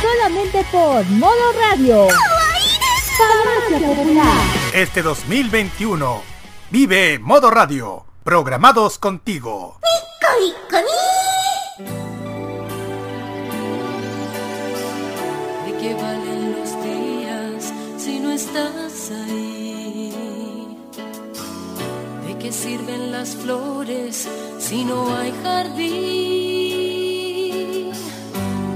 Solamente por Modo Radio. Este 2021, vive Modo Radio, programados contigo. ¿De qué valen los días si no estás ahí? ¿De qué sirven las flores si no hay jardín?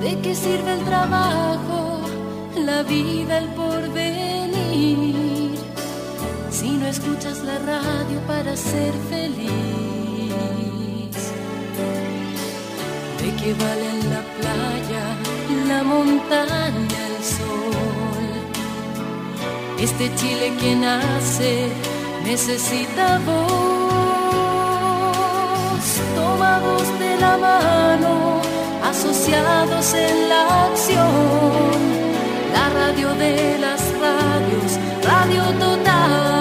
¿De qué sirve el trabajo, la vida, el porvenir? Si no escuchas la radio para ser feliz. ¿De qué valen la playa, la montaña, el sol? Este Chile que nace necesita voz, tomados de la mano, asociados en la acción. La radio de las radios, Radio Total.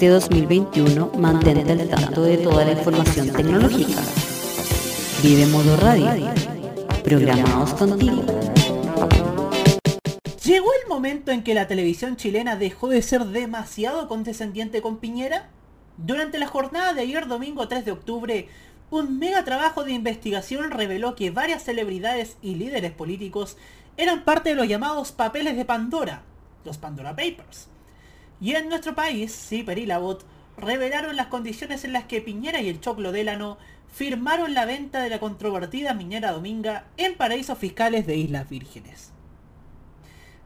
Este 2021 mantente al tanto de toda la información tecnológica. Vive Modo Radio. Programados contigo. ¿Llegó el momento en que la televisión chilena dejó de ser demasiado condescendiente con Piñera? Durante la jornada de ayer domingo 3 de octubre, un mega trabajo de investigación reveló que varias celebridades y líderes políticos eran parte de los llamados papeles de Pandora, los Pandora Papers. Y en nuestro país, Zipper y Labot revelaron las condiciones en las que Piñera y el Choclo Délano firmaron la venta de la controvertida minera Dominga en paraísos fiscales de Islas Vírgenes.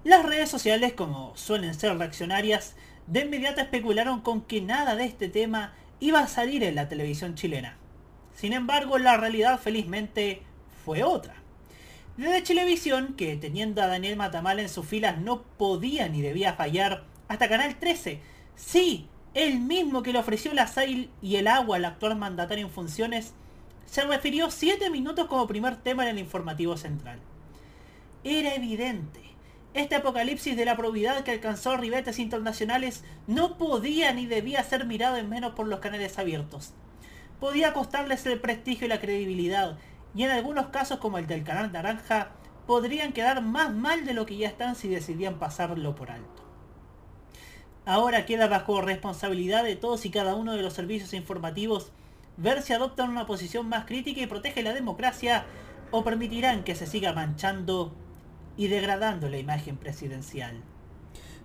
Las redes sociales, como suelen ser reaccionarias, de inmediato especularon con que nada de este tema iba a salir en la televisión chilena. Sin embargo, la realidad felizmente fue otra. Desde Chilevisión, que teniendo a Daniel Matamal en sus filas no podía ni debía fallar, hasta Canal 13, sí, el mismo que le ofreció la SAIL y el agua al actual mandatario en funciones, se refirió 7 minutos como primer tema en el informativo central. Era evidente, este apocalipsis de la probidad que alcanzó ribetes internacionales no podía ni debía ser mirado en menos por los canales abiertos. Podía costarles el prestigio y la credibilidad, y en algunos casos como el del canal Naranja, podrían quedar más mal de lo que ya están si decidían pasarlo por alto. Ahora queda bajo responsabilidad de todos y cada uno de los servicios informativos ver si adoptan una posición más crítica y protege la democracia o permitirán que se siga manchando y degradando la imagen presidencial.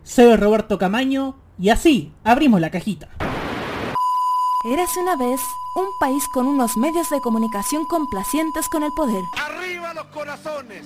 Soy Roberto Camaño y así abrimos la cajita. Érase una vez un país con unos medios de comunicación complacientes con el poder, Arriba los corazones,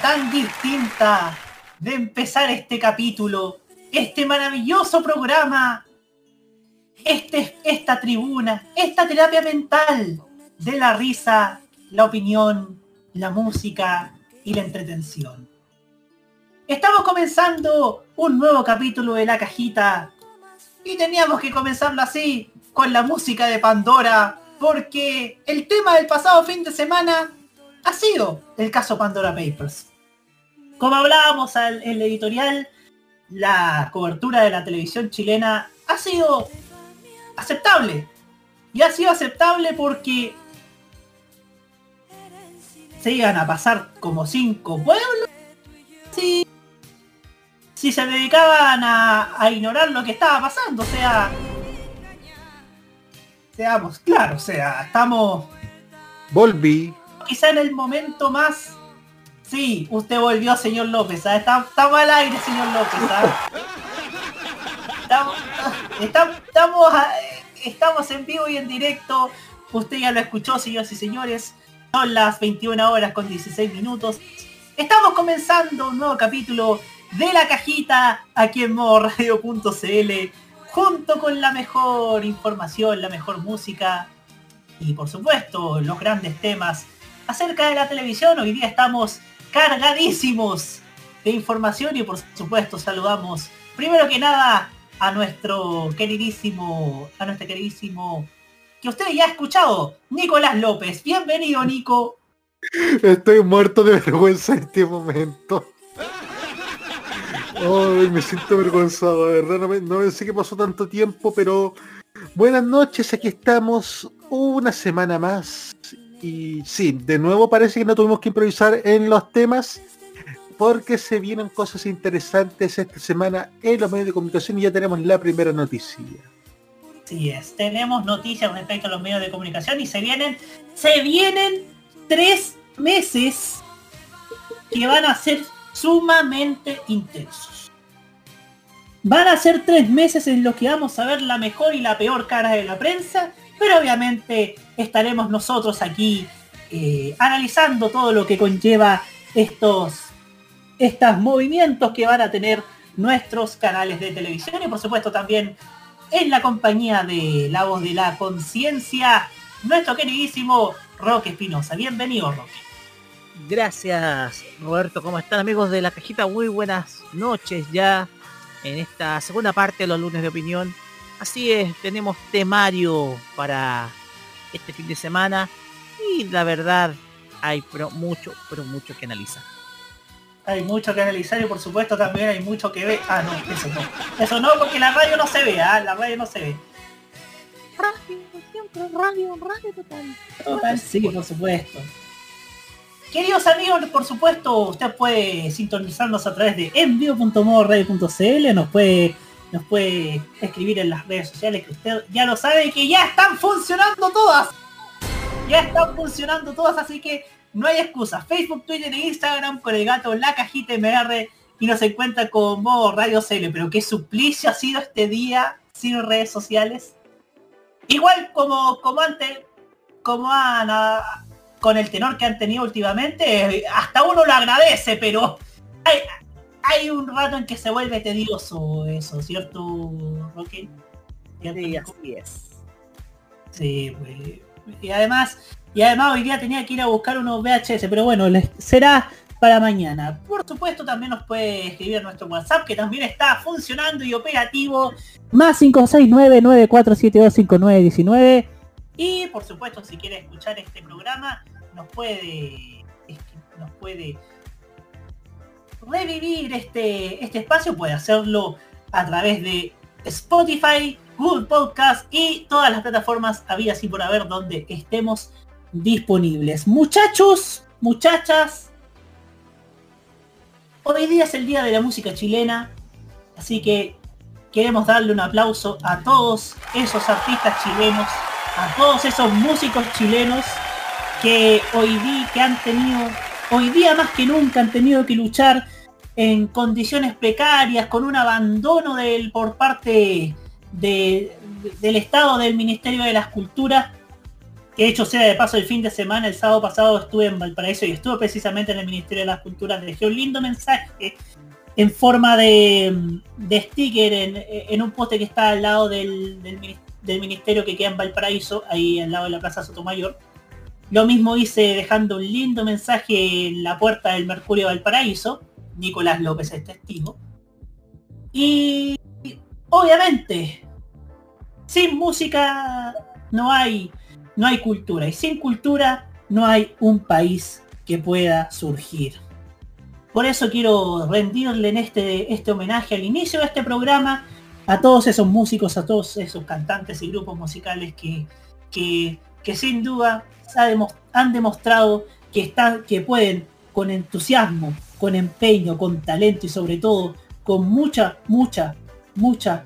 Tan distinta de empezar este capítulo, este maravilloso programa, este, esta tribuna, esta terapia mental de la risa, la opinión, la música y la entretención? Estamos comenzando un nuevo capítulo de La Cajita y teníamos que comenzarlo así, con la música de Pandora, porque el tema del pasado fin de semana ha sido el caso Pandora Papers. Como hablábamos en el editorial, la cobertura de la televisión chilena ha sido aceptable. Y ha sido aceptable porque se iban a pasar como cinco pueblos si, si se dedicaban a, a ignorar lo que estaba pasando. O sea, seamos claros, o sea, estamos Volví. Quizá en el momento más... Sí, usted volvió, señor López. ¿ah? Está, estamos al aire, señor López. ¿ah? Estamos, estamos, estamos, a- estamos en vivo y en directo. Usted ya lo escuchó, señoras y señores. Son las 21 horas con 16 minutos. Estamos comenzando un nuevo capítulo de La Cajita aquí en modoradio.cl junto con la mejor información, la mejor música y por supuesto los grandes temas acerca de la televisión. Hoy día estamos cargadísimos de información y por supuesto saludamos primero que nada a nuestro queridísimo, a nuestro queridísimo, que usted ya ha escuchado, Nicolás López. Bienvenido Nico. Estoy muerto de vergüenza en este momento. Ay, me siento avergonzado, de verdad. No, no pensé que pasó tanto tiempo, pero buenas noches, aquí estamos una semana más. Y sí, de nuevo parece que no tuvimos que improvisar en los temas porque se vienen cosas interesantes esta semana en los medios de comunicación y ya tenemos la primera noticia. Así es, tenemos noticias respecto a los medios de comunicación y se vienen, se vienen tres meses que van a ser sumamente intensos. Van a ser tres meses en los que vamos a ver la mejor y la peor cara de la prensa, pero obviamente estaremos nosotros aquí eh, analizando todo lo que conlleva estos, estos movimientos que van a tener nuestros canales de televisión y por supuesto también en la compañía de la voz de la conciencia, nuestro queridísimo Roque Espinosa. Bienvenido, Roque. Gracias, Roberto. ¿Cómo están amigos de la cajita? Muy buenas noches ya en esta segunda parte de los lunes de opinión. Así es, tenemos temario para este fin de semana y la verdad hay pero mucho, pero mucho que analizar. Hay mucho que analizar y por supuesto también hay mucho que ver. Ah, no, eso no. Eso no, porque la radio no se ve, ¿ah? La radio no se ve. Radio, siempre radio, radio total. Total, sí, por supuesto. Queridos amigos, por supuesto, usted puede sintonizarnos a través de envío.modoradio.cl, nos puede, nos puede escribir en las redes sociales que usted ya lo sabe que ya están funcionando todas. Ya están funcionando todas, así que no hay excusa. Facebook, Twitter e Instagram con el gato La Cajita MR y nos encuentra con Modo Radio CL. Pero qué suplicio ha sido este día sin redes sociales. Igual como, como antes, como han, ah, con el tenor que han tenido últimamente, eh, hasta uno lo agradece, pero hay un rato en que se vuelve tedioso eso, ¿cierto, Roque? ¿Cierto, Sí, así es. Sí, pues, y además, y además hoy día tenía que ir a buscar unos VHS, pero bueno, les- será para mañana. Por supuesto también nos puede escribir nuestro WhatsApp, que también está funcionando y operativo. Más 569-9472-5919. Y por supuesto, si quiere escuchar este programa, nos puede, nos puede revivir este, este espacio, puede hacerlo a través de Spotify, Google Podcast y todas las plataformas habidas y por haber donde estemos disponibles. Muchachos, muchachas, hoy día es el día de la música chilena, así que queremos darle un aplauso a todos esos artistas chilenos, a todos esos músicos chilenos que hoy día que han tenido, hoy día más que nunca han tenido que luchar en condiciones precarias, con un abandono del, por parte de, del Estado, del Ministerio de las Culturas, que hecho sea de paso el fin de semana, el sábado pasado estuve en Valparaíso y estuve precisamente en el Ministerio de las Culturas, dejé un lindo mensaje en forma de, sticker en, un poste que está al lado del, ministerio que queda en Valparaíso, ahí al lado de la Plaza Sotomayor. Lo mismo hice dejando un lindo mensaje en la puerta del Mercurio Valparaíso. Nicolás López es testigo. Y obviamente, sin música no hay, no hay cultura. Y sin cultura no hay un país que pueda surgir. Por eso quiero rendirle en este, este homenaje al inicio de este programa a todos esos músicos, a todos esos cantantes y grupos musicales que, que, sin duda han demostrado que, están, que pueden con entusiasmo, con empeño, con talento y sobre todo con mucha, mucha, mucha,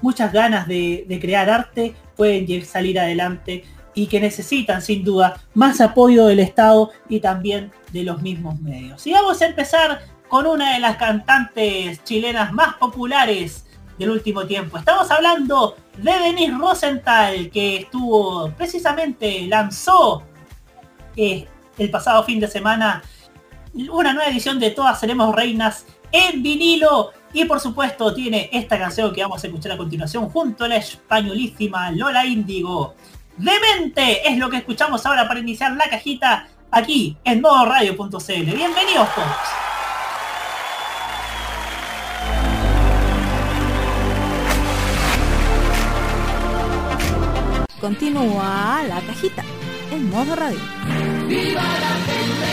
muchas ganas de, de crear arte, pueden salir adelante y que necesitan sin duda más apoyo del Estado y también de los mismos medios. Y vamos a empezar con una de las cantantes chilenas más populares del último tiempo. Estamos hablando de Denise Rosenthal, que estuvo precisamente, lanzó eh, el pasado fin de semana una nueva edición de Todas Seremos Reinas en vinilo y por supuesto tiene esta canción que vamos a escuchar a continuación junto a la españolísima Lola Índigo. Demente es lo que escuchamos ahora para iniciar la cajita aquí en modoradio.cl. Bienvenidos todos. Continúa la cajita en modo radio. ¡Viva la gente!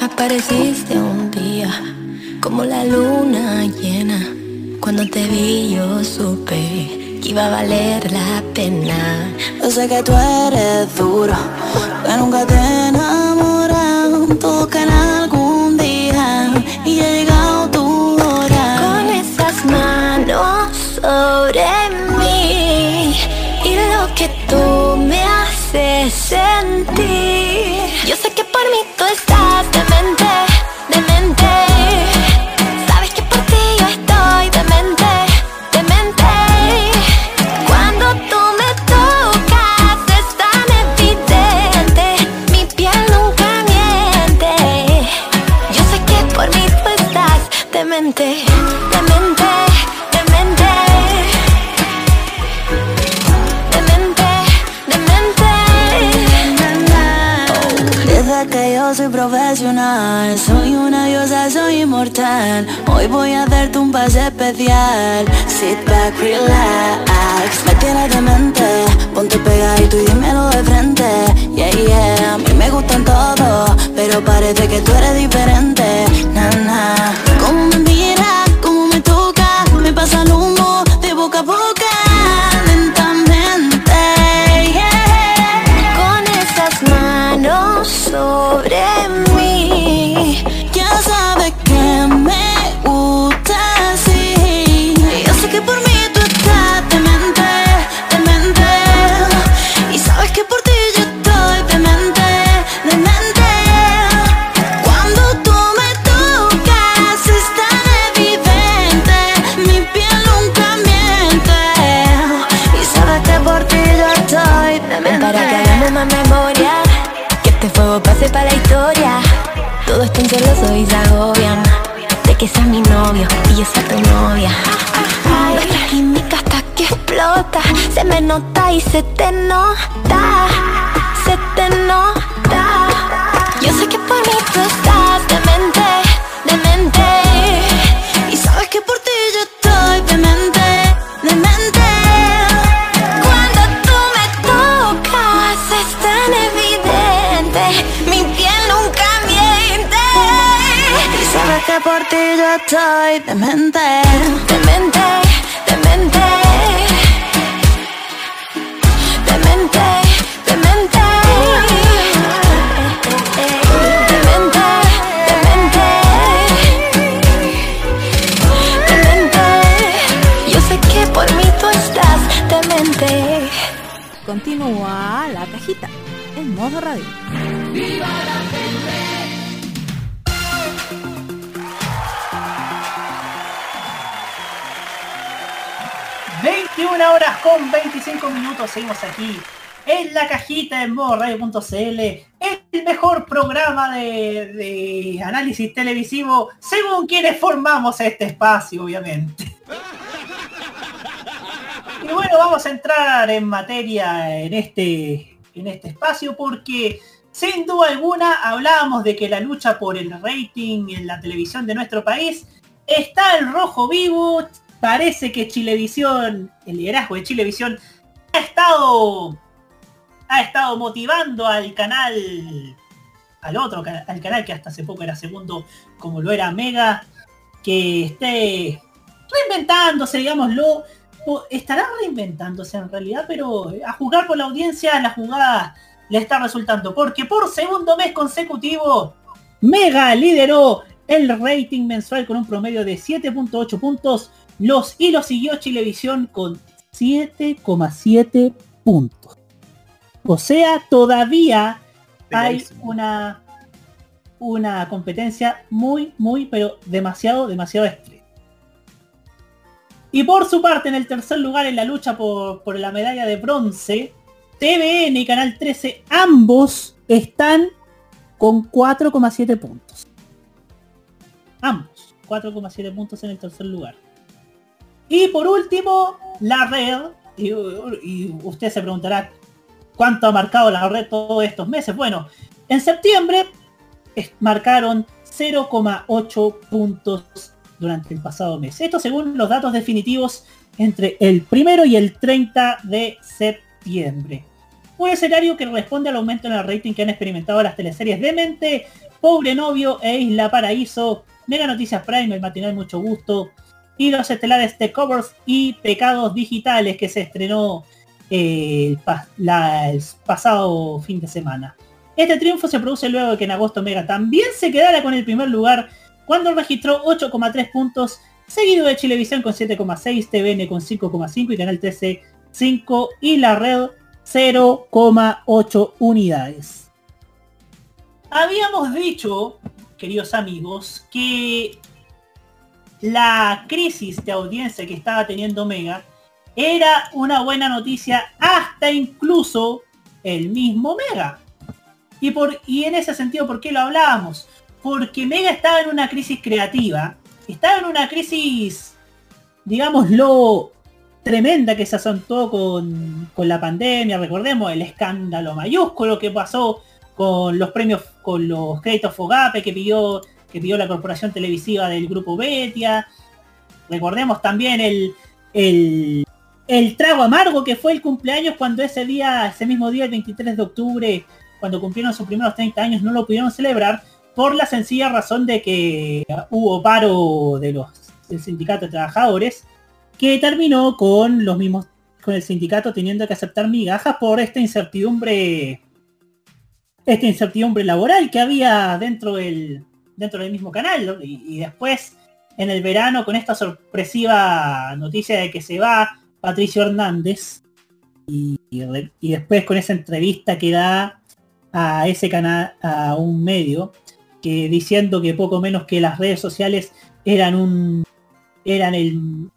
Apareciste un día como la luna llena. Cuando te vi yo supe que iba a valer la pena. Yo sé que tú eres duro, que nunca te enamoran. En algún día y ha llegado tu hora. Con esas manos sobre mí y lo que tú me haces sentir. Yo sé que por mí tú estás profesional Hoy voy a darte un pase especial. Sit back, relax. Me tienes de mente Ponte pegadito y dímelo de frente. Yeah, yeah. A mí me gustan todos Pero parece que tú eres diferente nota y se te nota Se te nota. Yo sé que por mí tú estás demente, demente. Y sabes que por ti yo estoy demente, demente. Que por ti yo estoy demente, demente. Radio. ¡Viva la gente! 21 horas con 25 minutos, seguimos aquí en la cajita de modo radio.cl, el mejor programa de análisis televisivo según quienes formamos este espacio, obviamente. Y bueno, vamos a entrar en materia en este, en este espacio porque sin duda alguna hablábamos de que la lucha por el rating en la televisión de nuestro país está en rojo vivo. Parece que Chilevisión, el liderazgo de Chilevisión, ha estado, ha estado motivando al canal, al otro, al canal que hasta hace poco era segundo, como lo era Mega, que esté reinventándose, digámoslo, estará reinventándose en realidad, pero a jugar por la audiencia la jugada le está resultando, porque por segundo mes consecutivo, Mega lideró el rating mensual con un promedio de 7.8 puntos, los y lo siguió Chilevisión con 7,7 puntos. O sea, todavía hay una una competencia muy, muy, pero demasiado, demasiado estrecha. Y por su parte, en el tercer lugar en la lucha por, la medalla de bronce, TVN y Canal 13, ambos están con 4,7 puntos. Ambos, 4,7 puntos en el tercer lugar. Y por último, la red, y, usted se preguntará cuánto ha marcado la red todos estos meses. Bueno, en septiembre marcaron 0,8 puntos durante el pasado mes. Esto según los datos definitivos entre el primero y el 30 de septiembre. Un escenario que responde al aumento en el rating que han experimentado las teleseries Demente, Pobre Novio e Isla Paraíso, Mega Noticias Prime, el matinal Mucho Gusto, y los estelares The Covers y Pecados Digitales que se estrenó eh, el, pasado fin de semana. Este triunfo se produce luego de que en agosto Mega también se quedara con el primer lugar cuando registró 8,3 puntos, seguido de Chilevisión con 7,6, TVN con 5,5 y Canal 13 5 y la red 0,8 unidades. Habíamos dicho, queridos amigos, que la crisis de audiencia que estaba teniendo Mega era una buena noticia hasta incluso el mismo Mega. Y, por, y en ese sentido, ¿por qué lo hablábamos? Porque Mega estaba en una crisis creativa, estaba en una crisis, digámoslo, tremenda que se asentó con, con la pandemia, recordemos el escándalo mayúsculo que pasó con los premios, con los créditos Fogape que pidió, que pidió la corporación televisiva del grupo Betia, recordemos también el, el, el trago amargo que fue el cumpleaños cuando ese día, ese mismo día, el 23 de octubre, cuando cumplieron sus primeros 30 años, no lo pudieron celebrar por la sencilla razón de que hubo paro de los, del sindicato de trabajadores que terminó con los mismos con el sindicato teniendo que aceptar migajas por esta incertidumbre esta incertidumbre laboral que había dentro del dentro del mismo canal y, después en el verano con esta sorpresiva noticia de que se va Patricio Hernández y, y después con esa entrevista que da a ese canal a un medio diciendo que poco menos que las redes sociales eran un eran el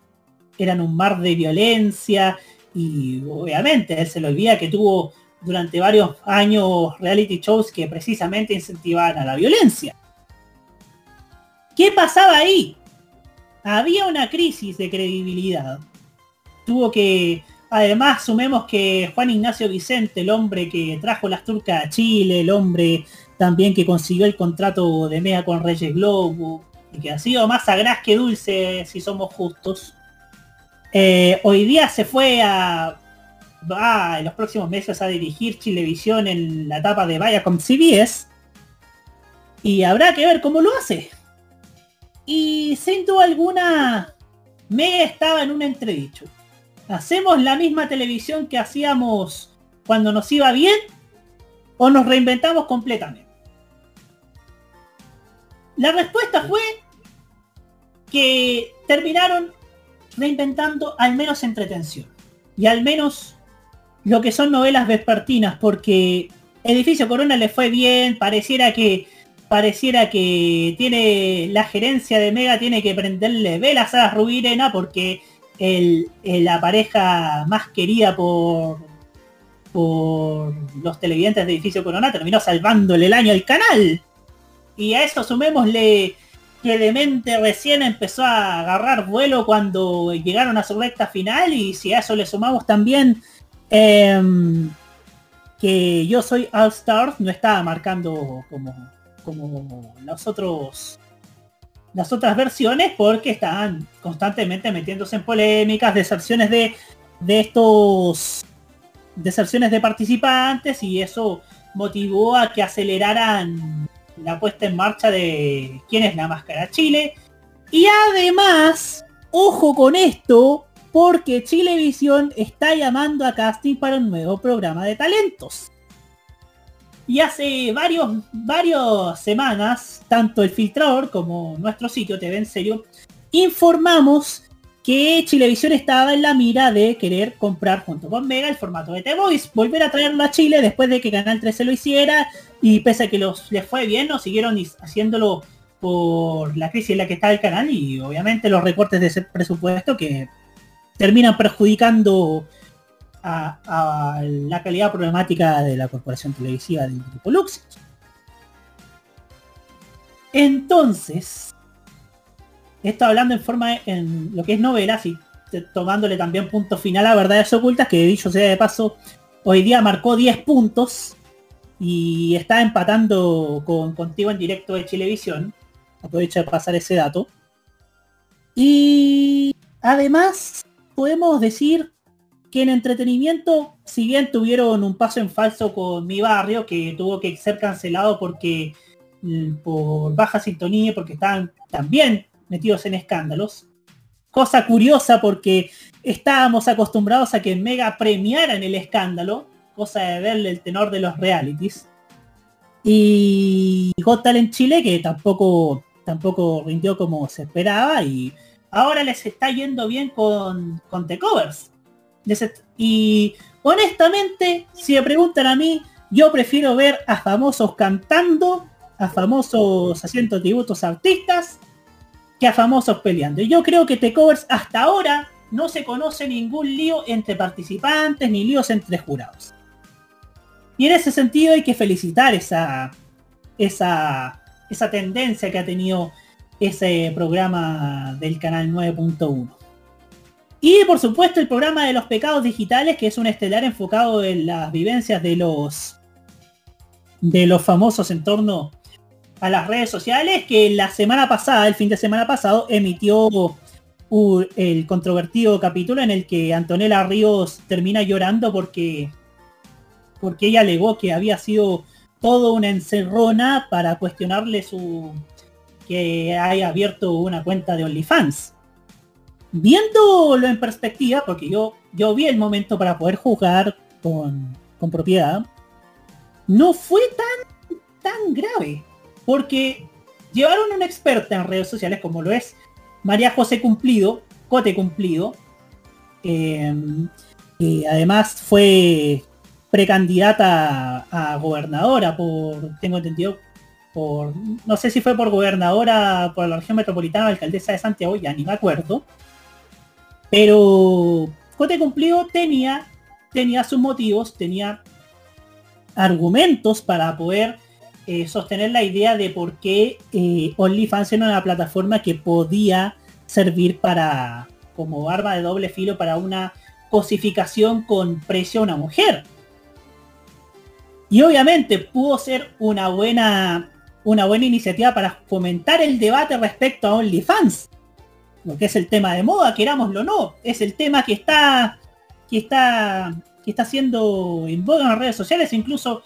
eran un mar de violencia y obviamente él se le olvida que tuvo durante varios años reality shows que precisamente incentivaban a la violencia. ¿Qué pasaba ahí? Había una crisis de credibilidad. Tuvo que, además, sumemos que Juan Ignacio Vicente, el hombre que trajo las turcas a Chile, el hombre también que consiguió el contrato de Mega con Reyes Globo, y que ha sido más sagraz que dulce, si somos justos, eh, hoy día se fue a va en los próximos meses a dirigir Chilevisión en la etapa de Viacom CBS y habrá que ver cómo lo hace. Y sin duda alguna, Mega estaba en un entredicho. ¿Hacemos la misma televisión que hacíamos cuando nos iba bien o nos reinventamos completamente? La respuesta fue que terminaron reinventando al menos entretención. Y al menos lo que son novelas vespertinas, porque Edificio Corona le fue bien, pareciera que pareciera que tiene la gerencia de Mega tiene que prenderle velas a Rubirena porque el, la pareja más querida por por los televidentes de Edificio Corona terminó salvándole el año al canal. Y a eso sumémosle que Demente recién empezó a agarrar vuelo cuando llegaron a su recta final y si a eso le sumamos también em, que yo soy All Stars no estaba marcando como, como los otros las otras versiones porque estaban constantemente metiéndose en polémicas, deserciones de, de estos deserciones de participantes y eso motivó a que aceleraran la puesta en marcha de quién es la máscara Chile. Y además, ojo con esto, porque Chilevisión está llamando a casting para un nuevo programa de talentos. Y hace varios, varias semanas, tanto el filtrador como nuestro sitio TV en serio, informamos que Chilevisión estaba en la mira de querer comprar junto con Mega el formato de T-Voice, volver a traerlo a Chile después de que Canal 13 lo hiciera y pese a que los, les fue bien, no siguieron haciéndolo por la crisis en la que está el canal y obviamente los recortes de ese presupuesto que terminan perjudicando a, la calidad problemática de la corporación televisiva del grupo Lux. Entonces, esto hablando en forma en lo que es novelas y tomándole también punto final a verdades ocultas, que dicho sea de paso, hoy día marcó 10 puntos y está empatando con contigo en directo de Chilevisión. Aprovecho de pasar ese dato. Y además podemos decir que en entretenimiento, si bien tuvieron un paso en falso con mi barrio, que tuvo que ser cancelado porque mm, por baja sintonía, porque estaban también metidos en escándalos. Cosa curiosa porque estábamos acostumbrados a que Mega premiara en el escándalo, cosa de verle el tenor de los realities. Y Got en Chile, que tampoco, tampoco rindió como se esperaba, y ahora les está yendo bien con, con The Covers. Y honestamente, si me preguntan a mí, yo prefiero ver a famosos cantando, a famosos haciendo tributos artistas, que a famosos peleando. Y yo creo que The Covers hasta ahora no se conoce ningún lío entre participantes ni líos entre jurados. Y en ese sentido hay que felicitar esa, esa, esa tendencia que ha tenido ese programa del canal 9.1. Y por supuesto el programa de los pecados digitales, que es un estelar enfocado en las vivencias de los de los famosos en torno a las redes sociales que la semana pasada, el fin de semana pasado, emitió el controvertido capítulo en el que Antonella Ríos termina llorando porque, porque ella alegó que había sido todo una encerrona para cuestionarle su que haya abierto una cuenta de OnlyFans. Viéndolo en perspectiva, porque yo, yo vi el momento para poder jugar con, con propiedad, no fue tan, tan grave porque llevaron a una experta en redes sociales como lo es María José Cumplido, Cote Cumplido, eh, además fue precandidata a, gobernadora por, tengo entendido, por, no sé si fue por gobernadora por la región metropolitana, alcaldesa de Santiago, ya ni me acuerdo. Pero Cote Cumplido tenía, tenía sus motivos, tenía argumentos para poder eh, sostener la idea de por qué eh, OnlyFans era una plataforma que podía servir para como arma de doble filo para una cosificación con precio a una mujer. Y obviamente pudo ser una buena, una buena iniciativa para fomentar el debate respecto a OnlyFans. Lo que es el tema de moda, querámoslo o no. Es el tema que está, que está, que está siendo en boga en las redes sociales. Incluso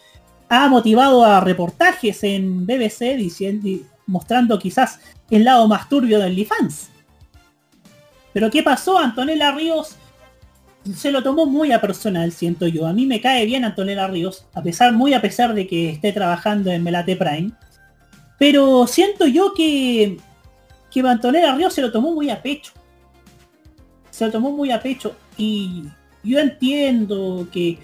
ha motivado a reportajes en BBC diciendo, mostrando quizás el lado más turbio de OnlyFans. Pero ¿qué pasó? Antonella Ríos se lo tomó muy a personal, siento yo. A mí me cae bien Antonella Ríos, a pesar, muy a pesar de que esté trabajando en Melate Prime. Pero siento yo que, que Antonella Ríos se lo tomó muy a pecho. Se lo tomó muy a pecho. Y yo entiendo que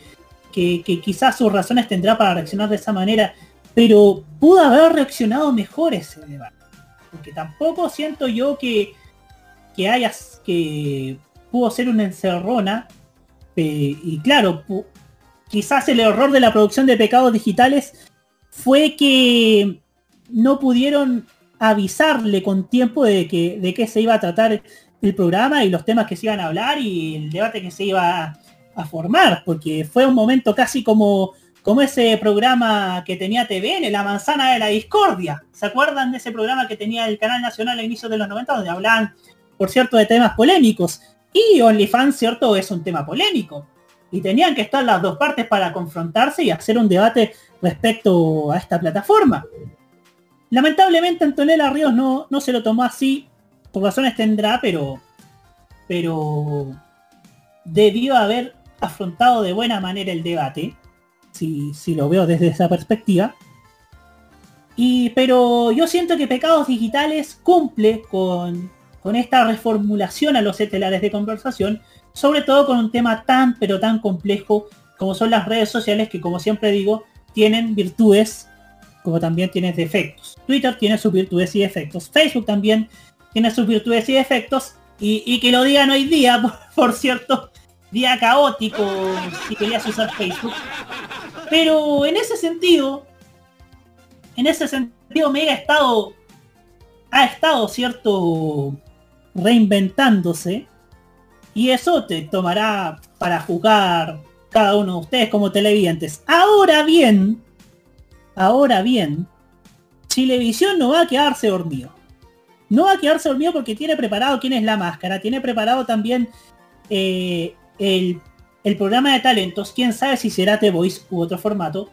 que, quizás sus razones tendrá para reaccionar de esa manera, pero pudo haber reaccionado mejor ese debate. Porque tampoco siento yo que, que hayas que pudo ser una encerrona. eh, y claro, quizás el error de la producción de pecados digitales fue que no pudieron avisarle con tiempo de que de qué se iba a tratar el programa y los temas que se iban a hablar y el debate que se iba formar, porque fue un momento casi como, como ese programa que tenía TVN, La Manzana de la Discordia. ¿Se acuerdan de ese programa que tenía el Canal Nacional a inicios de los 90 donde hablaban, por cierto, de temas polémicos? Y OnlyFans, cierto, es un tema polémico. Y tenían que estar las dos partes para confrontarse y hacer un debate respecto a esta plataforma. Lamentablemente Antonella Ríos no, no se lo tomó así, por razones tendrá, pero, pero debió haber afrontado de buena manera el debate, si, si lo veo desde esa perspectiva. Y, pero yo siento que Pecados Digitales cumple con, con esta reformulación a los estelares de conversación, sobre todo con un tema tan pero tan complejo como son las redes sociales que como siempre digo, tienen virtudes como también tiene defectos. Twitter tiene sus virtudes y defectos. Facebook también tiene sus virtudes y defectos. Y, y que lo digan hoy día, por, por cierto, día caótico si querías usar Facebook. Pero en ese sentido, en ese sentido Mega ha estado, ha estado, cierto, reinventándose. Y eso te tomará para jugar cada uno de ustedes como televidentes. Ahora bien, ahora bien, Chilevisión no va a quedarse dormido. No va a quedarse dormido porque tiene preparado quién es la máscara, tiene preparado también eh, el, programa de talentos, quién sabe si será The Voice u otro formato,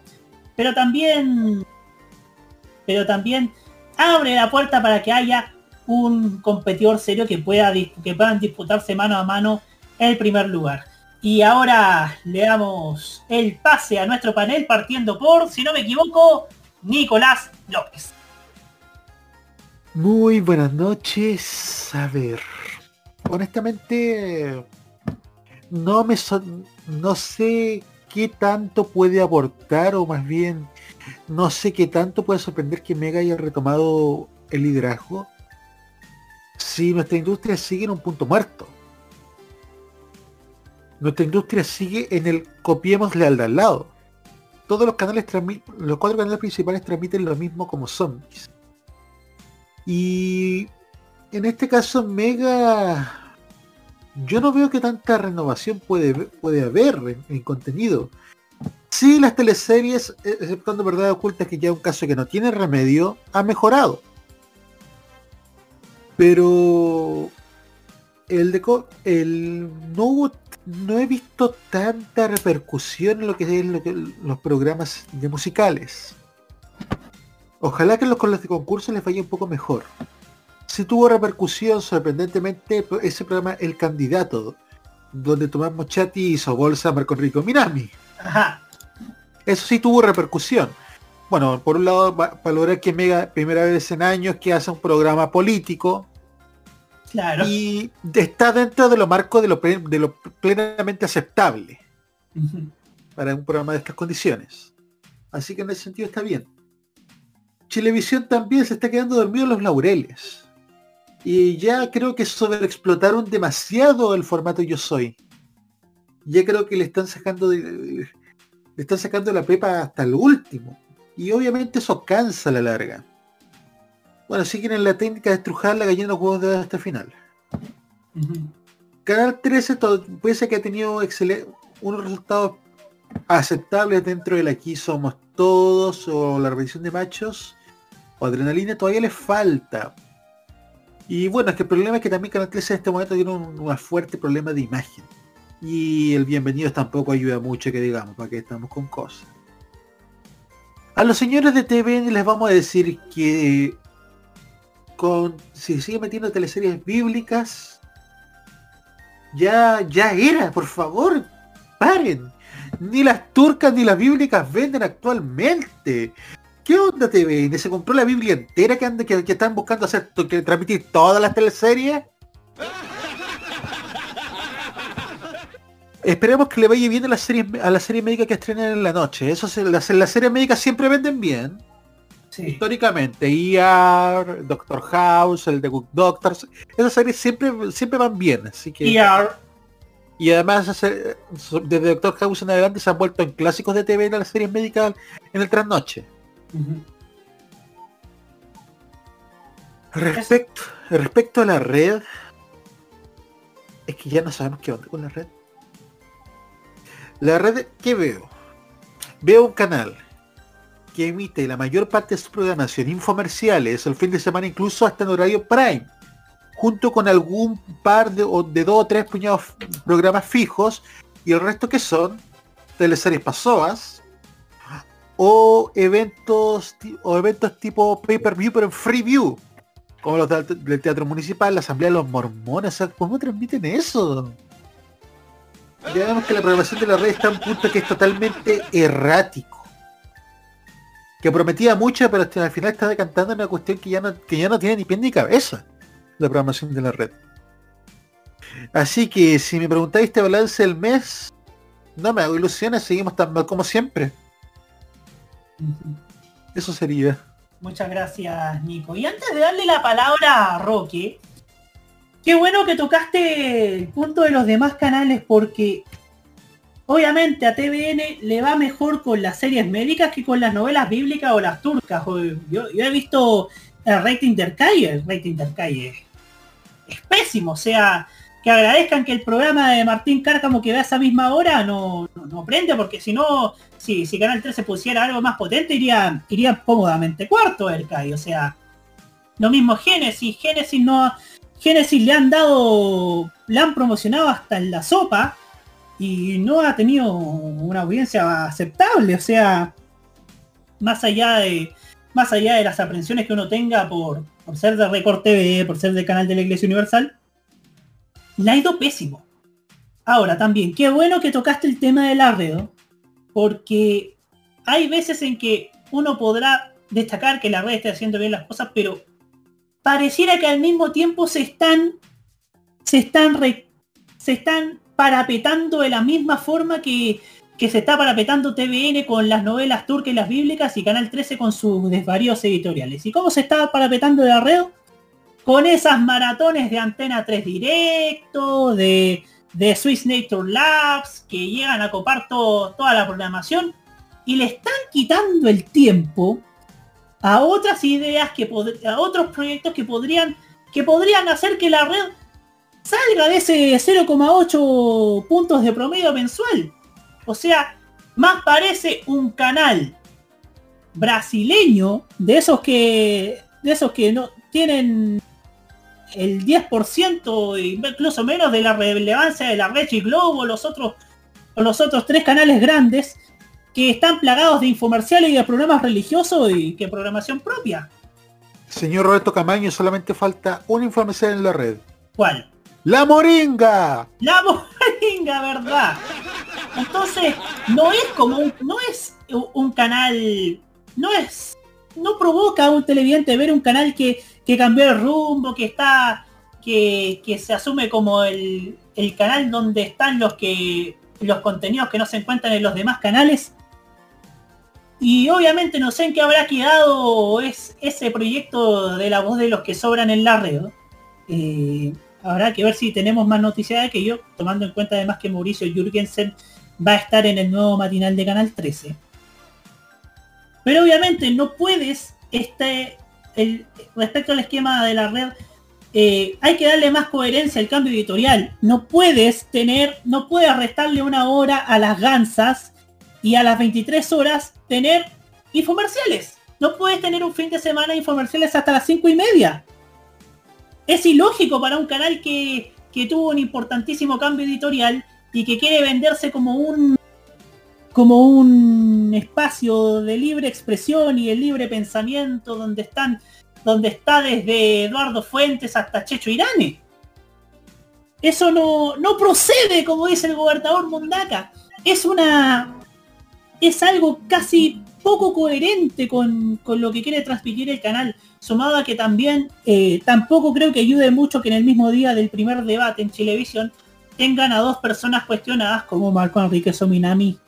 pero también, pero también abre la puerta para que haya un competidor serio que pueda que puedan disputarse mano a mano el primer lugar. Y ahora le damos el pase a nuestro panel partiendo por, si no me equivoco, Nicolás López. Muy buenas noches. A ver, honestamente, no me no sé qué tanto puede aportar o más bien no sé qué tanto puede sorprender que Mega haya retomado el liderazgo si nuestra industria sigue en un punto muerto. Nuestra industria sigue en el copiémosle al de al lado. Todos los canales los cuatro canales principales transmiten lo mismo como zombies. Y en este caso Mega yo no veo que tanta renovación puede, puede haber en, en contenido. Sí, las teleseries, eh, exceptuando Verdad Oculta, que ya es un caso que no tiene remedio, ha mejorado. Pero el el no hubo no he visto tanta repercusión en lo que es los programas de musicales. Ojalá que los con los de concurso les vaya un poco mejor. Si tuvo repercusión, sorprendentemente, ese programa El Candidato, donde Tomás Mochati hizo bolsa a Marco Enrico Minami. Ajá. Eso sí tuvo repercusión. Bueno, por un lado, va- valorar que Mega, primera vez en años que hace un programa político. Claro. Y está dentro de lo marco de lo, ple- de lo plenamente aceptable para un programa de estas condiciones. Así que en ese sentido está bien. Chilevisión también se está quedando dormido en los laureles. Y ya creo que sobreexplotaron demasiado el formato Yo Soy. Ya creo que le están sacando de- le están sacando la pepa hasta el último. Y obviamente eso cansa a la larga. Bueno, siguen en la técnica de estrujar la gallina de los huevos de oro hasta el final. Canal 13 to- puede ser que ha tenido unos resultados aceptables dentro del aquí somos todos o la revisión de machos o adrenalina todavía le falta. Y bueno, es que el problema es que también Canal 13 en este momento tiene un, fuerte problema de imagen. Y el bienvenido tampoco ayuda mucho que digamos, para que estamos con cosas. A los señores de TVN les vamos a decir que si sigue metiendo teleseries bíblicas, ya, ya era, por favor, paren. Ni las turcas ni las bíblicas venden actualmente. ¿Qué onda TVN? ¿Se compró la Biblia entera que, anda, que, que están buscando hacer que transmitir todas las teleseries? Esperemos que le vaya bien a la serie a la serie médica que estrenan en la noche. Eso se, las, las series médicas siempre venden bien. Históricamente, ER, Doctor House, el The Good Doctors, esas series siempre, siempre van bien, así que. ER. Y además desde Doctor House en adelante se han vuelto en clásicos de TV en las series médicas en el trasnoche. Respecto, respecto a la red, es que ya no sabemos qué onda con la red. La red, ¿qué veo? Veo un canal que emite la mayor parte de su programación infomerciales el fin de semana incluso hasta en horario prime, junto con algún par de, de dos o tres puñados programas fijos y el resto que son teleseries pasoas o eventos o eventos tipo pay-per-view pero en free view como los del, teatro municipal, la asamblea de los mormones, o ¿cómo transmiten eso? Ya vemos que la programación de la red está a un punto que es totalmente errático. Que prometía mucho, pero al final está decantando en una cuestión que ya no, que ya no tiene ni pie ni cabeza. La programación de la red. Así que si me preguntáis este balance del mes, no me hago ilusiones, seguimos tan mal como siempre. Eso sería. Muchas gracias, Nico. Y antes de darle la palabra a Roque, qué bueno que tocaste el punto de los demás canales porque obviamente a TVN le va mejor con las series médicas que con las novelas bíblicas o las turcas. Yo, yo he visto el rating del calle, el rating del es pésimo. O sea, que agradezcan que el programa de Martín Cárcamo que ve a esa misma hora no, no, no prende, porque si no, si, si Canal 13 pusiera algo más potente, iría, iría cómodamente cuarto el CAI. O sea, lo mismo Génesis, Génesis no. Génesis le han dado, le han promocionado hasta en la sopa y no ha tenido una audiencia aceptable. O sea, más allá de, más allá de las aprensiones que uno tenga por, por ser de Record TV, por ser del canal de la Iglesia Universal, le ha ido pésimo. Ahora también, qué bueno que tocaste el tema del arredo, porque hay veces en que uno podrá destacar que la red esté haciendo bien las cosas, pero pareciera que al mismo tiempo se están se están se están parapetando de la misma forma que, que se está parapetando TVN con las novelas turcas y las bíblicas y Canal 13 con sus desvaríos editoriales. ¿Y cómo se está parapetando el arreo? Con esas maratones de Antena 3 Directo, de, de Swiss Nature Labs, que llegan a copar todo- toda la programación y le están quitando el tiempo a otras ideas que a otros proyectos que podrían que podrían hacer que la red salga de ese 0,8 puntos de promedio mensual. O sea, más parece un canal brasileño de esos que de esos que no tienen el 10% incluso menos de la relevancia de la red y Globo, los otros los otros tres canales grandes que están plagados de infomerciales y de programas religiosos y que programación propia. Señor Roberto Camaño, solamente falta una información en la red. ¿Cuál? ¡La Moringa! La moringa, ¿verdad? Entonces, no es como un, no es un canal, no es, no provoca a un televidente ver un canal que, que cambió el rumbo, que está, que, que se asume como el, el canal donde están los que, los contenidos que no se encuentran en los demás canales. Y obviamente no sé en qué habrá quedado es, ese proyecto de la voz de los que sobran en la red. Eh, habrá que ver si tenemos más noticias de que yo, tomando en cuenta además que Mauricio Jürgensen va a estar en el nuevo matinal de Canal 13. Pero obviamente no puedes, este, respecto al esquema de la red, eh, hay que darle más coherencia al cambio editorial. No puedes tener, no puedes restarle una hora a las gansas y a las 23 horas tener infomerciales. No puedes tener un fin de semana infomerciales hasta las 5 y media. Es ilógico para un canal que, que tuvo un importantísimo cambio editorial y que quiere venderse como un como un espacio de libre expresión y de libre pensamiento donde están donde está desde Eduardo Fuentes hasta Checho Irane. Eso no, no procede, como dice el gobernador Mundaca. Es una. es algo casi poco coherente con, con lo que quiere transmitir el canal. Sumado a que también eh, tampoco creo que ayude mucho que en el mismo día del primer debate en Chilevisión tengan a dos personas cuestionadas como Marco Enrique Sominami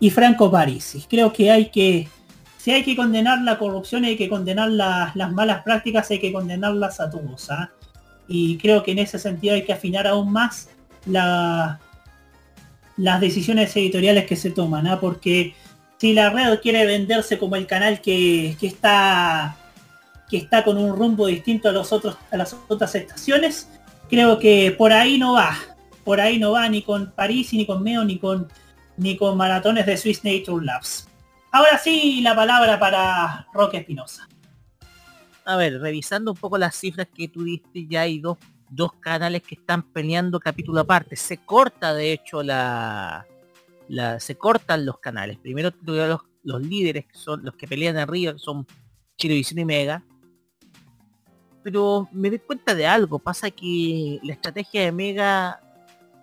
y Franco Parisi. Creo que hay que, si hay que condenar la corrupción, hay que condenar las malas prácticas, hay que condenarlas a todos. ¿ah? Y creo que en ese sentido hay que afinar aún más la, las decisiones editoriales que se toman, ¿ah? porque si la red quiere venderse como el canal que, que, está que está con un rumbo distinto a los otros a las otras estaciones, creo que por ahí no va. Por ahí no va ni con París, ni con Meo, ni con ni con maratones de Swiss Nature Labs. Ahora sí, la palabra para Roque Espinosa. A ver, revisando un poco las cifras que tú diste, ya hay dos, dos canales que están peleando capítulo aparte. Se corta, de hecho, la, la se cortan los canales. Primero los, los líderes, son los que pelean arriba, son Chilevisión y Mega. Pero me doy cuenta de algo. Pasa que la estrategia de Mega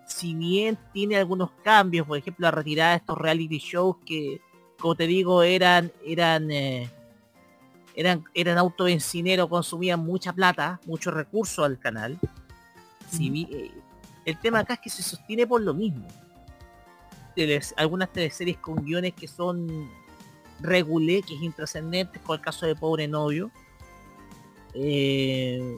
si bien tiene algunos cambios, por ejemplo la retirada de estos reality shows que, como te digo, eran, eran, eh, eran, eran consumían mucha plata, mucho recurso al canal. Si eh, el tema acá es que se sostiene por lo mismo. algunas teleseries con guiones que son regulé, que es intrascendentes, con el caso de Pobre Novio. Eh,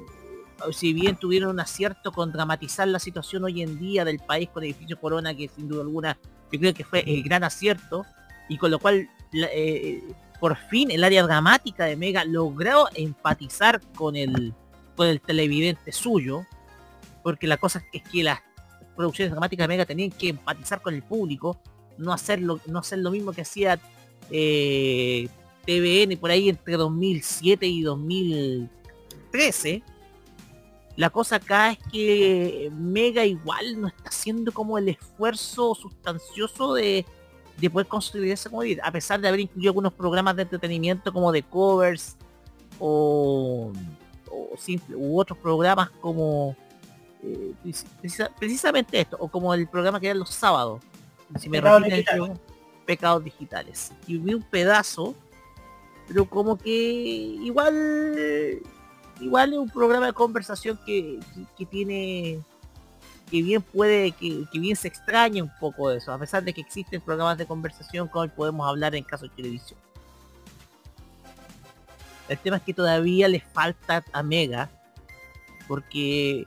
si bien tuvieron un acierto con dramatizar la situación hoy en día del país con el edificio Corona, que sin duda alguna yo creo que fue el gran acierto, y con lo cual eh, por fin el área dramática de Mega logró empatizar con el, con el televidente suyo, porque la cosa es que las producciones dramáticas de Mega tenían que empatizar con el público, no hacerlo, no hacer lo mismo que hacía eh, TVN por ahí entre 2007 y 2013 la cosa acá es que Mega igual no está haciendo como el esfuerzo sustancioso de, poder construir esa comodidad, a pesar de haber incluido algunos programas de entretenimiento como de covers o, u otros programas como eh, precisamente esto, o como el programa que era los sábados, si me digitales. Pecados digitales. Y vi un pedazo, pero como que igual igual es un programa de conversación que, tiene que bien puede, que, bien se extraña un poco eso, a pesar de que existen programas de conversación como podemos hablar en caso de televisión. El tema es que todavía le falta a Mega, porque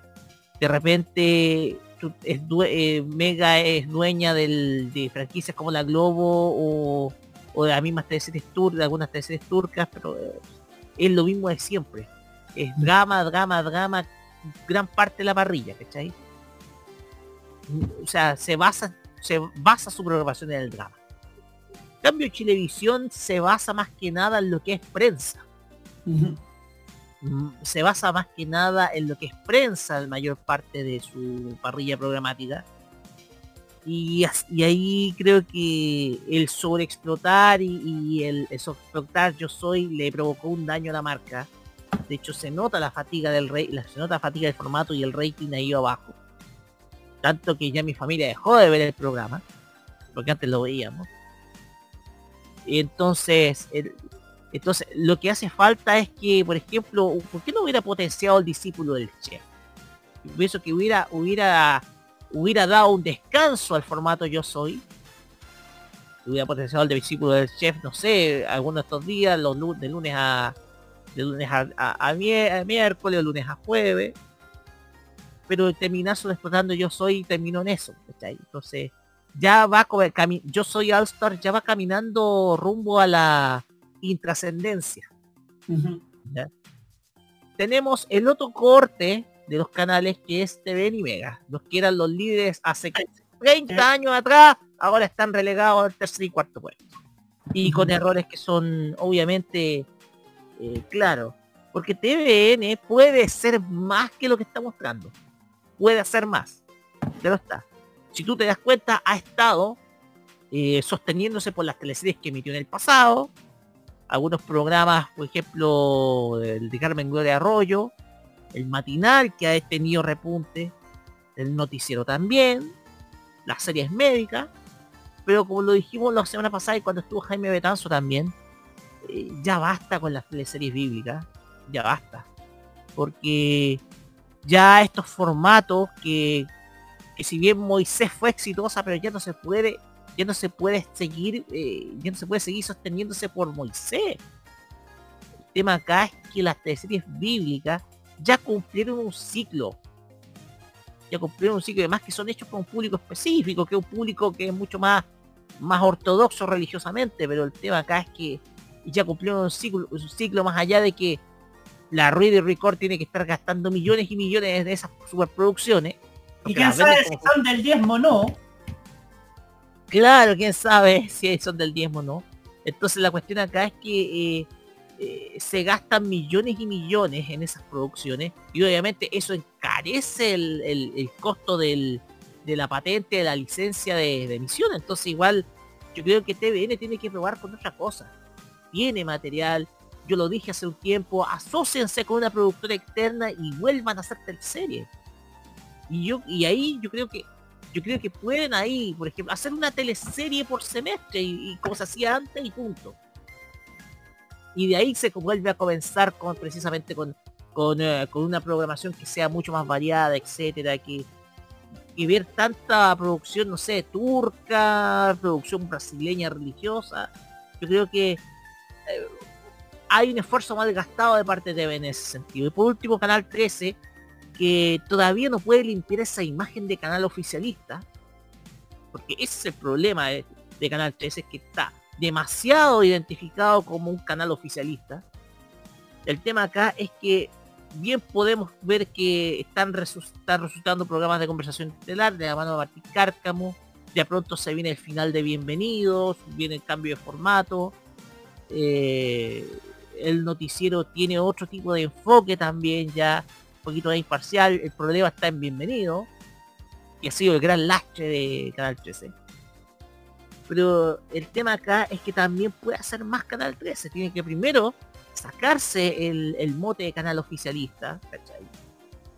de repente eh, Mega es dueña de franquicias como la Globo o, o de las mismas teleseries turcas, algunas teleseries turcas, pero eh, es lo mismo de siempre es drama, drama, drama, gran parte de la parrilla, ¿cachai? O sea, se basa, se basa su programación en el drama. En cambio, Chilevisión se basa más que nada en lo que es prensa. Mm, se basa más que nada en lo que es prensa la mayor parte de su parrilla programática. Y, y ahí creo que el sobreexplotar y, y el, el sobreexplotar yo soy le provocó un daño a la marca de hecho, se nota la fatiga del rey, se nota la fatiga del formato y el rating ahí abajo. Tanto que ya mi familia dejó de ver el programa, porque antes lo veíamos. Y entonces, entonces lo que hace falta es que, por ejemplo, ¿por qué no hubiera potenciado el discípulo del chef? Pienso que hubiera, hubiera, hubiera dado un descanso al formato Yo Soy. Hubiera potenciado el discípulo del chef, no sé, algunos de estos días, los de lunes a, de lunes a, miércoles, o lunes a jueves, pero terminar solo explotando yo soy termino en eso, Entonces, ya va camino, yo soy All Star, ya va caminando rumbo a la intrascendencia. Tenemos el otro corte de los canales que es TV y Mega, los que eran los líderes hace 30 años atrás, ahora están relegados al tercer y cuarto puesto. Y con errores que son obviamente eh, claro, porque TVN puede ser más que lo que está mostrando. Puede hacer más. Pero está. Si tú te das cuenta, ha estado eh, sosteniéndose por las teleseries que emitió en el pasado. Algunos programas, por ejemplo, el de Carmen Gloria Arroyo. El matinal que ha tenido repunte. El noticiero también. Las series médicas. Pero como lo dijimos la semana pasada y cuando estuvo Jaime Betanzo también, ya basta con las series bíblicas, ya basta. Porque ya estos formatos que, que si bien Moisés fue exitosa, pero ya no se puede, ya no se puede seguir, eh, ya no se puede seguir sosteniéndose por Moisés. El tema acá es que las series bíblicas ya cumplieron un ciclo. Ya cumplieron un ciclo, además que son hechos por un público específico, que es un público que es mucho más, más ortodoxo religiosamente, pero el tema acá es que ya cumplieron un ciclo, un ciclo más allá de que la Reader Record tiene que estar gastando millones y millones de esas superproducciones. Y quién sabe si son del diezmo o no. Claro, quién sabe si son del diezmo o no. Entonces la cuestión acá es que eh, eh, se gastan millones y millones en esas producciones y obviamente eso encarece el, costo de la patente, de la licencia de, de, emisión. Entonces igual yo creo que TVN tiene que probar con otra cosa. Tiene material, yo lo dije hace un tiempo, asóciense con una productora externa y vuelvan a hacer teleseries. Y yo, y ahí yo creo que yo creo que pueden ahí, por ejemplo, hacer una teleserie por semestre y, como se hacía antes y punto. Y de ahí se vuelve a comenzar con precisamente con, con, eh, con una programación que sea mucho más variada, etcétera, que, y ver tanta producción, no sé, turca, producción brasileña religiosa. Yo creo que hay un esfuerzo mal gastado de parte de TV en ese sentido. Y por último, Canal 13, que todavía no puede limpiar esa imagen de canal oficialista, porque ese es el problema de, Canal 13, es que está demasiado identificado como un canal oficialista. El tema acá es que bien podemos ver que están, resultando programas de conversación estelar de la mano de Martín Cárcamo, de pronto se viene el final de Bienvenidos, viene el cambio de formato, eh, el noticiero tiene otro tipo de enfoque también ya, un poquito más imparcial, el problema está en Bienvenido, y ha sido el gran lastre de Canal 13. Pero el tema acá es que también puede hacer más Canal 13, tiene que primero sacarse el, mote de canal oficialista,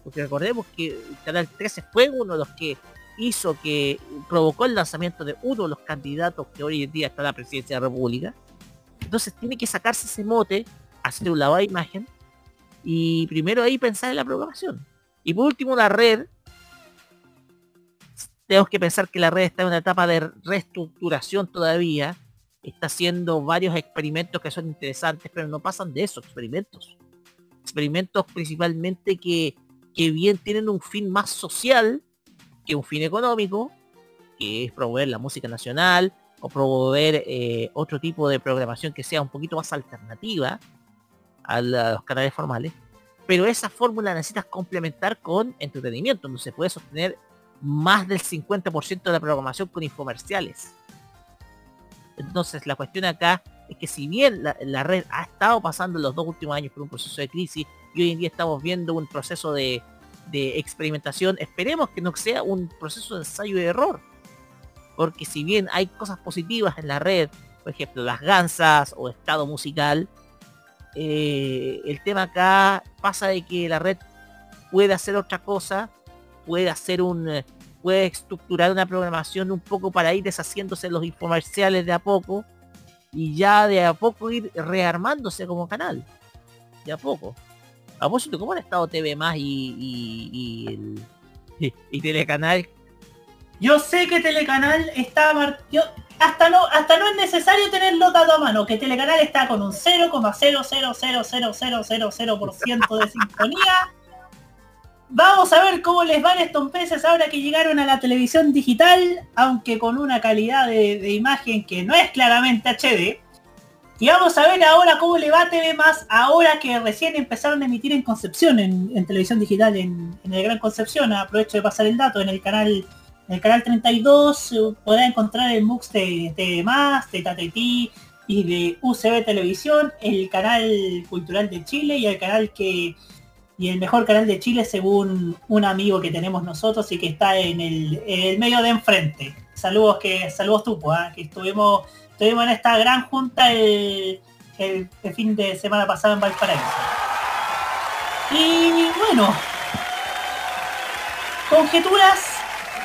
Porque recordemos que Canal 13 fue uno de los que hizo que provocó el lanzamiento de uno de los candidatos que hoy en día está en la presidencia de la República, entonces tiene que sacarse ese mote, hacer un lavado de imagen y primero ahí pensar en la programación. Y por último la red. Tenemos que pensar que la red está en una etapa de reestructuración todavía. Está haciendo varios experimentos que son interesantes, pero no pasan de esos experimentos. Experimentos principalmente que, que bien tienen un fin más social que un fin económico, que es promover la música nacional, o promover eh, otro tipo de programación que sea un poquito más alternativa a, los canales formales. Pero esa fórmula necesitas complementar con entretenimiento, donde se puede sostener más del 50% de la programación con infomerciales. Entonces la cuestión acá es que si bien la, red ha estado pasando los dos últimos años por un proceso de crisis y hoy en día estamos viendo un proceso de experimentación, esperemos que no sea un proceso de ensayo y error, porque si bien hay cosas positivas en la red, por ejemplo, las gansas o estado musical, eh, el tema acá pasa de que la red puede hacer otra cosa, puede hacer un puede estructurar una programación un poco para ir deshaciéndose los infomerciales de a poco y ya de a poco ir rearmándose como canal. De a poco. A propósito, ¿cómo han estado TV más y, y, y, y Telecanal yo sé que Telecanal está... hasta no, hasta no es necesario tenerlo dado a mano, que Telecanal está con un 0,0000000% de sintonía. Vamos a ver cómo les van estos peces ahora que llegaron a la televisión digital, aunque con una calidad de, imagen que no es claramente HD. Y vamos a ver ahora cómo le va a TV ahora que recién empezaron a emitir en Concepción, en, televisión digital, en, el Gran Concepción. Aprovecho de pasar el dato en el canal el canal 32 se podrá encontrar el MUX de TV+, de TATETI y de UCB Televisión, el canal cultural de Chile y el canal que y el mejor canal de Chile según un amigo que tenemos nosotros y que está en el, medio de enfrente. Saludos que saludos tú, ¿eh? que estuvimos estuvimos en esta gran junta el, el, el fin de semana pasado en Valparaíso. Y bueno, conjeturas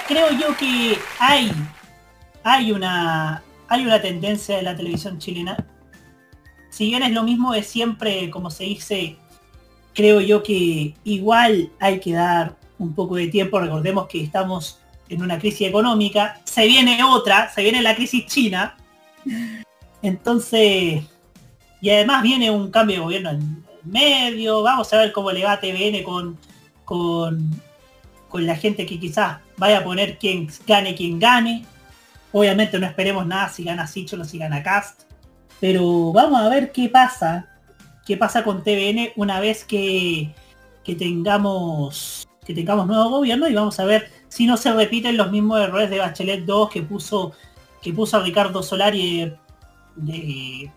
creo yo que hay, hay una, hay una tendencia en la televisión chilena. Si bien es lo mismo, es siempre, como se dice, creo yo que igual hay que dar un poco de tiempo. Recordemos que estamos en una crisis económica, se viene otra, se viene la crisis china. Entonces, y además viene un cambio de gobierno en medio, vamos a ver cómo le va a TVN con, con, con la gente que quizás vaya a poner quien gane quien gane. Obviamente no esperemos nada si gana Sicholo, si gana Cast. Pero vamos a ver qué pasa. Qué pasa con TVN una vez que, que tengamos que tengamos nuevo gobierno y vamos a ver si no se repiten los mismos errores de Bachelet 2 que puso que puso a Ricardo Solari de,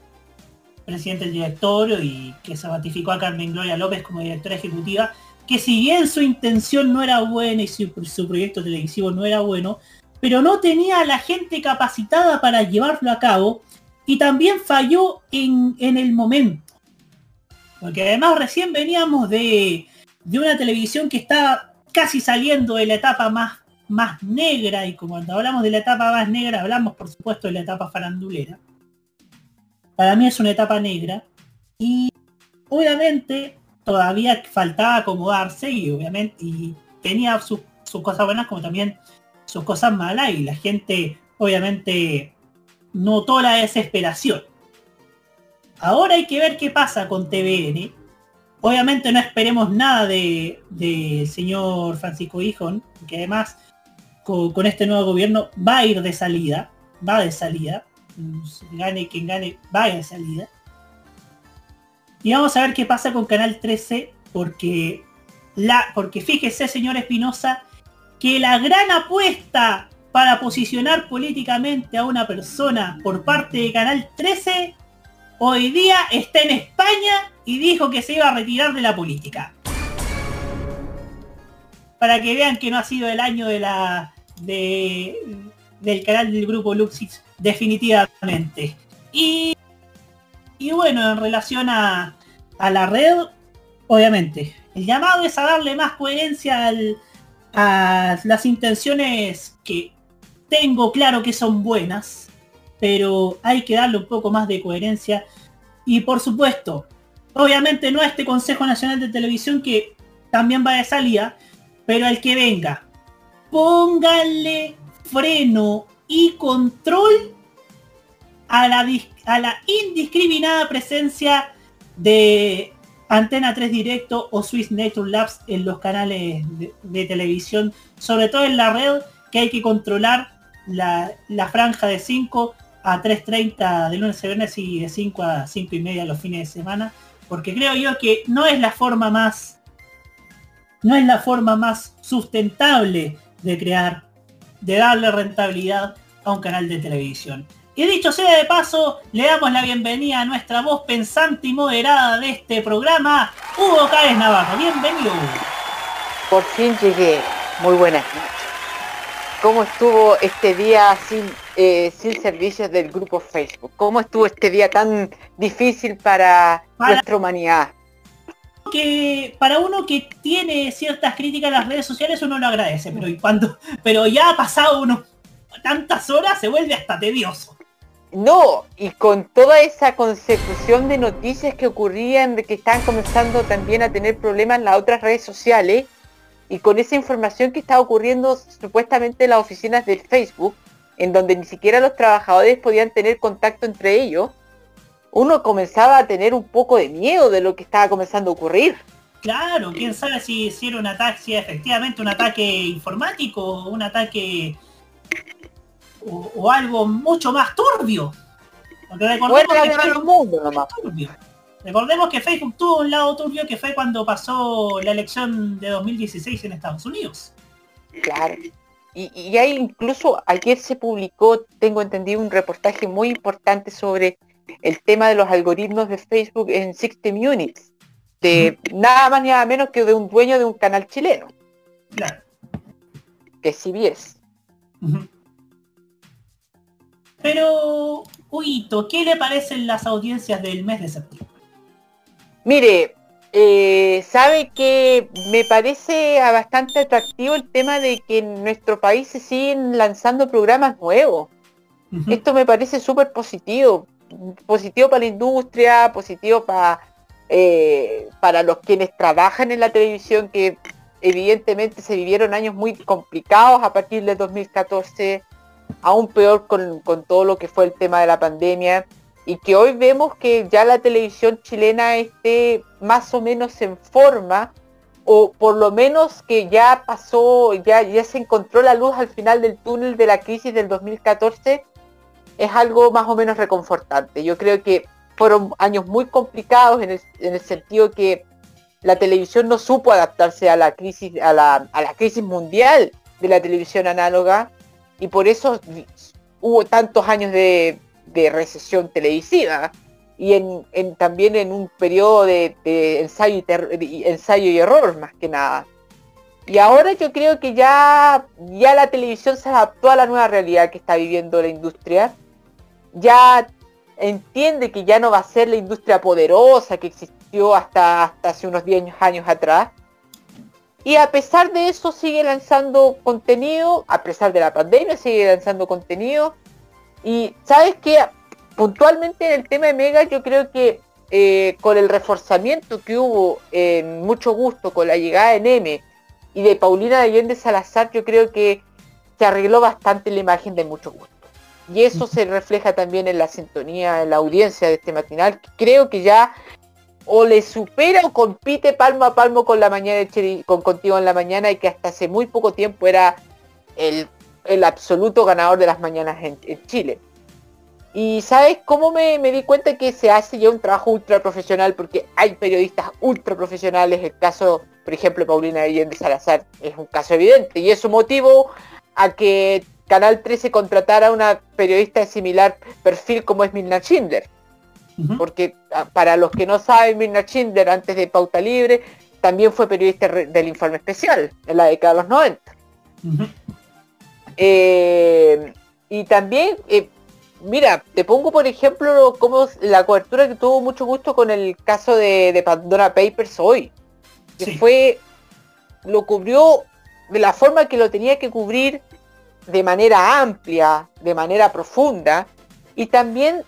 presidente del directorio y que se ratificó a Carmen Gloria López como directora ejecutiva, que si bien su intención no era buena y su, su proyecto televisivo no era bueno, pero no tenía a la gente capacitada para llevarlo a cabo y también falló en, en el momento. Porque además recién veníamos de, de una televisión que está casi saliendo de la etapa más, más negra, y como cuando hablamos de la etapa más negra, hablamos por supuesto de la etapa farandulera. Para mí es una etapa negra, y obviamente todavía faltaba acomodarse, y obviamente y tenía sus, cosas buenas como también sus cosas malas, y la gente obviamente notó la desesperación. Ahora hay que ver qué pasa con TVN, Obviamente no esperemos nada de, de señor Francisco Hijón, que además con, con, este nuevo gobierno va a ir de salida, va de salida, gane quien gane, va de salida. Y vamos a ver qué pasa con Canal 13, porque, la, porque fíjese, señor Espinosa, que la gran apuesta para posicionar políticamente a una persona por parte de Canal 13 hoy día está en España y dijo que se iba a retirar de la política. Para que vean que no ha sido el año de la de, del canal del grupo Luxix definitivamente. Y, y bueno, en relación a, a, la red, obviamente, el llamado es a darle más coherencia al, a las intenciones que tengo claro que son buenas, pero hay que darle un poco más de coherencia. Y por supuesto, obviamente no a este Consejo Nacional de Televisión que también va de salida, pero al que venga, pónganle freno y control a la, a la indiscriminada presencia de Antena 3 Directo o Swiss Nature Labs en los canales de, televisión, sobre todo en la red, que hay que controlar la, la franja de 5 a 3.30 de lunes a viernes y de 5 a 5 y media los fines de semana, porque creo yo que no es la forma más no es la forma más sustentable de crear, de darle rentabilidad a un canal de televisión. Y dicho sea de paso, le damos la bienvenida a nuestra voz pensante y moderada de este programa, Hugo Cáez Navarro. Bienvenido. Por fin llegué. Muy buenas noches. ¿Cómo estuvo este día sin, eh, sin servicios del grupo Facebook? ¿Cómo estuvo este día tan difícil para, para nuestra humanidad? Que para uno que tiene ciertas críticas en las redes sociales uno lo agradece, pero cuando, pero ya ha pasado uno tantas horas se vuelve hasta tedioso. No, y con toda esa consecución de noticias que ocurrían, de que están comenzando también a tener problemas en las otras redes sociales, y con esa información que estaba ocurriendo supuestamente en las oficinas de Facebook, en donde ni siquiera los trabajadores podían tener contacto entre ellos, uno comenzaba a tener un poco de miedo de lo que estaba comenzando a ocurrir. Claro, quién sabe si hicieron un ataque, si efectivamente un ataque informático, un ataque o, o, algo mucho más turbio. Porque recordemos que el mundo nomás. Recordemos que Facebook tuvo un lado turbio que fue cuando pasó la elección de 2016 en Estados Unidos. Claro. Y, y hay incluso, ayer se publicó, tengo entendido, un reportaje muy importante sobre el tema de los algoritmos de Facebook en 60 Minutes. De nada más ni nada menos que de un dueño de un canal chileno. Claro. Que CBS. Uh -huh. Pero, Huito, ¿qué le parecen las audiencias del mes de septiembre? Mire, eh, sabe que me parece bastante atractivo el tema de que en nuestro país se siguen lanzando programas nuevos. Uh -huh. Esto me parece súper positivo. Positivo para la industria, positivo para, eh, para los quienes trabajan en la televisión, que evidentemente se vivieron años muy complicados a partir del 2014, aún peor con, todo lo que fue el tema de la pandemia y que hoy vemos que ya la televisión chilena esté más o menos en forma o por lo menos que ya pasó, ya, ya se encontró la luz al final del túnel de la crisis del 2014, es algo más o menos reconfortante. Yo creo que fueron años muy complicados en el, sentido que la televisión no supo adaptarse a la crisis, a la, a la crisis mundial de la televisión análoga y por eso hubo tantos años de, recesión televisiva y también en un periodo de, ensayo, y ensayo y error más que nada. Y ahora yo creo que ya, ya la televisión se adaptó a la nueva realidad que está viviendo la industria. Ya entiende que ya no va a ser la industria poderosa que existió hasta hace unos 10 años atrás. Y a pesar de eso sigue lanzando contenido, a pesar de la pandemia sigue lanzando contenido. Y sabes que puntualmente en el tema de Mega yo creo que eh, con el reforzamiento que hubo en mucho gusto con la llegada de Neme y de Paulina de Allende Salazar, yo creo que se arregló bastante la imagen de mucho gusto. Y eso se refleja también en la sintonía, en la audiencia de este matinal, que creo que ya o le supera o compite palmo a palmo con la mañana con contigo en la mañana y que hasta hace muy poco tiempo era el, absoluto ganador de las mañanas en Chile. Y ¿sabes cómo me, di cuenta que se hace ya un trabajo ultra profesional? Porque hay periodistas ultra profesionales. El caso, por ejemplo, Paulina Allende Salazar es un caso evidente. Y eso motivó a que Canal 13 contratara a una periodista de similar perfil como es Mirna Schindler. Porque ah, para los que no saben, Mirna Schindler antes de Pauta Libre también fue periodista del informe especial en la década de los 90. Eh, y también eh, Mira, te pongo por ejemplo como la cobertura que tuvo mucho gusto con el caso de, Pandora Papers hoy. Que fue, lo cubrió de la forma que lo tenía que cubrir de manera amplia, de manera profunda, y también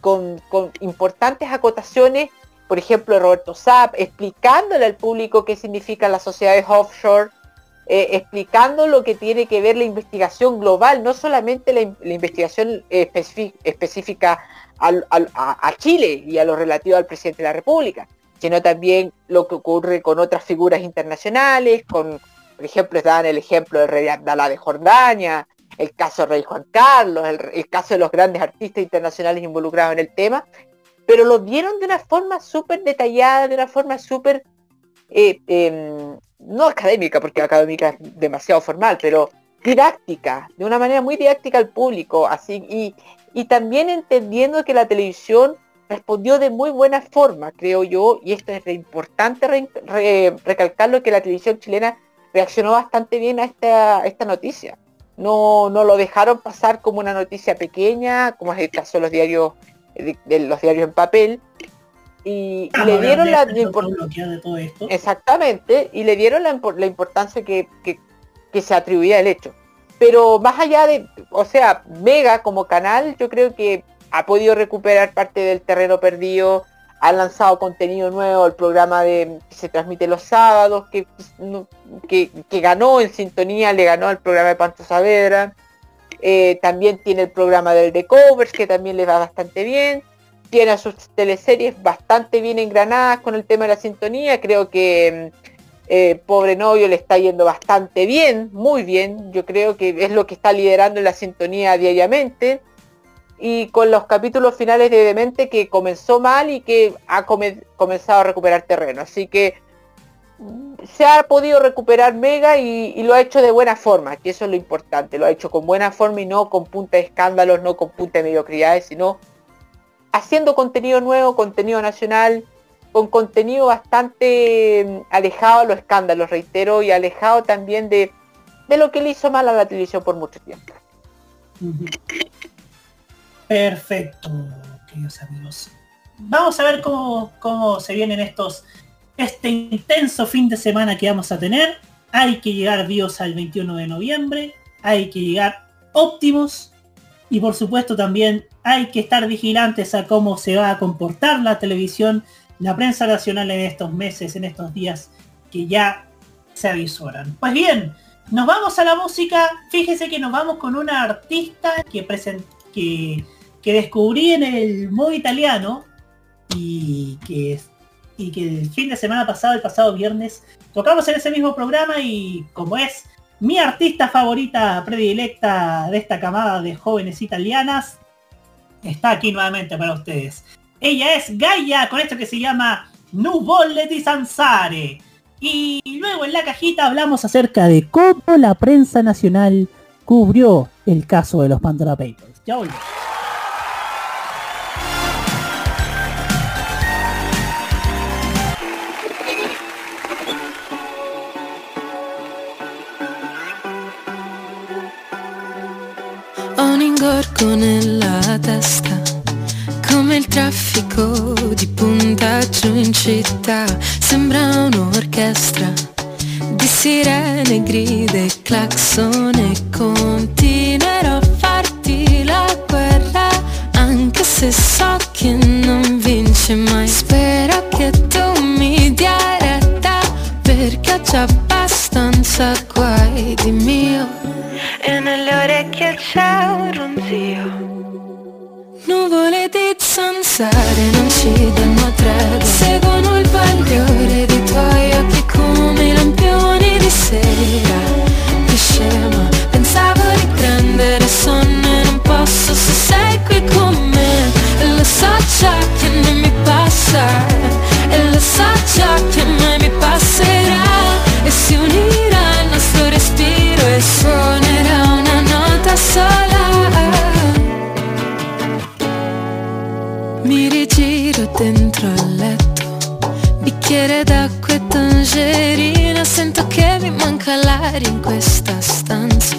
con, importantes acotaciones, por ejemplo, Roberto Sapp, explicándole al público qué significa las sociedades offshore, eh, explicando lo que tiene que ver la investigación global, no solamente la, investigación específica a, Chile y a lo relativo al presidente de la República, sino también lo que ocurre con otras figuras internacionales, con, por ejemplo, dan el ejemplo del rey de Jordania, el caso rey Juan Carlos, el, caso de los grandes artistas internacionales involucrados en el tema, pero lo vieron de una forma súper detallada, de una forma súper eh, em, no académica, porque académica es demasiado formal, pero didáctica, de una manera muy didáctica al público, así, y, y también entendiendo que la televisión respondió de muy buena forma, creo yo, y esto es importante recalcarlo, que la televisión chilena reaccionó bastante bien a esta, esta noticia. No, no lo dejaron pasar como una noticia pequeña, como es el caso de los diarios, de los diarios en papel, y, le dieron la, exactamente y le dieron la, importancia que, se atribuía el hecho. Pero más allá de o sea Mega como canal yo creo que ha podido recuperar parte del terreno perdido ha lanzado contenido nuevo el programa de que se transmite los sábados que, que, ganó en sintonía le ganó al programa de Pancho Saavedra eh, también tiene el programa del The Covers que también le va bastante bien tiene a sus teleseries bastante bien engranadas con el tema de la sintonía. Creo que mm, eh, Pobre Novio le está yendo bastante bien, muy bien. Yo creo que es lo que está liderando la sintonía diariamente. Y con los capítulos finales de Demente que comenzó mal y que ha comenzado a recuperar terreno. Así que se ha podido recuperar Mega y, lo ha hecho de buena forma, que eso es lo importante. Lo ha hecho con buena forma y no con punta de escándalos, no con punta de mediocridades, sino haciendo contenido nuevo, contenido nacional, con contenido bastante mm, alejado a los escándalos, reitero, y alejado también de, de lo que le hizo mal a la televisión por mucho tiempo. Perfecto, queridos amigos. Vamos a ver cómo, cómo se vienen estos este intenso fin de semana que vamos a tener. Hay que llegar vivos al 21 de noviembre. Hay que llegar óptimos. Y por supuesto también hay que estar vigilantes a cómo se va a comportar la televisión, la prensa nacional en estos meses, en estos días que ya se avisoran. Pues bien, nos vamos a la música. Fíjese que nos vamos con una artista que, que, que descubrí en el modo italiano y que, y que el fin de semana pasado, el pasado viernes, tocamos en ese mismo programa y como es mi artista favorita predilecta de esta camada de jóvenes italianas, está aquí nuevamente para ustedes. Ella es Gaia con esto que se llama Nuvole di Sansare. Y luego en la cajita hablamos acerca de cómo la prensa nacional cubrió el caso de los Pandora Papers. Ya volvemos. Ingorgo nella testa, come il traffico di puntaggio in città. Sembra un'orchestra di sirene, gride e clacson e continuerò a farti la guerra, anche se so che non vince mai. Spero che tu mi dia perché già abbastanza guai di mio. E nelle orecchie c'è un ronzio. Nuvole di zanzare non ci danno tregua. Seguono il bagliore dei tuoi occhi come i lampioni di sera. Che scema, pensavo di prendere sonno e non posso se sei qui con me E lo so già che non mi passa E lo so già che mai mi passerà. E si unirà il nostro respiro e suonerà una nota sola. Mi rigiro dentro al letto Bicchiere d'acqua e tangerina. Sento che mi manca l'aria in questa stanza.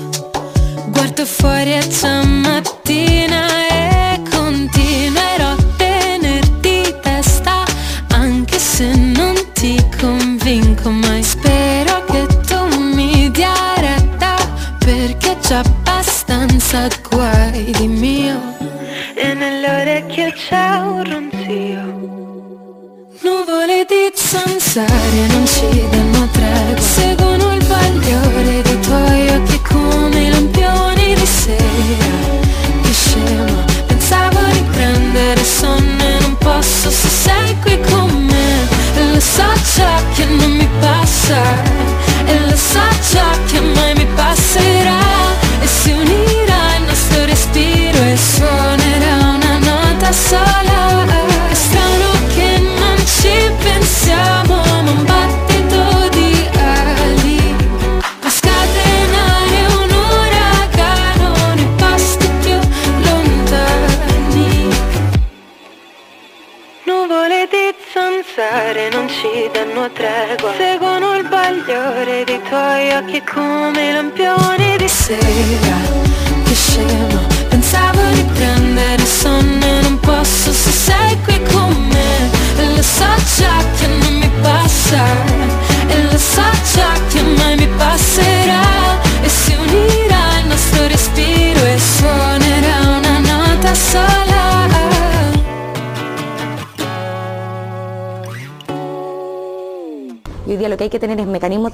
Guardo fuori a già mattina già abbastanza guai di mio e nelle orecchie c'è un ronzio. Nuvole di zanzare non ci danno tregua, seguono il bagliore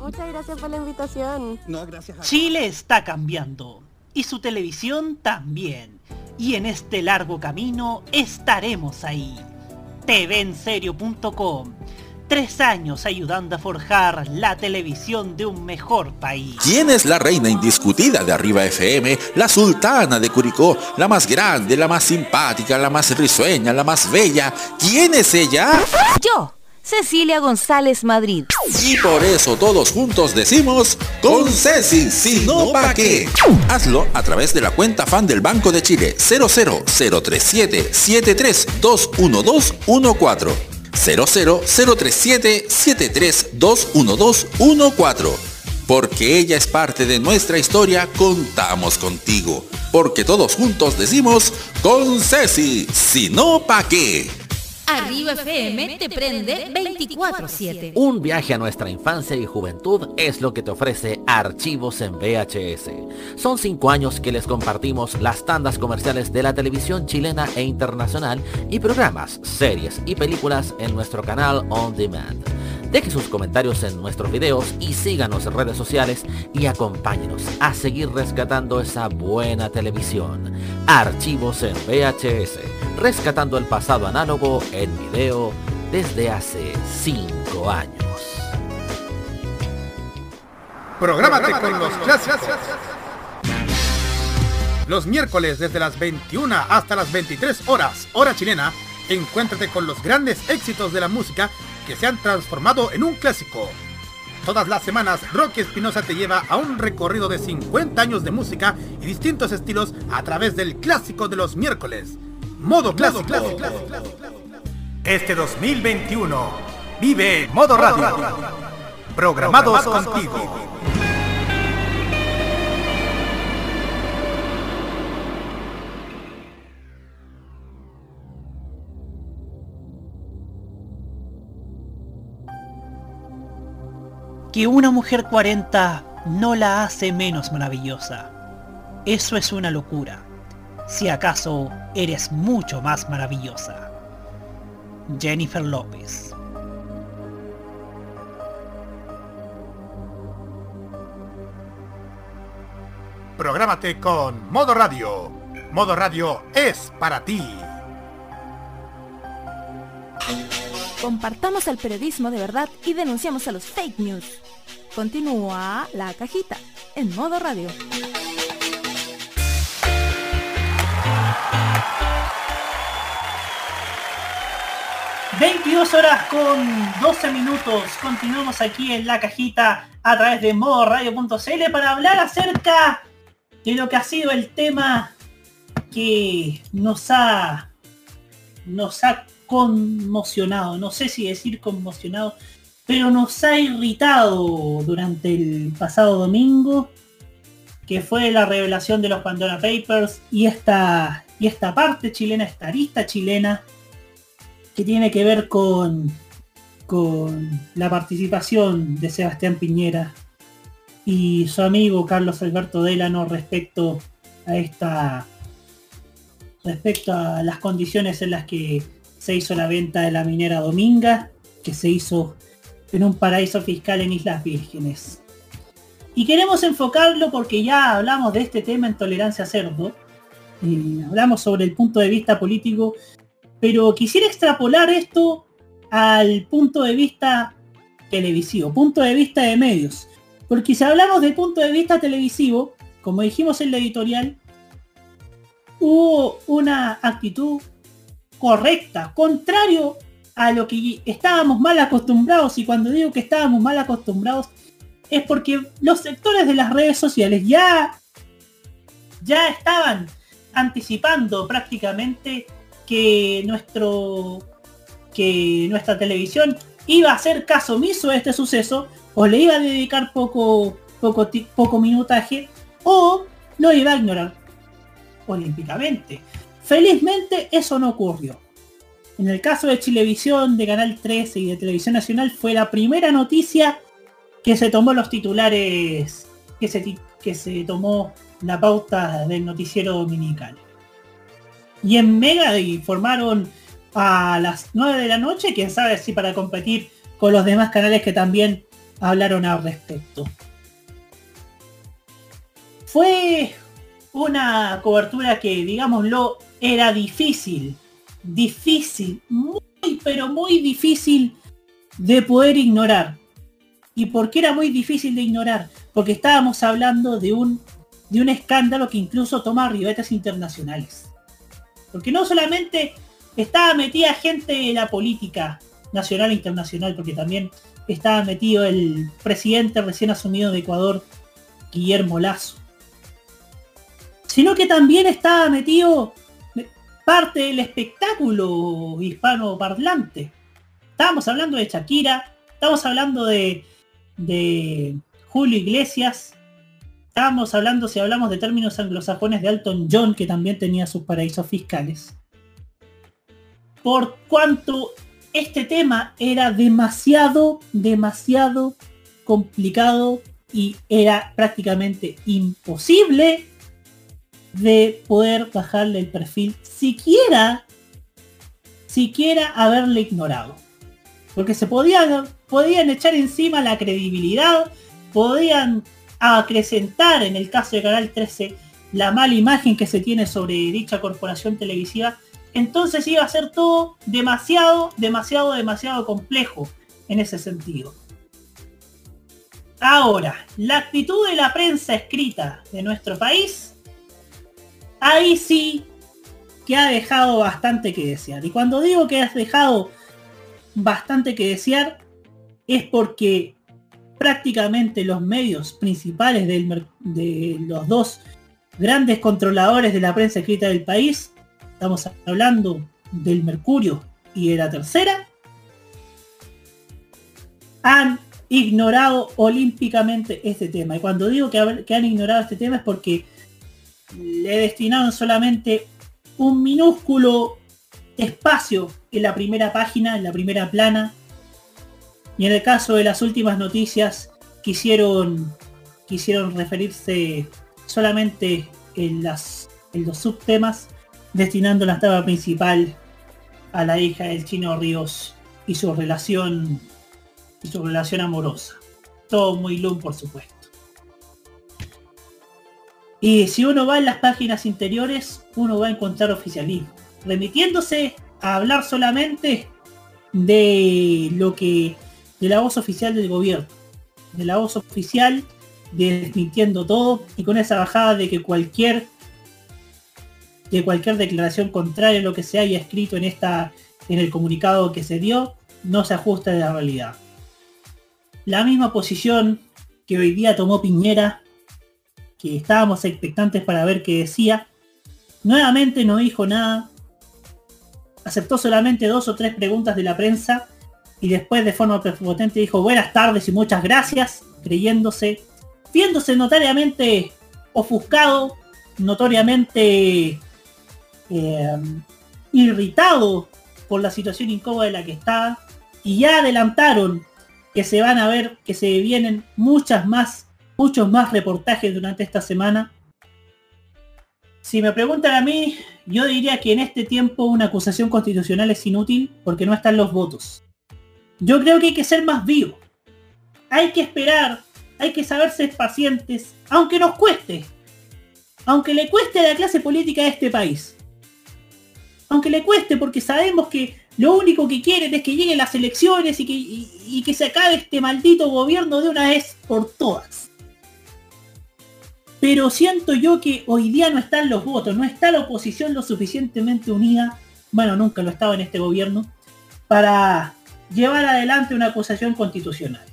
Muchas gracias por la invitación. No, gracias a Chile está cambiando y su televisión también. Y en este largo camino estaremos ahí. TVenserio.com. Tres años ayudando a forjar la televisión de un mejor país. ¿Quién es la reina indiscutida de Arriba FM? La sultana de Curicó, la más grande, la más simpática, la más risueña, la más bella. ¿Quién es ella? Yo, Cecilia González Madrid. Y por eso todos juntos decimos, con Ceci, si no pa' qué. Hazlo a través de la cuenta fan del Banco de Chile 00037 7321214. 00037 7321214. Porque ella es parte de nuestra historia, contamos contigo. Porque todos juntos decimos, con Ceci, si no, ¿pa' qué? Arriba FM te prende 24/7. Un viaje a nuestra infancia y juventud es lo que te ofrece Archivos en VHS. Son cinco años que les compartimos las tandas comerciales de la televisión chilena e internacional y programas, series y películas en nuestro canal On Demand. Deje sus comentarios en nuestros videos y síganos en redes sociales y acompáñenos a seguir rescatando esa buena televisión. Archivos en VHS, rescatando el pasado análogo en video desde hace 5 años. Prográmate con los clásicos. Los miércoles desde las 21 hasta las 23 horas, hora chilena, encuéntrate con los grandes éxitos de la música que se han transformado en un clásico. Todas las semanas, Rocky Espinosa te lleva a un recorrido de 50 años de música y distintos estilos a través del clásico de los miércoles. Modo clásico. Este 2021, vive Modo Radio. Programados contigo. que una mujer 40 no la hace menos maravillosa. Eso es una locura. Si acaso eres mucho más maravillosa. Jennifer López. Prográmate con Modo Radio. Modo Radio es para ti. Compartamos el periodismo de verdad y denunciamos a los fake news. Continúa la cajita en modo radio. ...22 horas con 12 minutos... ...continuamos aquí en la cajita... ...a través de modoradio.cl... ...para hablar acerca... ...de lo que ha sido el tema... ...que nos ha... ...nos ha conmocionado, no sé si decir conmocionado, pero nos ha irritado durante el pasado domingo, que fue la revelación de los Pandora Papers y esta, y esta parte chilena, esta arista chilena, que tiene que ver con, con la participación de Sebastián Piñera y su amigo Carlos Alberto Delano respecto a esta respecto a las condiciones en las que se hizo la venta de la minera Dominga, que se hizo en un paraíso fiscal en Islas Vírgenes. Y queremos enfocarlo porque ya hablamos de este tema en Tolerancia Cerdo, eh, hablamos sobre el punto de vista político, pero quisiera extrapolar esto al punto de vista televisivo, punto de vista de medios. Porque si hablamos del punto de vista televisivo, como dijimos en la editorial, hubo una actitud correcta, contrario a lo que estábamos mal acostumbrados, y cuando digo que estábamos mal acostumbrados, es porque los sectores de las redes sociales ya, ya estaban anticipando prácticamente que nuestro que nuestra televisión iba a hacer caso omiso de este suceso o le iba a dedicar poco poco poco minutaje o lo iba a ignorar olímpicamente. Felizmente eso no ocurrió. En el caso de Chilevisión, de Canal 13 y de Televisión Nacional fue la primera noticia que se tomó los titulares, que se, que se tomó la pauta del noticiero dominical. Y en Mega informaron a las 9 de la noche, quién sabe si para competir con los demás canales que también hablaron al respecto. Fue una cobertura que, digámoslo, era difícil, difícil, muy, pero muy difícil de poder ignorar. ¿Y por qué era muy difícil de ignorar? Porque estábamos hablando de un, de un escándalo que incluso toma ribetes internacionales. Porque no solamente estaba metida gente de la política nacional e internacional, porque también estaba metido el presidente recién asumido de Ecuador, Guillermo Lazo. Sino que también estaba metido parte del espectáculo hispano parlante. Estábamos hablando de Shakira, estamos hablando de, de Julio Iglesias. Estábamos hablando, si hablamos de términos anglosajones, de Alton John, que también tenía sus paraísos fiscales. Por cuanto este tema era demasiado, demasiado complicado y era prácticamente imposible de poder bajarle el perfil siquiera siquiera haberle ignorado porque se podían podían echar encima la credibilidad podían acrecentar en el caso de Canal 13 la mala imagen que se tiene sobre dicha corporación televisiva entonces iba a ser todo demasiado demasiado demasiado complejo en ese sentido Ahora, la actitud de la prensa escrita de nuestro país, ahí sí que ha dejado bastante que desear. Y cuando digo que has dejado bastante que desear, es porque prácticamente los medios principales de los dos grandes controladores de la prensa escrita del país, estamos hablando del Mercurio y de la Tercera, han ignorado olímpicamente este tema. Y cuando digo que, han ignorado este tema es porque le destinaron solamente un minúsculo espacio en la primera página, en la primera plana. Y en el caso de las últimas noticias quisieron, quisieron referirse solamente en, los subtemas, destinando la tabla principal a la hija del chino Ríos y su relación y su relación amorosa. Todo muy lum, por supuesto. Y si uno va en las páginas interiores, uno va a encontrar oficialismo, remitiéndose a hablar solamente de lo que de la voz oficial del gobierno, de la voz oficial desmintiendo todo y con esa bajada de que cualquier de cualquier declaración contraria a lo que se haya escrito en esta en el comunicado que se dio no se ajusta a la realidad la misma posición que hoy día tomó Piñera, que estábamos expectantes para ver qué decía. Nuevamente no dijo nada, aceptó solamente dos o tres preguntas de la prensa y después de forma prepotente dijo buenas tardes y muchas gracias, creyéndose, viéndose notoriamente ofuscado, notoriamente eh, irritado por la situación incómoda en la que está y ya adelantaron que se van a ver, que se vienen muchas más, muchos más reportajes durante esta semana. Si me preguntan a mí, yo diría que en este tiempo una acusación constitucional es inútil porque no están los votos. Yo creo que hay que ser más vivo. Hay que esperar, hay que saber ser pacientes, aunque nos cueste. Aunque le cueste a la clase política de este país. Aunque le cueste porque sabemos que lo único que quieren es que lleguen las elecciones y que, que se acabe este maldito gobierno de una vez por todas. Pero siento yo que hoy día no están los votos, no está la oposición lo suficientemente unida, bueno, nunca lo estaba en este gobierno, para llevar adelante una acusación constitucional.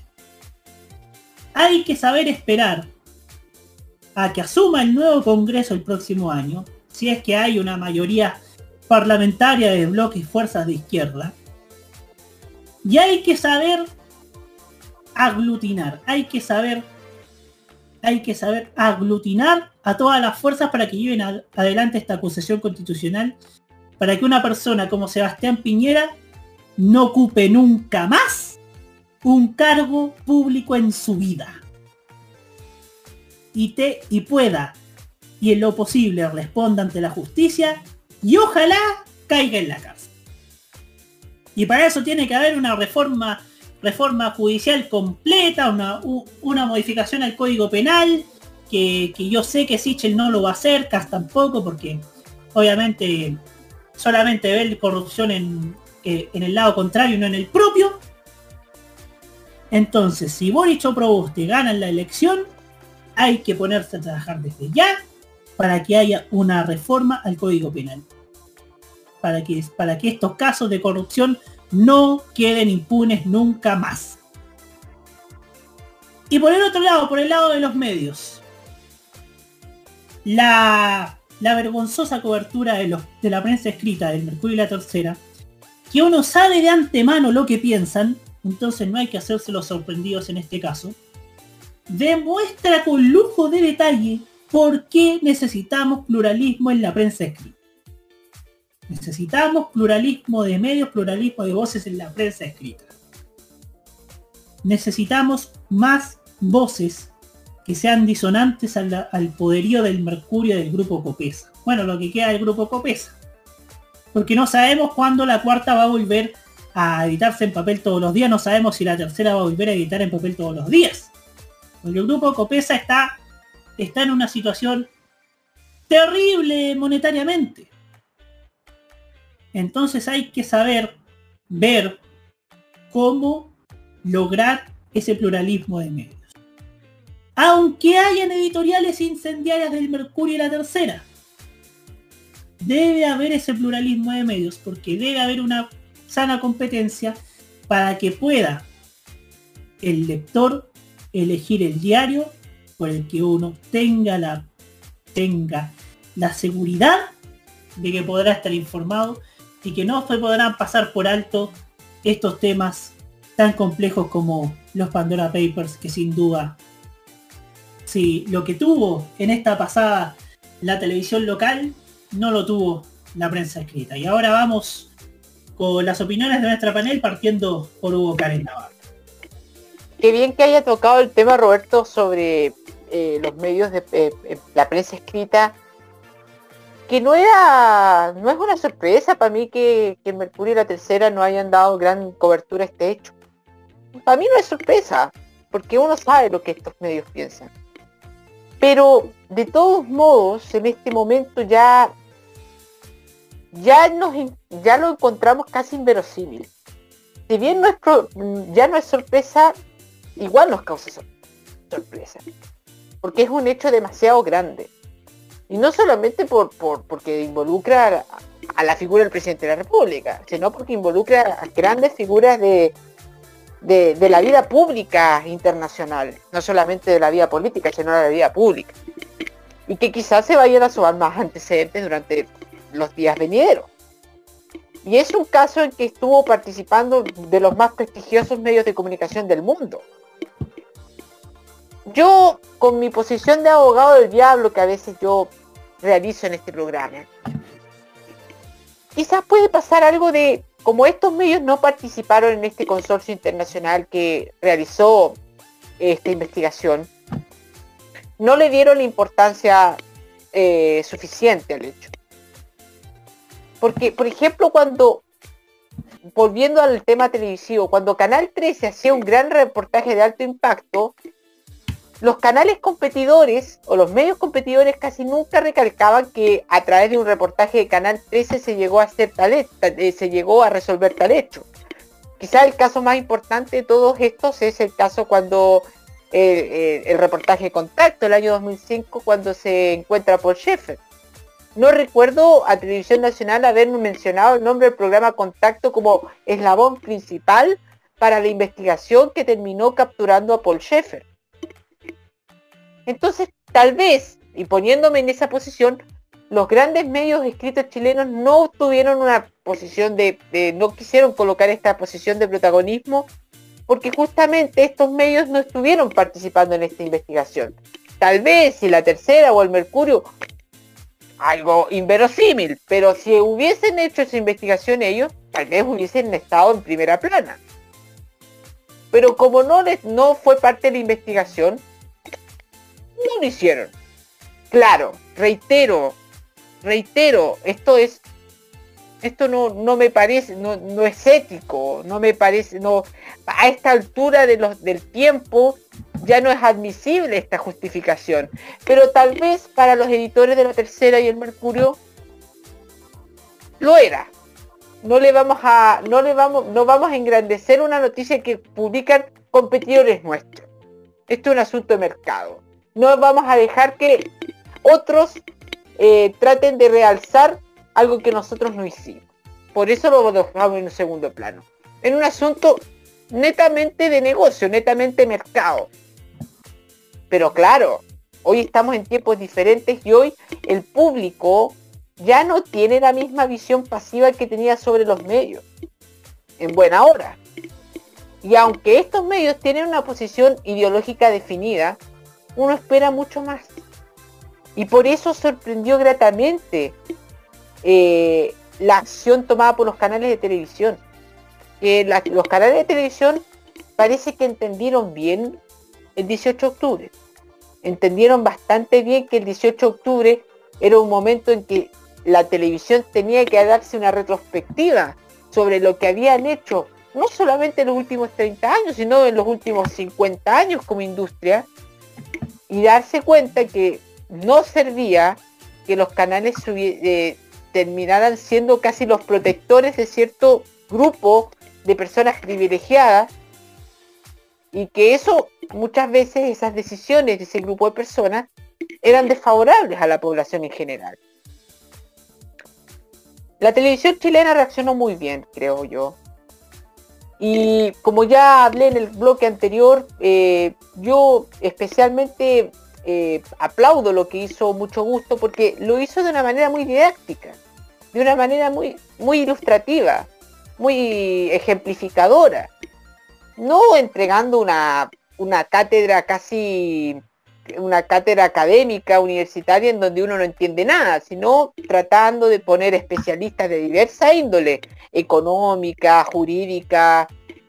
Hay que saber esperar a que asuma el nuevo Congreso el próximo año, si es que hay una mayoría parlamentaria de bloques y fuerzas de izquierda. Y hay que saber aglutinar, hay que saber, hay que saber aglutinar a todas las fuerzas para que lleven adelante esta acusación constitucional, para que una persona como Sebastián Piñera no ocupe nunca más un cargo público en su vida. Y, te, y pueda, y en lo posible responda ante la justicia y ojalá caiga en la cárcel. Y para eso tiene que haber una reforma, reforma judicial completa, una, una modificación al código penal, que, yo sé que Sichel no lo va a hacer, Cas tampoco, porque obviamente solamente ve corrupción en, en el lado contrario no en el propio. Entonces, si Boric o Proboste ganan la elección, hay que ponerse a trabajar desde ya para que haya una reforma al Código Penal. Para que, para que estos casos de corrupción no queden impunes nunca más. Y por el otro lado, por el lado de los medios, la, la vergonzosa cobertura de, los, de la prensa escrita del Mercurio y la Tercera, que uno sabe de antemano lo que piensan, entonces no hay que hacerse los sorprendidos en este caso, demuestra con lujo de detalle por qué necesitamos pluralismo en la prensa escrita. Necesitamos pluralismo de medios, pluralismo de voces en la prensa escrita. Necesitamos más voces que sean disonantes al, al poderío del Mercurio del grupo Copesa. Bueno, lo que queda del grupo Copesa. Porque no sabemos cuándo la cuarta va a volver a editarse en papel todos los días. No sabemos si la tercera va a volver a editar en papel todos los días. Porque el grupo Copesa está, está en una situación terrible monetariamente. Entonces hay que saber ver cómo lograr ese pluralismo de medios. Aunque hayan editoriales incendiarias del Mercurio y la Tercera, debe haber ese pluralismo de medios porque debe haber una sana competencia para que pueda el lector elegir el diario por el que uno tenga la tenga la seguridad de que podrá estar informado y que no se podrán pasar por alto estos temas tan complejos como los Pandora Papers que sin duda si lo que tuvo en esta pasada la televisión local no lo tuvo la prensa escrita. Y ahora vamos con las opiniones de nuestra panel partiendo por Hugo Karen Navarro. Qué bien que haya tocado el tema Roberto sobre eh, los medios de eh, eh, la prensa escrita que no era no es una sorpresa para mí que, que Mercurio y la tercera no hayan dado gran cobertura a este hecho. Para mí no es sorpresa porque uno sabe lo que estos medios piensan. Pero de todos modos en este momento ya ya nos ya lo encontramos casi inverosímil. Si bien no es ya no es sorpresa igual nos causa sorpresa porque es un hecho demasiado grande. Y no solamente por, porque involucra a, la figura del presidente de la república sino porque involucra a grandes figuras de, de, la vida pública internacional no solamente de la vida política sino de la vida pública. Y que quizás se vayan a sumar más antecedentes durante los días venideros y es un caso en que estuvo participando de los más prestigiosos medios de comunicación del mundo yo, con mi posición de abogado del diablo que a veces yo realizo en este programa, quizás puede pasar algo de, como estos medios no participaron en este consorcio internacional que realizó esta investigación, no le dieron la importancia eh, suficiente al hecho. Porque, por ejemplo, cuando, volviendo al tema televisivo, cuando Canal 13 hacía un gran reportaje de alto impacto, los canales competidores o los medios competidores casi nunca recalcaban que a través de un reportaje de Canal 13 se llegó a hacer tal, eh, se llegó a resolver tal hecho. Quizá el caso más importante de todos estos es el caso cuando eh, eh, el reportaje Contacto, el año 2005, cuando se encuentra Paul Schaeffer. No recuerdo a Televisión Nacional haber mencionado el nombre del programa Contacto como eslabón principal para la investigación que terminó capturando a Paul Schaeffer. Entonces, tal vez, y poniéndome en esa posición, los grandes medios escritos chilenos no tuvieron una posición de, no quisieron colocar esta posición de protagonismo porque justamente estos medios no estuvieron participando en esta investigación. Tal vez si la tercera o el Mercurio, algo inverosímil, pero si hubiesen hecho esa investigación ellos, tal vez hubiesen estado en primera plana. Pero como no, les, no fue parte de la investigación, no lo hicieron. Claro, reitero, reitero, esto es, esto no, no me parece, no, no, es ético, no me parece, no, a esta altura de los, del tiempo ya no es admisible esta justificación. Pero tal vez para los editores de la tercera y el Mercurio lo era. No le vamos a, no le vamos, no vamos a engrandecer una noticia que publican competidores nuestros. Esto es un asunto de mercado no vamos a dejar que otros eh, traten de realzar algo que nosotros no hicimos. Por eso lo dejamos en un segundo plano. En un asunto netamente de negocio, netamente mercado. Pero claro, hoy estamos en tiempos diferentes y hoy el público ya no tiene la misma visión pasiva que tenía sobre los medios. En buena hora. Y aunque estos medios tienen una posición ideológica definida, uno espera mucho más. Y por eso sorprendió gratamente eh, la acción tomada por los canales de televisión. Que los canales de televisión parece que entendieron bien el 18 de octubre. Entendieron bastante bien que el 18 de octubre era un momento en que la televisión tenía que darse una retrospectiva sobre lo que habían hecho, no solamente en los últimos 30 años, sino en los últimos 50 años como industria, y darse cuenta que no servía que los canales eh, terminaran siendo casi los protectores de cierto grupo de personas privilegiadas y que eso muchas veces esas decisiones de ese grupo de personas eran desfavorables a la población en general. La televisión chilena reaccionó muy bien, creo yo. Y como ya hablé en el bloque anterior, eh, yo especialmente eh, aplaudo lo que hizo mucho gusto porque lo hizo de una manera muy didáctica, de una manera muy, muy ilustrativa, muy ejemplificadora. No entregando una, una cátedra casi una cátedra académica universitaria en donde uno no entiende nada, sino tratando de poner especialistas de diversa índole, económica, jurídica,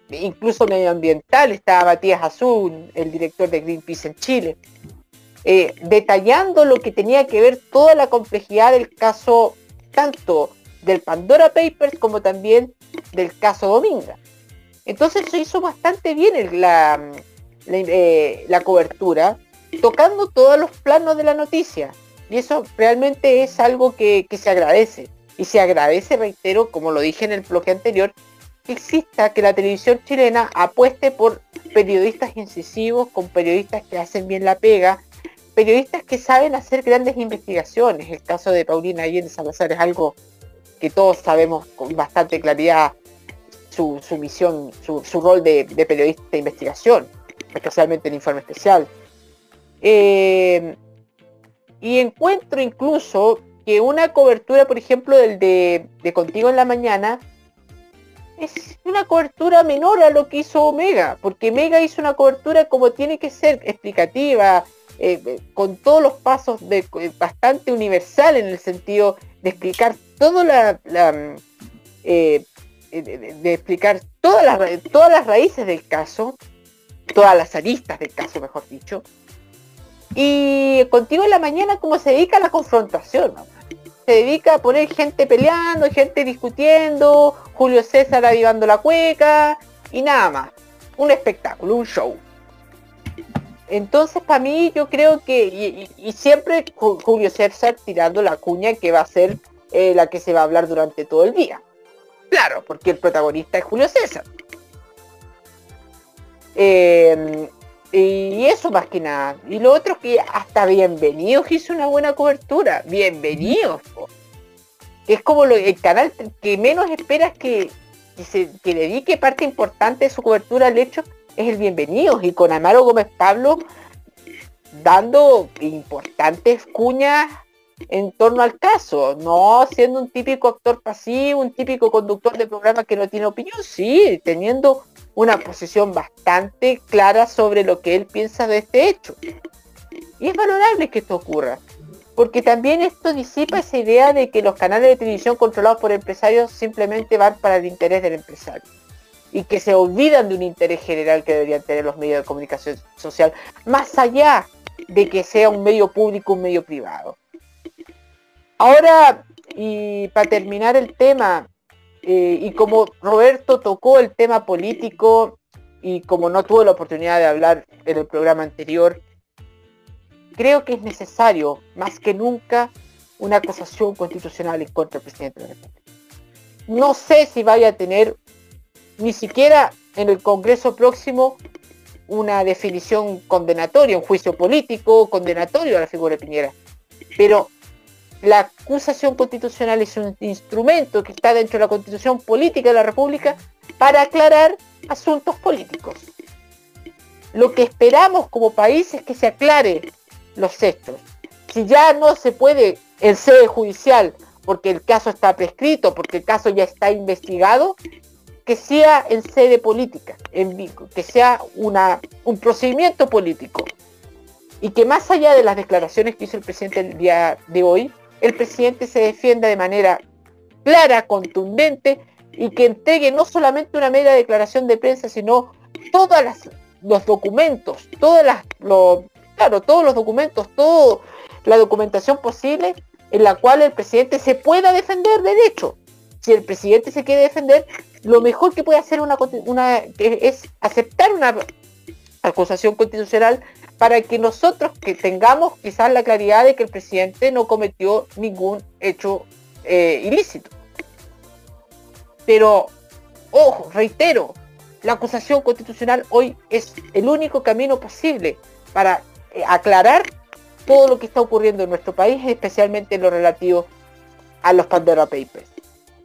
incluso medioambiental. Estaba Matías Azul, el director de Greenpeace en Chile, eh, detallando lo que tenía que ver toda la complejidad del caso, tanto del Pandora Papers como también del caso Dominga. Entonces se hizo bastante bien la, eh, la cobertura, tocando todos los planos de la noticia. Y eso realmente es algo que, que se agradece. Y se agradece, reitero, como lo dije en el bloque anterior, que exista, que la televisión chilena apueste por periodistas incisivos, con periodistas que hacen bien la pega, periodistas que saben hacer grandes investigaciones. El caso de Paulina Allende Salazar es algo que todos sabemos con bastante claridad su, su misión, su, su rol de, de periodista de investigación, especialmente en Informe Especial. Eh, y encuentro incluso que una cobertura, por ejemplo, del de, de Contigo en la Mañana, es una cobertura menor a lo que hizo Omega, porque Omega hizo una cobertura como tiene que ser, explicativa, eh, eh, con todos los pasos de, eh, bastante universal en el sentido de explicar toda la, mm, de, explicar todas las, todas las raíces del caso, todas las aristas del caso, mejor dicho. Y contigo en la mañana como se dedica a la confrontación, se dedica a poner gente peleando, gente discutiendo, Julio César avivando la cueca y nada más. Un espectáculo, un show. Entonces, para mí, yo creo que, y, siempre Ju- Julio César tirando la cuña que va a ser eh, la que se va a hablar durante todo el día. Claro, porque el protagonista es Julio César. Eh, y eso más que nada. Y lo otro que hasta Bienvenidos hizo una buena cobertura. Bienvenidos. po. Es como lo- el canal que menos esperas que, que, se, que dedique parte importante de su cobertura al hecho es el Bienvenidos. Y con Amaro Gómez Pablo dando importantes cuñas en torno al caso, no siendo un típico actor pasivo, un típico conductor de programa que no tiene opinión, sí, teniendo una posición bastante clara sobre lo que él piensa de este hecho. Y es valorable que esto ocurra, porque también esto disipa esa idea de que los canales de televisión controlados por empresarios simplemente van para el interés del empresario y que se olvidan de un interés general que deberían tener los medios de comunicación social, más allá de que sea un medio público, un medio privado. Ahora, y para terminar el tema, eh, y como Roberto tocó el tema político y como no tuvo la oportunidad de hablar en el programa anterior, creo que es necesario, más que nunca, una acusación constitucional en contra del presidente de la República. No sé si vaya a tener ni siquiera en el Congreso próximo una definición condenatoria, un juicio político condenatorio a la figura de Piñera. Pero la acusación constitucional es un instrumento que está dentro de la constitución política de la República para aclarar asuntos políticos. Lo que esperamos como país es que se aclare los hechos. Si ya no se puede en sede judicial porque el caso está prescrito, porque el caso ya está investigado, que sea en sede política, en, que sea un procedimiento político. Y que más allá de las declaraciones que hizo el presidente el día de hoy, el presidente se defienda de manera clara, contundente y que entregue no solamente una mera declaración de prensa, sino todos los documentos, todos los documentos, toda la documentación posible en la cual el presidente se pueda defender derecho. Si el presidente se quiere defender, lo mejor que puede hacer una, una es aceptar una acusación constitucional para que nosotros que tengamos quizás la claridad de que el presidente no cometió ningún hecho eh, ilícito. Pero, ojo, reitero, la acusación constitucional hoy es el único camino posible para eh, aclarar todo lo que está ocurriendo en nuestro país, especialmente en lo relativo a los Pandora Papers.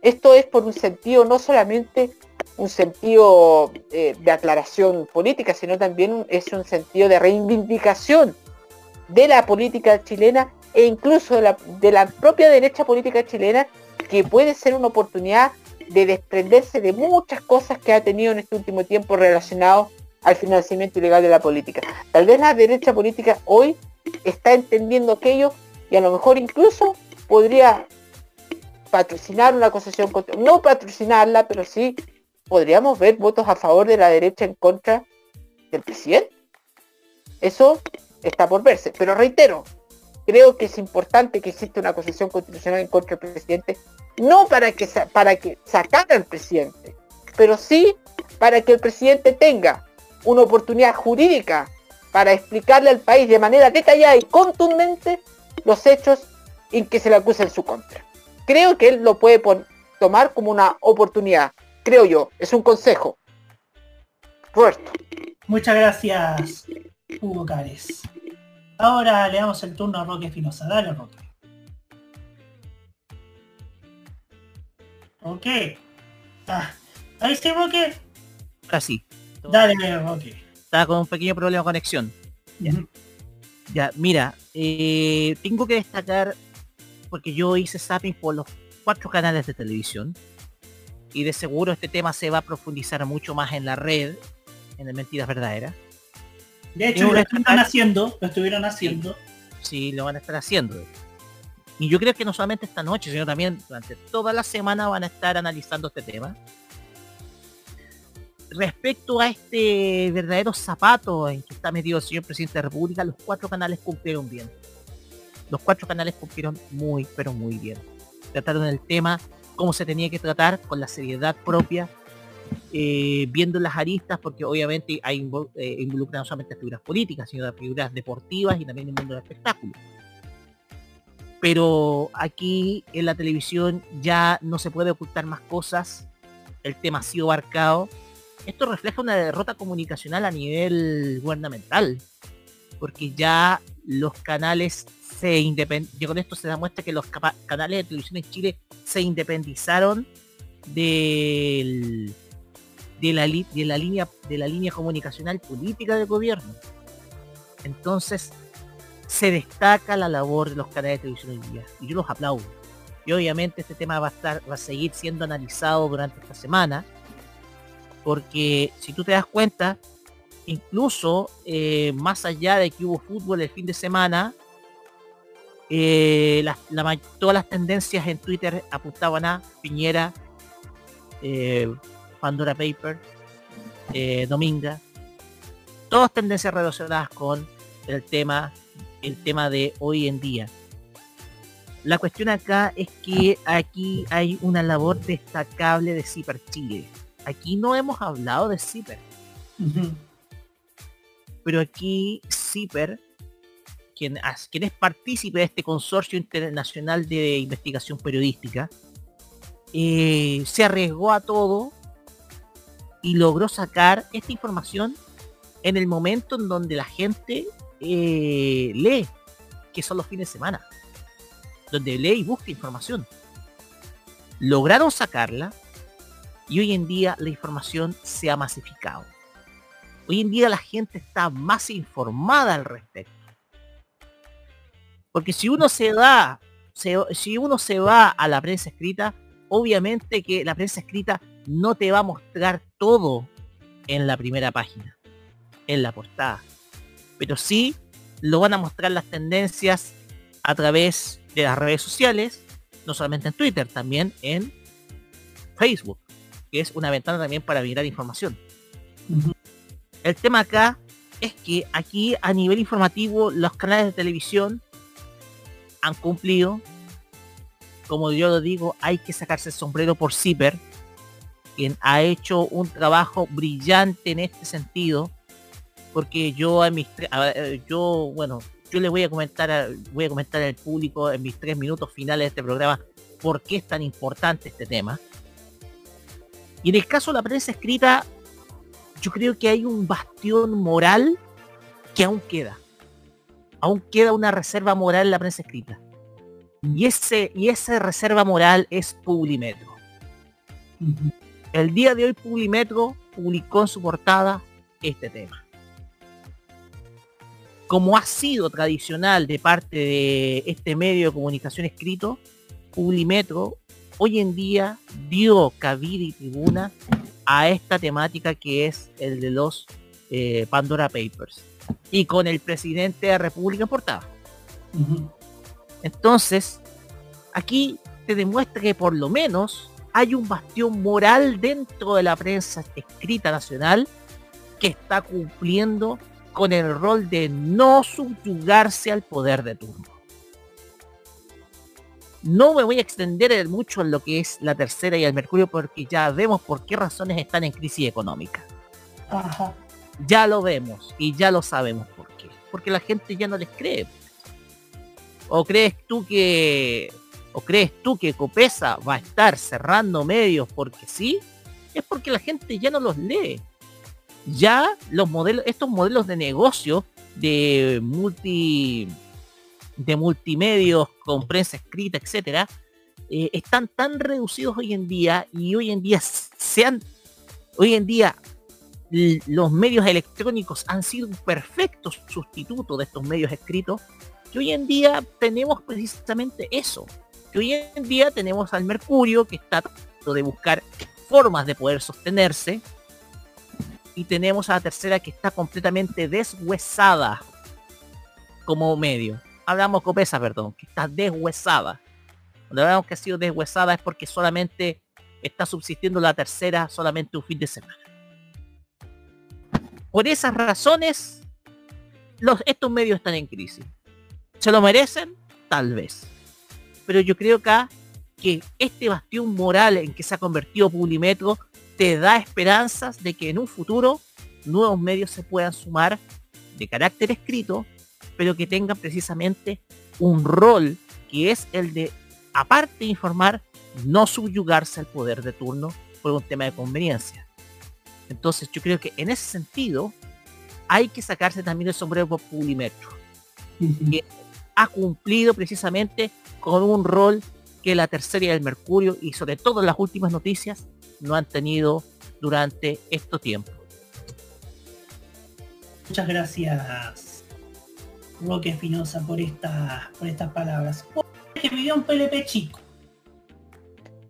Esto es por un sentido, no solamente un sentido eh, de aclaración política, sino también es un sentido de reivindicación de la política chilena e incluso de la, de la propia derecha política chilena, que puede ser una oportunidad de desprenderse de muchas cosas que ha tenido en este último tiempo relacionado al financiamiento ilegal de la política. Tal vez la derecha política hoy está entendiendo aquello y a lo mejor incluso podría patrocinar una acusación, contra- no patrocinarla, pero sí podríamos ver votos a favor de la derecha en contra del presidente. Eso está por verse. Pero reitero, creo que es importante que exista una acusación constitucional en contra del presidente, no para que, para que sacar al presidente, pero sí para que el presidente tenga una oportunidad jurídica para explicarle al país de manera detallada y contundente los hechos en que se le acusa en su contra. Creo que él lo puede tomar como una oportunidad, creo yo, es un consejo. Roberto. Muchas gracias, Hugo Cares. Ahora le damos el turno a Roque Espinosa. Dale, Roque. Roque. Ah, ahí sí, Roque. Ahora sí. Dale, Roque. Estaba con un pequeño problema de conexión. Ya. Ya, mira, eh, tengo que destacar, porque yo hice zapping por los cuatro canales de televisión, y de seguro este tema se va a profundizar mucho más en la red, en el Mentiras Verdaderas. De hecho, lo destacar- haciendo, lo estuvieron haciendo. Sí, lo van a estar haciendo. Y yo creo que no solamente esta noche, sino también durante toda la semana van a estar analizando este tema. Respecto a este verdadero zapato en que está metido el señor presidente de la República, los cuatro canales cumplieron bien. Los cuatro canales cumplieron muy, pero muy bien. Trataron el tema como se tenía que tratar, con la seriedad propia, eh, viendo las aristas, porque obviamente hay invo- eh, involucran no solamente figuras políticas, sino figuras deportivas y también el mundo del espectáculo. Pero aquí en la televisión ya no se puede ocultar más cosas, el tema ha sido abarcado. Esto refleja una derrota comunicacional a nivel gubernamental, porque ya los canales se independizaron, con esto se demuestra que los canales de televisión en Chile se independizaron de la, de la línea de la línea comunicacional política del gobierno. Entonces se destaca la labor de los canales de televisión hoy día y yo los aplaudo. Y obviamente este tema va a estar va a seguir siendo analizado durante esta semana porque si tú te das cuenta incluso eh, más allá de que hubo fútbol el fin de semana eh, todas las tendencias en Twitter apuntaban a Piñera eh, Pandora Paper, Dominga, todas tendencias relacionadas con el tema, el tema de hoy en día. La cuestión acá es que aquí hay una labor destacable de Ciper Chile. Aquí no hemos hablado de Ciper, pero aquí Ciper, quien, as- quien es partícipe de este consorcio internacional de investigación periodística, eh, se arriesgó a todo y logró sacar esta información en el momento en donde la gente eh, lee, que son los fines de semana, donde lee y busca información. Lograron sacarla y hoy en día la información se ha masificado. Hoy en día la gente está más informada al respecto. Porque si uno se da, si uno se va a la prensa escrita, obviamente que la prensa escrita no te va a mostrar todo en la primera página, en la portada. Pero sí lo van a mostrar las tendencias a través de las redes sociales, no solamente en Twitter, también en Facebook, que es una ventana también para mirar información. El tema acá es que aquí a nivel informativo los canales de televisión han cumplido. Como yo lo digo, hay que sacarse el sombrero por Zipper, quien ha hecho un trabajo brillante en este sentido, porque yo a mis yo bueno, yo le voy a comentar voy a comentar al público en mis tres minutos finales de este programa por qué es tan importante este tema. Y en el caso de la prensa escrita, yo creo que hay un bastión moral que aún queda. Aún queda una reserva moral en la prensa escrita. Y, ese, y esa reserva moral es Publimetro. El día de hoy Publimetro publicó en su portada este tema. Como ha sido tradicional de parte de este medio de comunicación escrito, Publimetro hoy en día dio cabida y tribuna a esta temática que es el de los eh, Pandora Papers y con el presidente de la República en portada. Entonces, aquí te demuestra que por lo menos hay un bastión moral dentro de la prensa escrita nacional que está cumpliendo con el rol de no subyugarse al poder de turno. No me voy a extender mucho en lo que es la tercera y el Mercurio porque ya vemos por qué razones están en crisis económica. Ya lo vemos y ya lo sabemos por qué. Porque la gente ya no les cree. ¿O crees tú que o crees tú que Copesa va a estar cerrando medios porque sí? Es porque la gente ya no los lee. Ya los modelos, estos modelos de negocio de multi de multimedios con prensa escrita, etcétera, eh, están tan reducidos hoy en día y hoy en día sean hoy en día los medios electrónicos han sido un perfecto sustituto de estos medios escritos que hoy en día tenemos precisamente eso. Que hoy en día tenemos al Mercurio que está tratando de buscar formas de poder sostenerse y tenemos a la tercera que está completamente deshuesada como medio hablamos Copesa, perdón, que está deshuesada. Cuando hablamos que ha sido deshuesada es porque solamente está subsistiendo la tercera solamente un fin de semana. Por esas razones, los, estos medios están en crisis. ¿Se lo merecen? Tal vez. Pero yo creo acá que este bastión moral en que se ha convertido Publimetro te da esperanzas de que en un futuro nuevos medios se puedan sumar de carácter escrito pero que tengan precisamente un rol que es el de, aparte de informar, no subyugarse al poder de turno por un tema de conveniencia. Entonces yo creo que en ese sentido hay que sacarse también el sombrero por Publimetro, que ha cumplido precisamente con un rol que la tercera y el Mercurio y sobre todo las últimas noticias no han tenido durante estos tiempos. Muchas gracias Roque Espinosa por, esta, por estas palabras. Que pidió un PLP chico.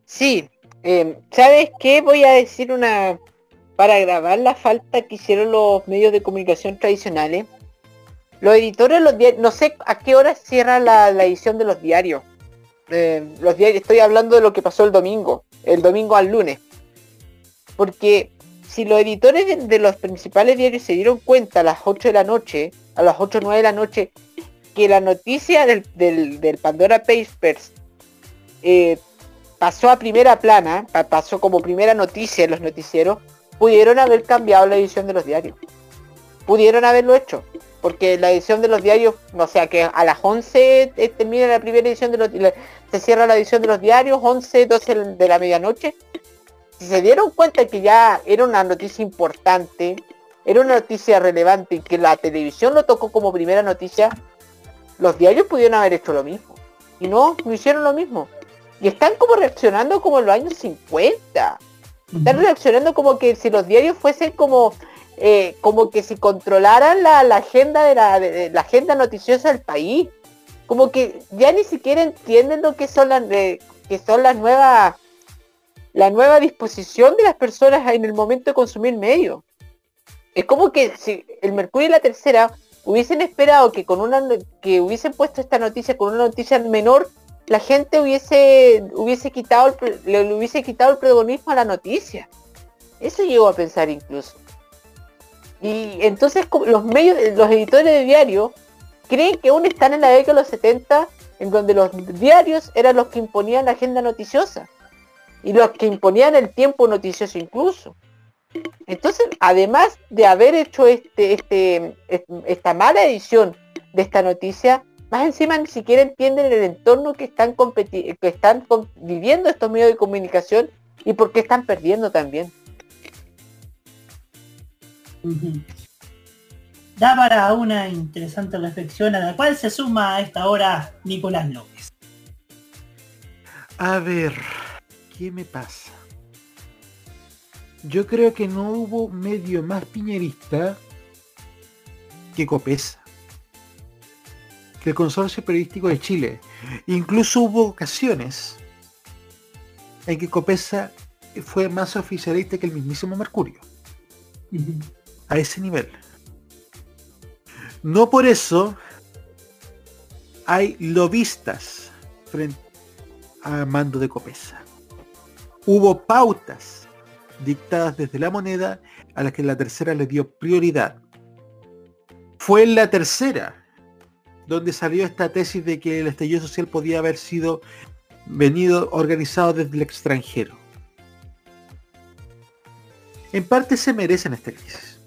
Sí, em, ¿sabes qué? Voy a decir una... Para grabar la falta que hicieron los medios de comunicación tradicionales, los editores los diarios, no sé a qué hora cierra la, edición de los diarios. Em, los diarios, estoy hablando de lo que pasó el domingo, el domingo al lunes. Porque si los editores de, los principales diarios se dieron cuenta a las 8 de la noche a las 8 o 9 de la noche que la noticia del, del, Pandora Papers eh, pasó a primera plana, pasó como primera noticia en los noticieros, pudieron haber cambiado la edición de los diarios. Pudieron haberlo hecho. Porque la edición de los diarios, o sea que a las 11 eh, termina la primera edición de los se cierra la edición de los diarios, 11, 12 de la medianoche. Si se dieron cuenta que ya era una noticia importante, era una noticia relevante y que la televisión lo tocó como primera noticia, los diarios pudieron haber hecho lo mismo. Y no, no hicieron lo mismo. Y están como reaccionando como en los años 50. Están reaccionando como que si los diarios fuesen como eh, como que si controlaran la, agenda de la, la, agenda noticiosa del país. Como que ya ni siquiera entienden lo que son las que son las nuevas la nueva disposición de las personas en el momento de consumir medios. Es como que si el Mercurio y la Tercera hubiesen esperado que con una que hubiesen puesto esta noticia con una noticia menor, la gente hubiese hubiese quitado el, le hubiese quitado el protagonismo a la noticia. Eso llegó a pensar incluso. Y entonces los medios, los editores de diario creen que aún están en la década de los 70, en donde los diarios eran los que imponían la agenda noticiosa y los que imponían el tiempo noticioso incluso. Entonces, además de haber hecho este, este, esta mala edición de esta noticia, más encima ni siquiera entienden el entorno que están, que están viviendo estos medios de comunicación y por qué están perdiendo también. Da para una interesante reflexión a la cual se suma a esta hora Nicolás López. A ver, ¿qué me pasa? Yo creo que no hubo medio más piñerista que Copesa. Que el Consorcio Periodístico de Chile. Incluso hubo ocasiones en que Copesa fue más oficialista que el mismísimo Mercurio. A ese nivel. No por eso hay lobistas frente a mando de Copesa. Hubo pautas dictadas desde la moneda a las que la tercera le dio prioridad. Fue en la tercera donde salió esta tesis de que el estallido social podía haber sido venido organizado desde el extranjero. En parte se merecen esta crisis.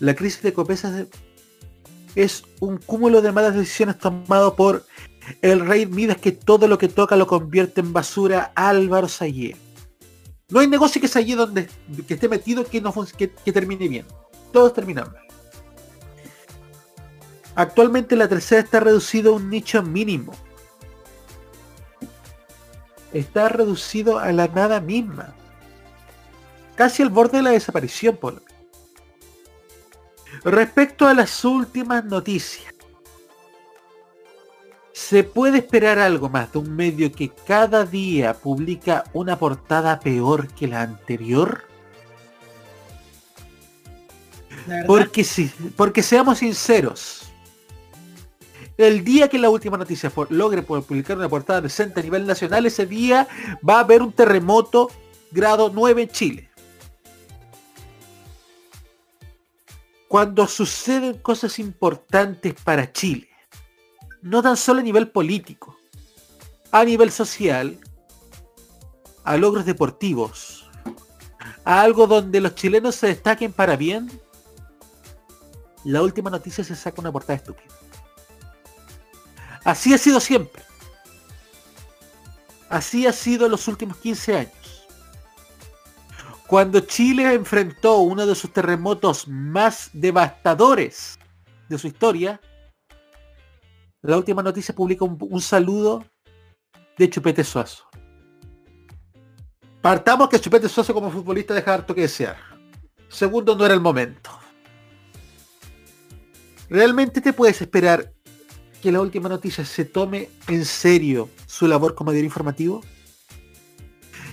La crisis de Copesa es un cúmulo de malas decisiones tomado por el rey Midas que todo lo que toca lo convierte en basura Álvaro Sayé. No hay negocio que allí donde esté metido que que, termine bien. Todos terminan mal. Actualmente la tercera está reducido a un nicho mínimo. Está reducido a la nada misma. Casi al borde de la desaparición, por Respecto a las últimas noticias. ¿Se puede esperar algo más de un medio que cada día publica una portada peor que la anterior? Porque sí, porque seamos sinceros. El día que la última noticia logre publicar una portada decente a nivel nacional, ese día va a haber un terremoto grado 9 en Chile. Cuando suceden cosas importantes para Chile, no tan solo a nivel político, a nivel social, a logros deportivos, a algo donde los chilenos se destaquen para bien, la última noticia se saca una portada estúpida. Así ha sido siempre. Así ha sido en los últimos 15 años. Cuando Chile enfrentó uno de sus terremotos más devastadores de su historia, la última noticia publica un, saludo de Chupete Suazo. Partamos que Chupete Suazo como futbolista deja harto que desear. Segundo, no era el momento. ¿Realmente te puedes esperar que la última noticia se tome en serio su labor como diario informativo?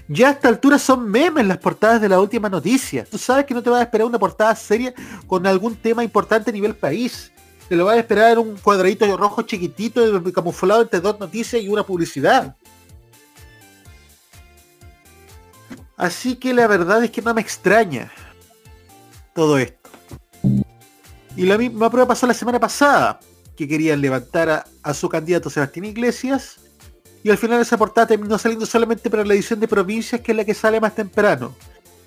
Ya a esta altura son memes las portadas de la última noticia. Tú sabes que no te vas a esperar una portada seria con algún tema importante a nivel país te lo vas a esperar en un cuadradito rojo chiquitito camuflado entre dos noticias y una publicidad. Así que la verdad es que no me extraña todo esto. Y la misma prueba pasó la semana pasada, que querían levantar a, su candidato Sebastián Iglesias, y al final esa portada terminó saliendo solamente para la edición de provincias, que es la que sale más temprano,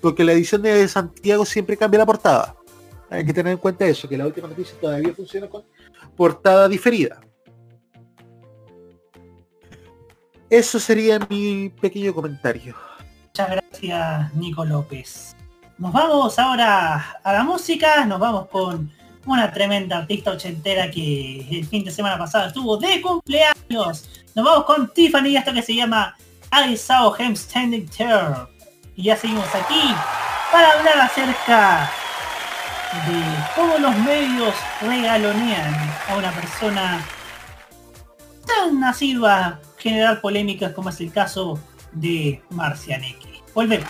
porque la edición de Santiago siempre cambia la portada. Hay que tener en cuenta eso, que la última noticia todavía funciona con portada diferida. Eso sería mi pequeño comentario. Muchas gracias, Nico López. Nos vamos ahora a la música, nos vamos con una tremenda artista ochentera que el fin de semana pasado estuvo de cumpleaños. Nos vamos con Tiffany, esto que se llama I Saw Him Standing There. Y ya seguimos aquí para hablar acerca de todos los medios regalonean a una persona tan nacido a generar polémicas como es el caso de Marcianeque. Volvemos.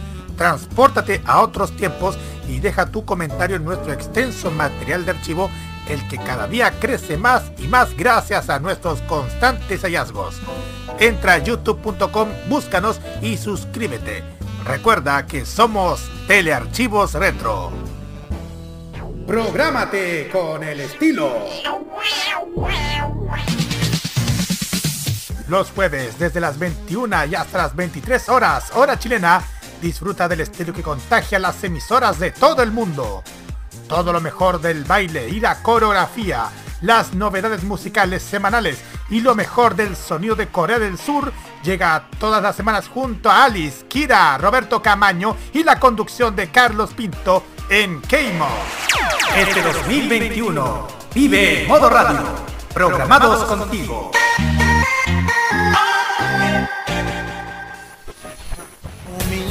Transpórtate a otros tiempos y deja tu comentario en nuestro extenso material de archivo, el que cada día crece más y más gracias a nuestros constantes hallazgos. Entra a youtube.com, búscanos y suscríbete. Recuerda que somos Telearchivos Retro. Prográmate con el estilo. Los jueves desde las 21 y hasta las 23 horas, hora chilena, disfruta del estilo que contagia las emisoras de todo el mundo. Todo lo mejor del baile y la coreografía, las novedades musicales semanales y lo mejor del sonido de Corea del Sur llega todas las semanas junto a Alice, Kira, Roberto Camaño y la conducción de Carlos Pinto en Keimo. Este 2021 vive en modo radio, programados contigo.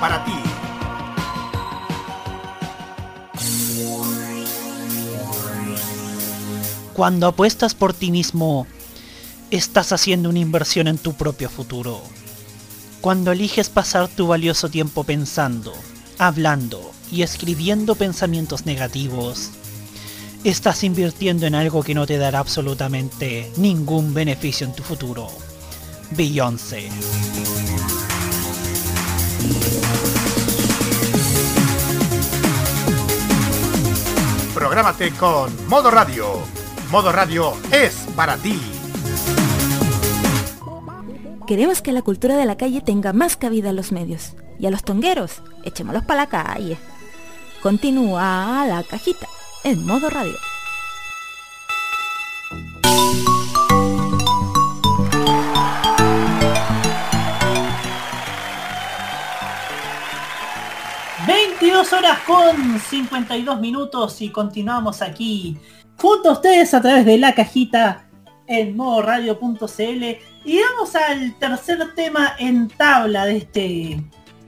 para ti. Cuando apuestas por ti mismo, estás haciendo una inversión en tu propio futuro. Cuando eliges pasar tu valioso tiempo pensando, hablando y escribiendo pensamientos negativos, estás invirtiendo en algo que no te dará absolutamente ningún beneficio en tu futuro. Beyoncé. Prográmate con Modo Radio. Modo Radio es para ti. Queremos que la cultura de la calle tenga más cabida en los medios. Y a los tongueros, echémoslos para la calle. Continúa la cajita en modo radio. ...22 horas con 52 minutos y continuamos aquí junto a ustedes a través de la cajita en modo radio.cl y vamos al tercer tema en tabla de este,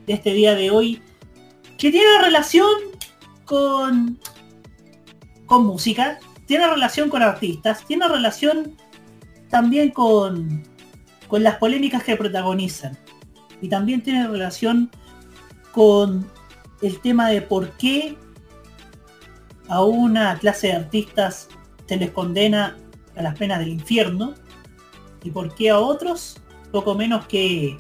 de este día de hoy que tiene relación con, con música, tiene relación con artistas, tiene relación también con, con las polémicas que protagonizan. Y también tiene relación con el tema de por qué a una clase de artistas se les condena a las penas del infierno y por qué a otros poco menos que,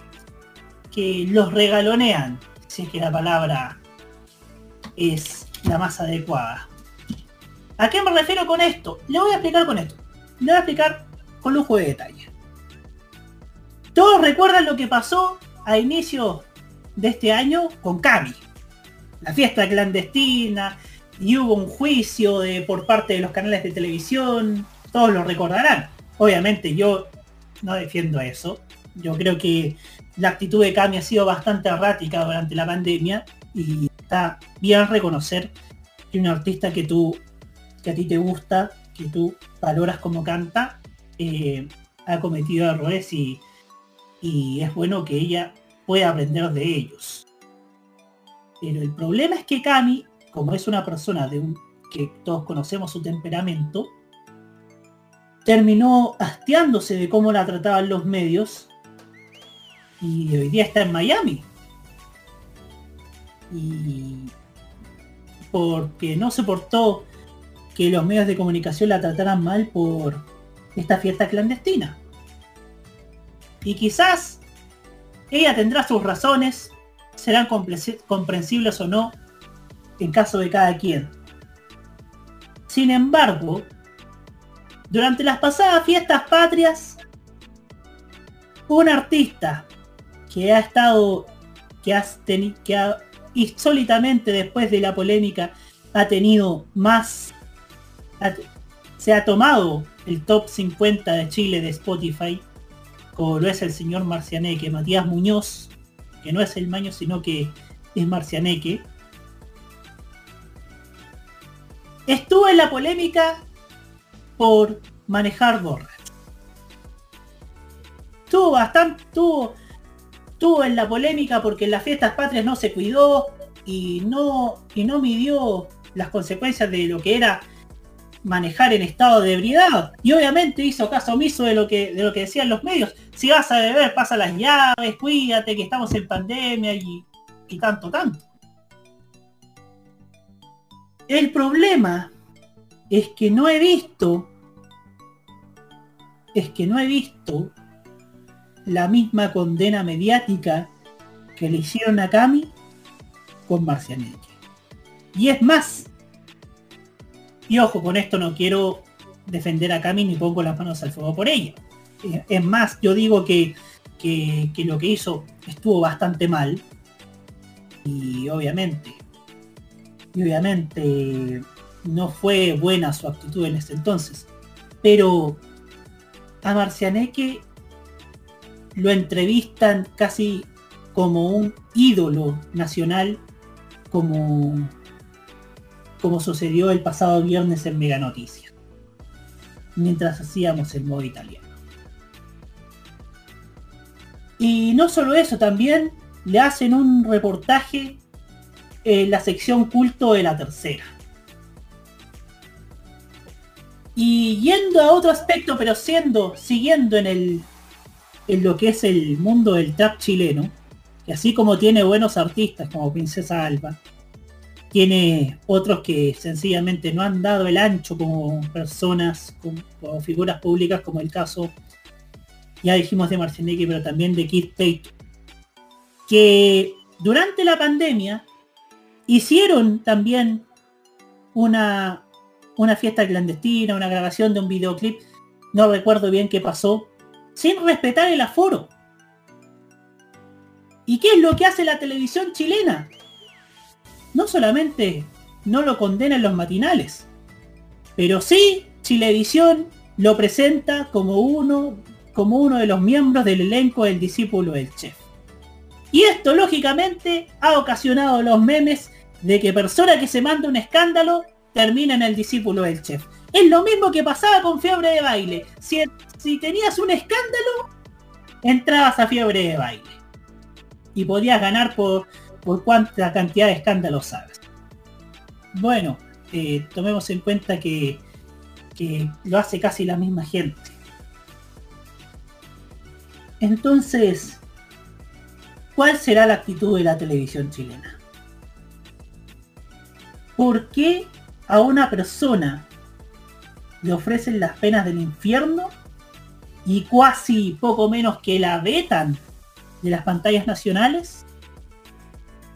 que los regalonean, si es que la palabra es la más adecuada. ¿A qué me refiero con esto? Le voy a explicar con esto. Le voy a explicar con lujo de detalle. Todos recuerdan lo que pasó a inicio de este año con Cami. La fiesta clandestina y hubo un juicio de, por parte de los canales de televisión. Todos lo recordarán. Obviamente yo no defiendo eso. Yo creo que la actitud de Cami ha sido bastante errática durante la pandemia y está bien reconocer que un artista que tú, que a ti te gusta, que tú valoras como canta, eh, ha cometido errores y, y es bueno que ella pueda aprender de ellos. Pero el problema es que Cami, como es una persona de un que todos conocemos su temperamento, terminó hastiándose de cómo la trataban los medios y hoy día está en Miami. Y porque no se portó que los medios de comunicación la trataran mal por esta fiesta clandestina. Y quizás ella tendrá sus razones, serán comprensibles o no en caso de cada quien. Sin embargo, durante las pasadas fiestas patrias, un artista que ha estado, que ha, que ha insólitamente después de la polémica ha tenido más, se ha tomado el top 50 de Chile de Spotify, como lo es el señor Marcianeque, Matías Muñoz, no es el Maño, sino que es Marcianeque, estuvo en la polémica por manejar gorra. Estuvo bastante, estuvo, estuvo en la polémica porque en las fiestas patrias no se cuidó y no, y no midió las consecuencias de lo que era manejar en estado de ebriedad. Y obviamente hizo caso omiso de lo que, de lo que decían los medios. Si vas a beber, pasa las llaves, cuídate, que estamos en pandemia y, y tanto, tanto. El problema es que no he visto, es que no he visto la misma condena mediática que le hicieron a Cami con Marcianeque. Y es más, y ojo, con esto no quiero defender a Cami ni pongo las manos al fuego por ella. Eh, Es más, yo digo que, que, que lo que hizo estuvo bastante mal. Y obviamente, y obviamente no fue buena su actitud en ese entonces. Pero a Marcianeque lo entrevistan casi como un ídolo nacional, como, como sucedió el pasado viernes en Mega Noticias, mientras hacíamos el modo italiano. Y no solo eso, también le hacen un reportaje en la sección culto de la tercera. Y yendo a otro aspecto, pero siendo, siguiendo en el en lo que es el mundo del trap chileno, que así como tiene buenos artistas como Princesa Alba, tiene otros que sencillamente no han dado el ancho como personas, como, figuras públicas, como el caso, ya dijimos de Marcianeque, pero también de Kid Payton, que durante la pandemia hicieron también una, una fiesta clandestina, una grabación de un videoclip, no recuerdo bien qué pasó, sin respetar el aforo. ¿Y qué es lo que hace la televisión chilena? No solamente no lo condena en los matinales, pero sí Chilevisión lo presenta como uno, como uno de los miembros del elenco del discípulo del chef. Y esto lógicamente ha ocasionado los memes de que persona que se manda un escándalo termina en el discípulo del chef. Es lo mismo que pasaba con fiebre de baile. Si, si tenías un escándalo, entrabas a fiebre de baile. Y podías ganar por, por cuánta cantidad de escándalos sabes. Bueno, eh, tomemos en cuenta que, que lo hace casi la misma gente. Entonces, ¿cuál será la actitud de la televisión chilena? ¿Por qué a una persona le ofrecen las penas del infierno y casi poco menos que la vetan de las pantallas nacionales?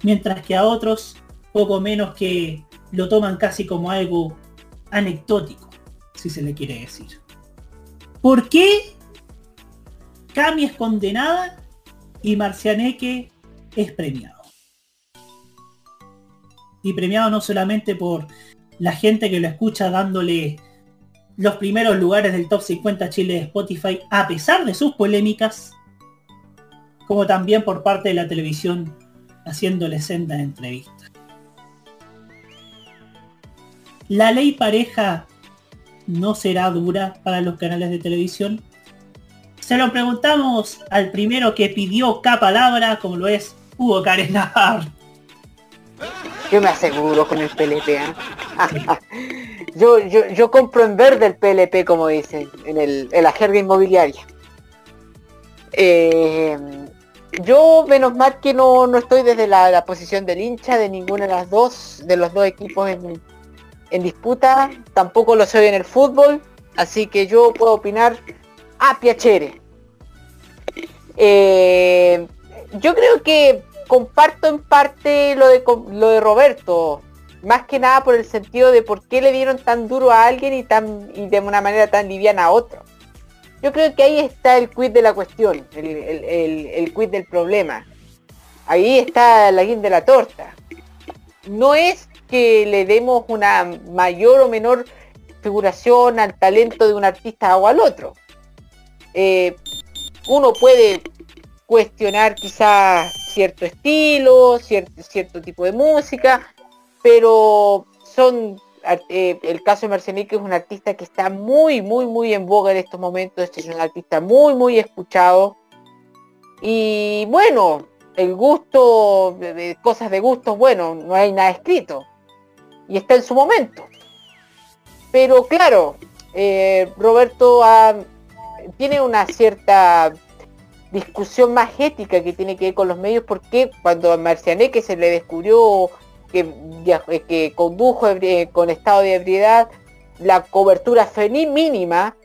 Mientras que a otros poco menos que lo toman casi como algo anecdótico, si se le quiere decir. ¿Por qué Cami es condenada y Marcianeque es premiado? Y premiado no solamente por la gente que lo escucha dándole los primeros lugares del top 50 Chile de Spotify a pesar de sus polémicas, como también por parte de la televisión haciéndole senda de entrevistas. La ley pareja no será dura para los canales de televisión. Se lo preguntamos al primero que pidió K palabra, como lo es Hugo Carenar. Yo me aseguro con el PLP. ¿eh? yo, yo, yo compro en verde el PLP, como dicen, en, el, en la jerga inmobiliaria. Eh, yo, menos mal que no, no estoy desde la, posición del hincha de ninguna de las dos, de los dos equipos en, en disputa. Tampoco lo soy en el fútbol. Así que yo puedo opinar a Piacere. Eh, yo creo que comparto en parte lo de, lo de Roberto, más que nada por el sentido de por qué le dieron tan duro a alguien y, tan, y de una manera tan liviana a otro. Yo creo que ahí está el quid de la cuestión, el, quid del problema. Ahí está la guinda de la torta. No es que le demos una mayor o menor figuración, al talento de un artista o al otro. Eh, uno puede cuestionar quizás cierto estilo, cierto tipo de música, pero son eh, el caso de Marcianique es un artista que está muy, muy, muy en boga en estos momentos, este es un artista muy, muy escuchado. Y bueno, el gusto, de, cosas de gusto, bueno, no hay nada escrito. Y está en su momento. Pero claro, eh, Roberto tiene una cierta discusión más ética que tiene que ver con los medios, porque cuando a Marcianeque se le descubrió que, que condujo con estado de ebriedad, la cobertura fue mínima,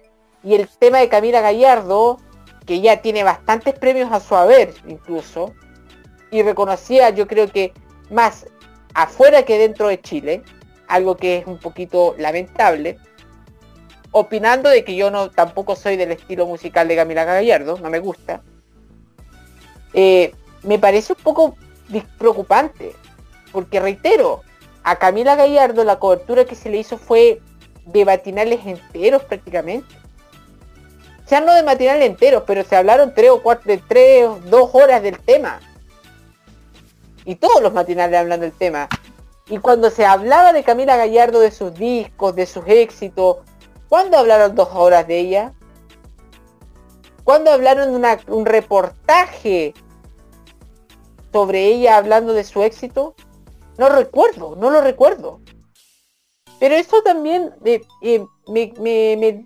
y el tema de Camila Gallardo, que ya tiene bastantes premios a su haber incluso, y reconocía yo creo que más afuera que dentro de Chile, algo que es un poquito lamentable, opinando de que yo no tampoco soy del estilo musical de Camila Gallardo, no me gusta, eh, me parece un poco preocupante, porque reitero, a Camila Gallardo la cobertura que se le hizo fue de matinales enteros prácticamente. O sea, no de matinales enteros, pero se hablaron tres o cuatro, tres o dos horas del tema. Y todos los matinales hablan del tema. Y cuando se hablaba de Camila Gallardo, de sus discos, de sus éxitos, ¿cuándo hablaron dos horas de ella? ¿Cuándo hablaron de un reportaje sobre ella hablando de su éxito? No recuerdo, no lo recuerdo. Pero eso también eh, eh, me,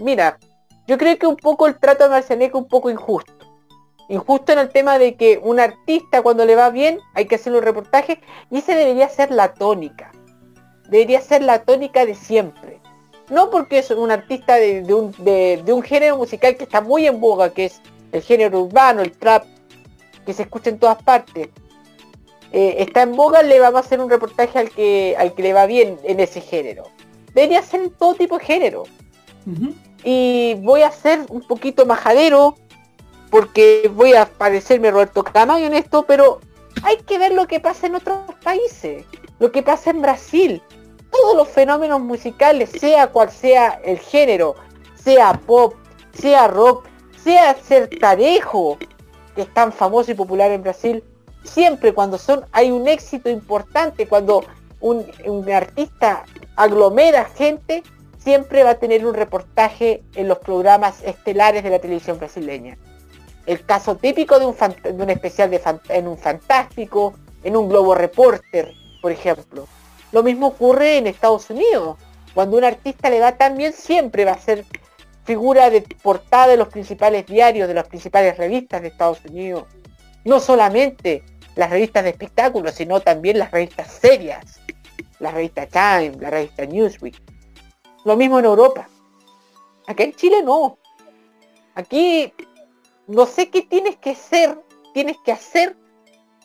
mira, yo creo que un poco el trato a Marcianeca un poco injusto. Injusto en el tema de que un artista cuando le va bien hay que hacer un reportaje y ese debería ser la tónica. Debería ser la tónica de siempre. No porque es un artista de, de un género musical que está muy en boga, que es el género urbano, el trap, que se escucha en todas partes. Eh, está en boga, le vamos a hacer un reportaje al que, al que le va bien en ese género. Debería ser en todo tipo de género. Y voy a ser un poquito majadero, porque voy a parecerme Roberto Camayo en esto, pero hay que ver lo que pasa en otros países, lo que pasa en Brasil. Todos los fenómenos musicales, sea cual sea el género, sea pop, sea rock, sea sertarejo, que es tan famoso y popular en Brasil, siempre cuando son hay un éxito importante, cuando un, artista aglomera gente, siempre va a tener un reportaje en los programas estelares de la televisión brasileña. El caso típico de un, especial de en un fantástico, en un Globo Reporter, por ejemplo. Lo mismo ocurre en Estados Unidos. Cuando un artista le va tan bien, siempre va a ser figura de portada de los principales diarios, de las principales revistas de Estados Unidos. No solamente las revistas de espectáculos, sino también las revistas serias. La revista Time, la revista Newsweek. Lo mismo en Europa. Aquí en Chile no. Aquí no sé qué tienes que ser, tienes que hacer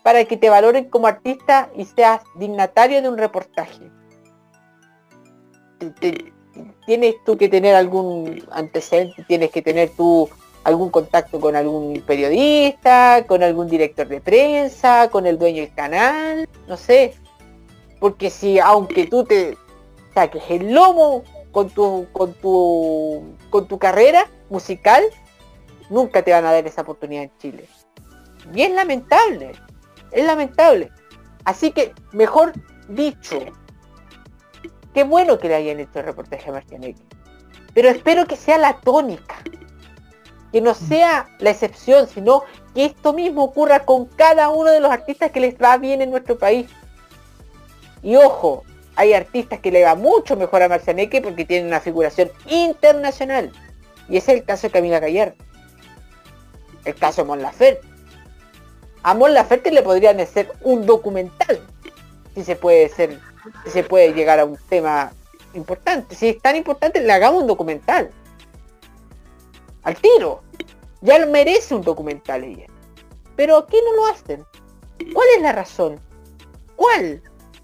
para que te valoren como artista y seas dignatario de un reportaje tienes tú que tener algún antecedente, tienes que tener tú algún contacto con algún periodista, con algún director de prensa, con el dueño del canal, no sé. Porque si aunque tú te saques el lomo con tu, con tu, con tu carrera musical, nunca te van a dar esa oportunidad en Chile. Y es lamentable, es lamentable. Así que, mejor dicho, Qué bueno que le hayan hecho el reportaje a Marcianeque. Pero espero que sea la tónica. Que no sea la excepción, sino que esto mismo ocurra con cada uno de los artistas que les va bien en nuestro país. Y ojo, hay artistas que le va mucho mejor a Marcianeque porque tienen una figuración internacional. Y ese es el caso de Camila Gallardo. El caso de Mon Laferte. A Mon Laferte le podrían hacer un documental. Si se puede ser se puede llegar a un tema importante. Si es tan importante, le hagamos un documental. Al tiro. Ya merece un documental ella. Pero aquí no lo hacen. ¿Cuál es la razón? ¿Cuál?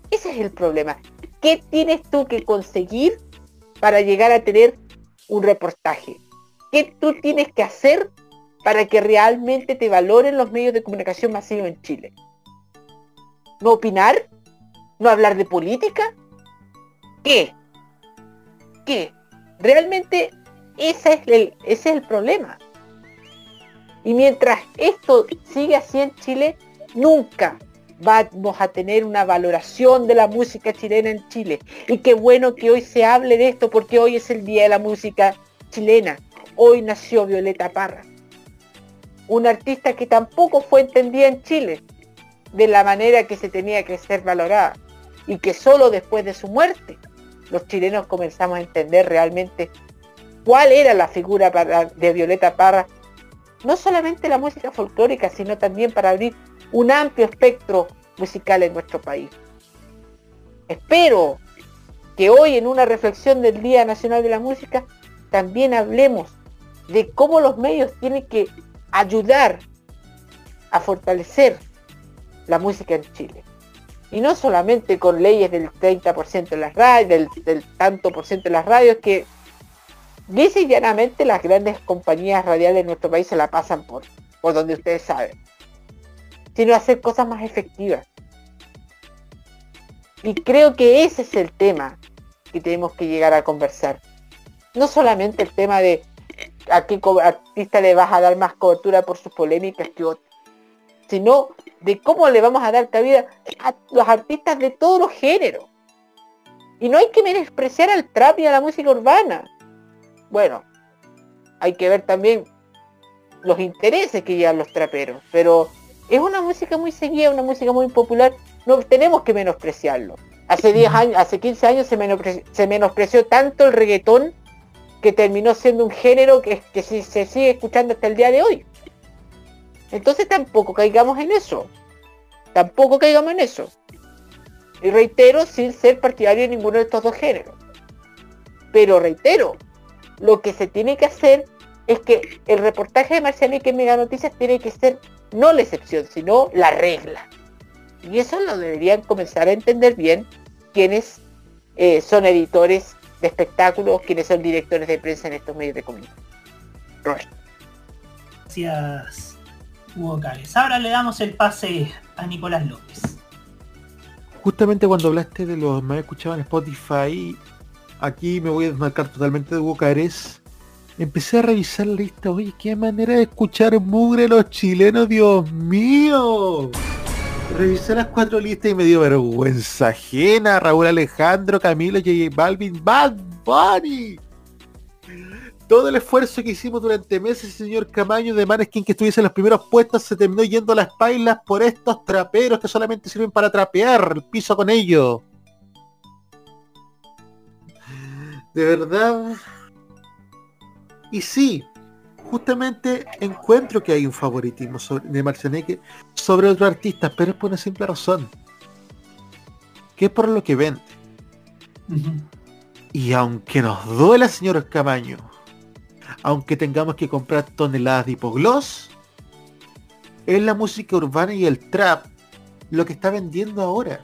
Ese es el problema. ¿Qué tienes tú que conseguir para llegar a tener un reportaje? ¿Qué tú tienes que hacer para que realmente te valoren los medios de comunicación masivos en Chile? ¿No opinar? ¿No hablar de política? ¿Qué? qué? Realmente ese es el, ese es el problema. Y mientras esto sigue así en Chile, nunca vamos a tener una valoración de la música chilena en Chile. Y qué bueno que hoy se hable de esto porque hoy es el Día de la Música Chilena. Hoy nació Violeta Parra. Una artista que tampoco fue entendida en Chile de la manera que se tenía que ser valorada. Y que solo después de su muerte los chilenos comenzamos a entender realmente cuál era la figura de Violeta Parra. No solamente la música folclórica, sino también para abrir un amplio espectro musical en nuestro país. Espero que hoy en una reflexión del Día Nacional de la Música también hablemos de cómo los medios tienen que ayudar a fortalecer la música en Chile. Y no solamente con leyes del 30% de las radios, del, tanto por ciento de las radios, que y llanamente las grandes compañías radiales de nuestro país se la pasan por, por donde ustedes saben sino hacer cosas más efectivas. Y creo que ese es el tema que tenemos que llegar a conversar. No solamente el tema de a qué artista le vas a dar más cobertura por sus polémicas que otro, sino de cómo le vamos a dar cabida a los artistas de todos los géneros. Y no hay que menospreciar al trap y a la música urbana. Bueno, hay que ver también los intereses que llevan los traperos, pero es una música muy seguida, una música muy popular, no tenemos que menospreciarlo. Hace 10 años, hace 15 años se menospreció, tanto el reggaetón que terminó siendo un género que, que se, se sigue escuchando hasta el día de hoy. Entonces tampoco caigamos en eso. Tampoco caigamos en eso. Y reitero, sin ser partidario de ninguno de estos dos géneros. Pero reitero, lo que se tiene que hacer es que el reportaje de Marcianique en Mega Noticias tiene que ser no la excepción, sino la regla. Y eso lo deberían comenzar a entender bien quienes eh, son editores de espectáculos, quienes son directores de prensa en estos medios de comunicación. Gracias, Hugo Cárez. Ahora le damos el pase a Nicolás López. Justamente cuando hablaste de los me escuchado en Spotify, aquí me voy a desmarcar totalmente de Cárez empecé a revisar la lista, oye, qué manera de escuchar mugre los chilenos, Dios mío. Revisé las cuatro listas y me dio vergüenza ajena. Raúl Alejandro, Camilo, J. Balvin, Bad Bunny. Todo el esfuerzo que hicimos durante meses, señor Camaño, de Maneskin que estuviese en los primeros puestos, se terminó yendo a las pailas por estos traperos que solamente sirven para trapear el piso con ellos. De verdad, y sí, justamente encuentro que hay un favoritismo de Marcianeque sobre otros artistas, pero es por una simple razón. Que es por lo que vende. Y aunque nos duela, señor Camaño, aunque tengamos que comprar toneladas de hipogloss, es la música urbana y el trap lo que está vendiendo ahora.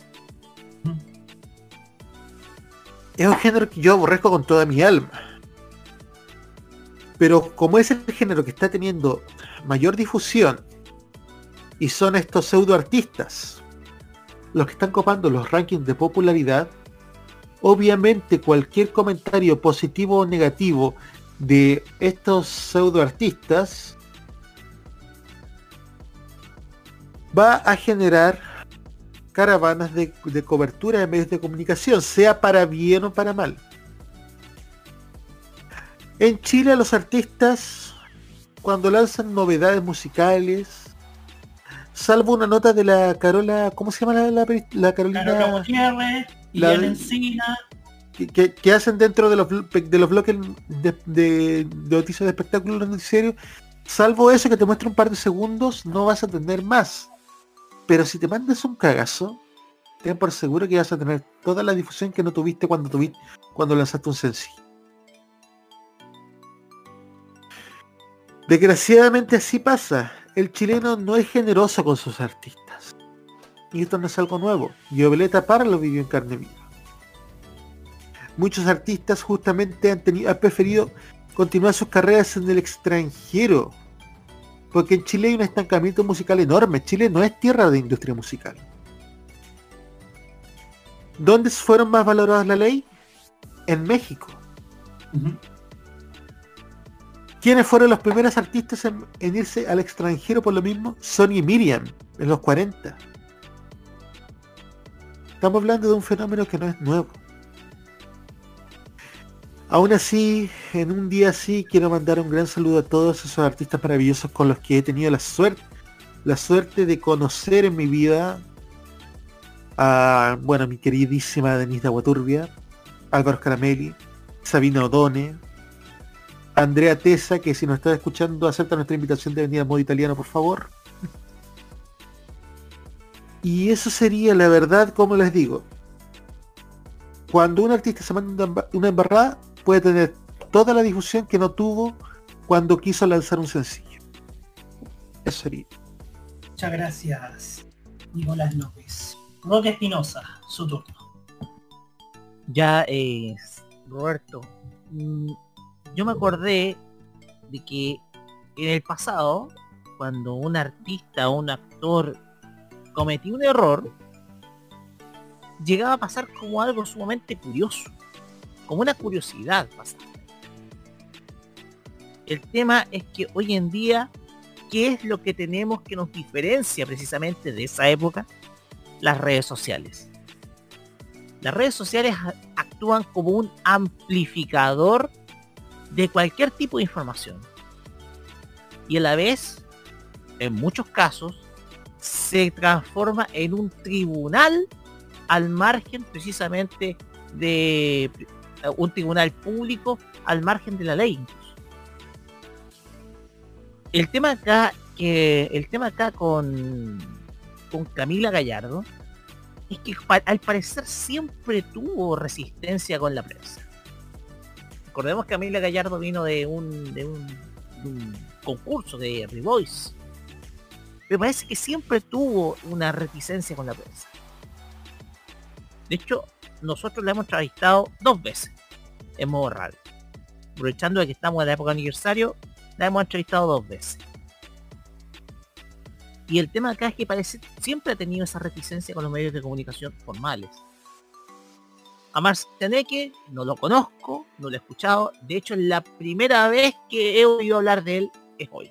Es un género que yo aborrezco con toda mi alma. Pero como es el género que está teniendo mayor difusión y son estos pseudo artistas los que están copando los rankings de popularidad, obviamente cualquier comentario positivo o negativo de estos pseudo artistas va a generar caravanas de, de cobertura de medios de comunicación, sea para bien o para mal. En Chile los artistas, cuando lanzan novedades musicales, salvo una nota de la Carola, ¿cómo se llama la, la, Carolina? Carola y la, Encina. Que, hacen dentro de los, de los bloques de, de, noticias de espectáculos noticiarios, salvo eso que te muestra un par de segundos, no vas a tener más. Pero si te mandas un cagazo, ten por seguro que vas a tener toda la difusión que no tuviste cuando tuviste cuando lanzaste un sencillo. Desgraciadamente así pasa. El chileno no es generoso con sus artistas. Y esto no es algo nuevo. Violeta Parra lo vivió en carne viva. Muchos artistas justamente han, tenido, han preferido continuar sus carreras en el extranjero. Porque en Chile hay un estancamiento musical enorme. Chile no es tierra de industria musical. ¿Dónde fueron más valoradas la ley? En México. ¿Quiénes fueron los primeros artistas en, en irse al extranjero por lo mismo? Sony y Miriam, en los 40. Estamos hablando de un fenómeno que no es nuevo. Aún así, en un día así, quiero mandar un gran saludo a todos esos artistas maravillosos con los que he tenido la suerte, la suerte de conocer en mi vida a, bueno, mi queridísima Denise de Aguaturbia, Álvaro Caramelli, Sabina Odone, Andrea Tesa, que si nos está escuchando, acepta nuestra invitación de venir a modo italiano, por favor. Y eso sería la verdad, como les digo. Cuando un artista se manda una embarrada, puede tener toda la difusión que no tuvo cuando quiso lanzar un sencillo. Eso sería. Muchas gracias, Nicolás López. Roque Espinosa, su turno. Ya es, Roberto, mm, yo me acordé de que en el pasado, cuando un artista o un actor cometía un error, llegaba a pasar como algo sumamente curioso, como una curiosidad pasar. El tema es que hoy en día, ¿qué es lo que tenemos que nos diferencia precisamente de esa época? Las redes sociales. Las redes sociales actúan como un amplificador de cualquier tipo de información. Y a la vez, en muchos casos, se transforma en un tribunal al margen precisamente de un tribunal público al margen de la ley. El tema acá que el tema acá con con Camila Gallardo es que al parecer siempre tuvo resistencia con la prensa. Recordemos que Camila Gallardo vino de un, de un, de un concurso de Revoice me parece que siempre tuvo una reticencia con la prensa. De hecho, nosotros la hemos entrevistado dos veces en modo radio. Aprovechando de que estamos en la época de aniversario, la hemos entrevistado dos veces. Y el tema acá es que parece siempre ha tenido esa reticencia con los medios de comunicación formales. A Marcianeque no lo conozco, no lo he escuchado. De hecho, la primera vez que he oído hablar de él es hoy.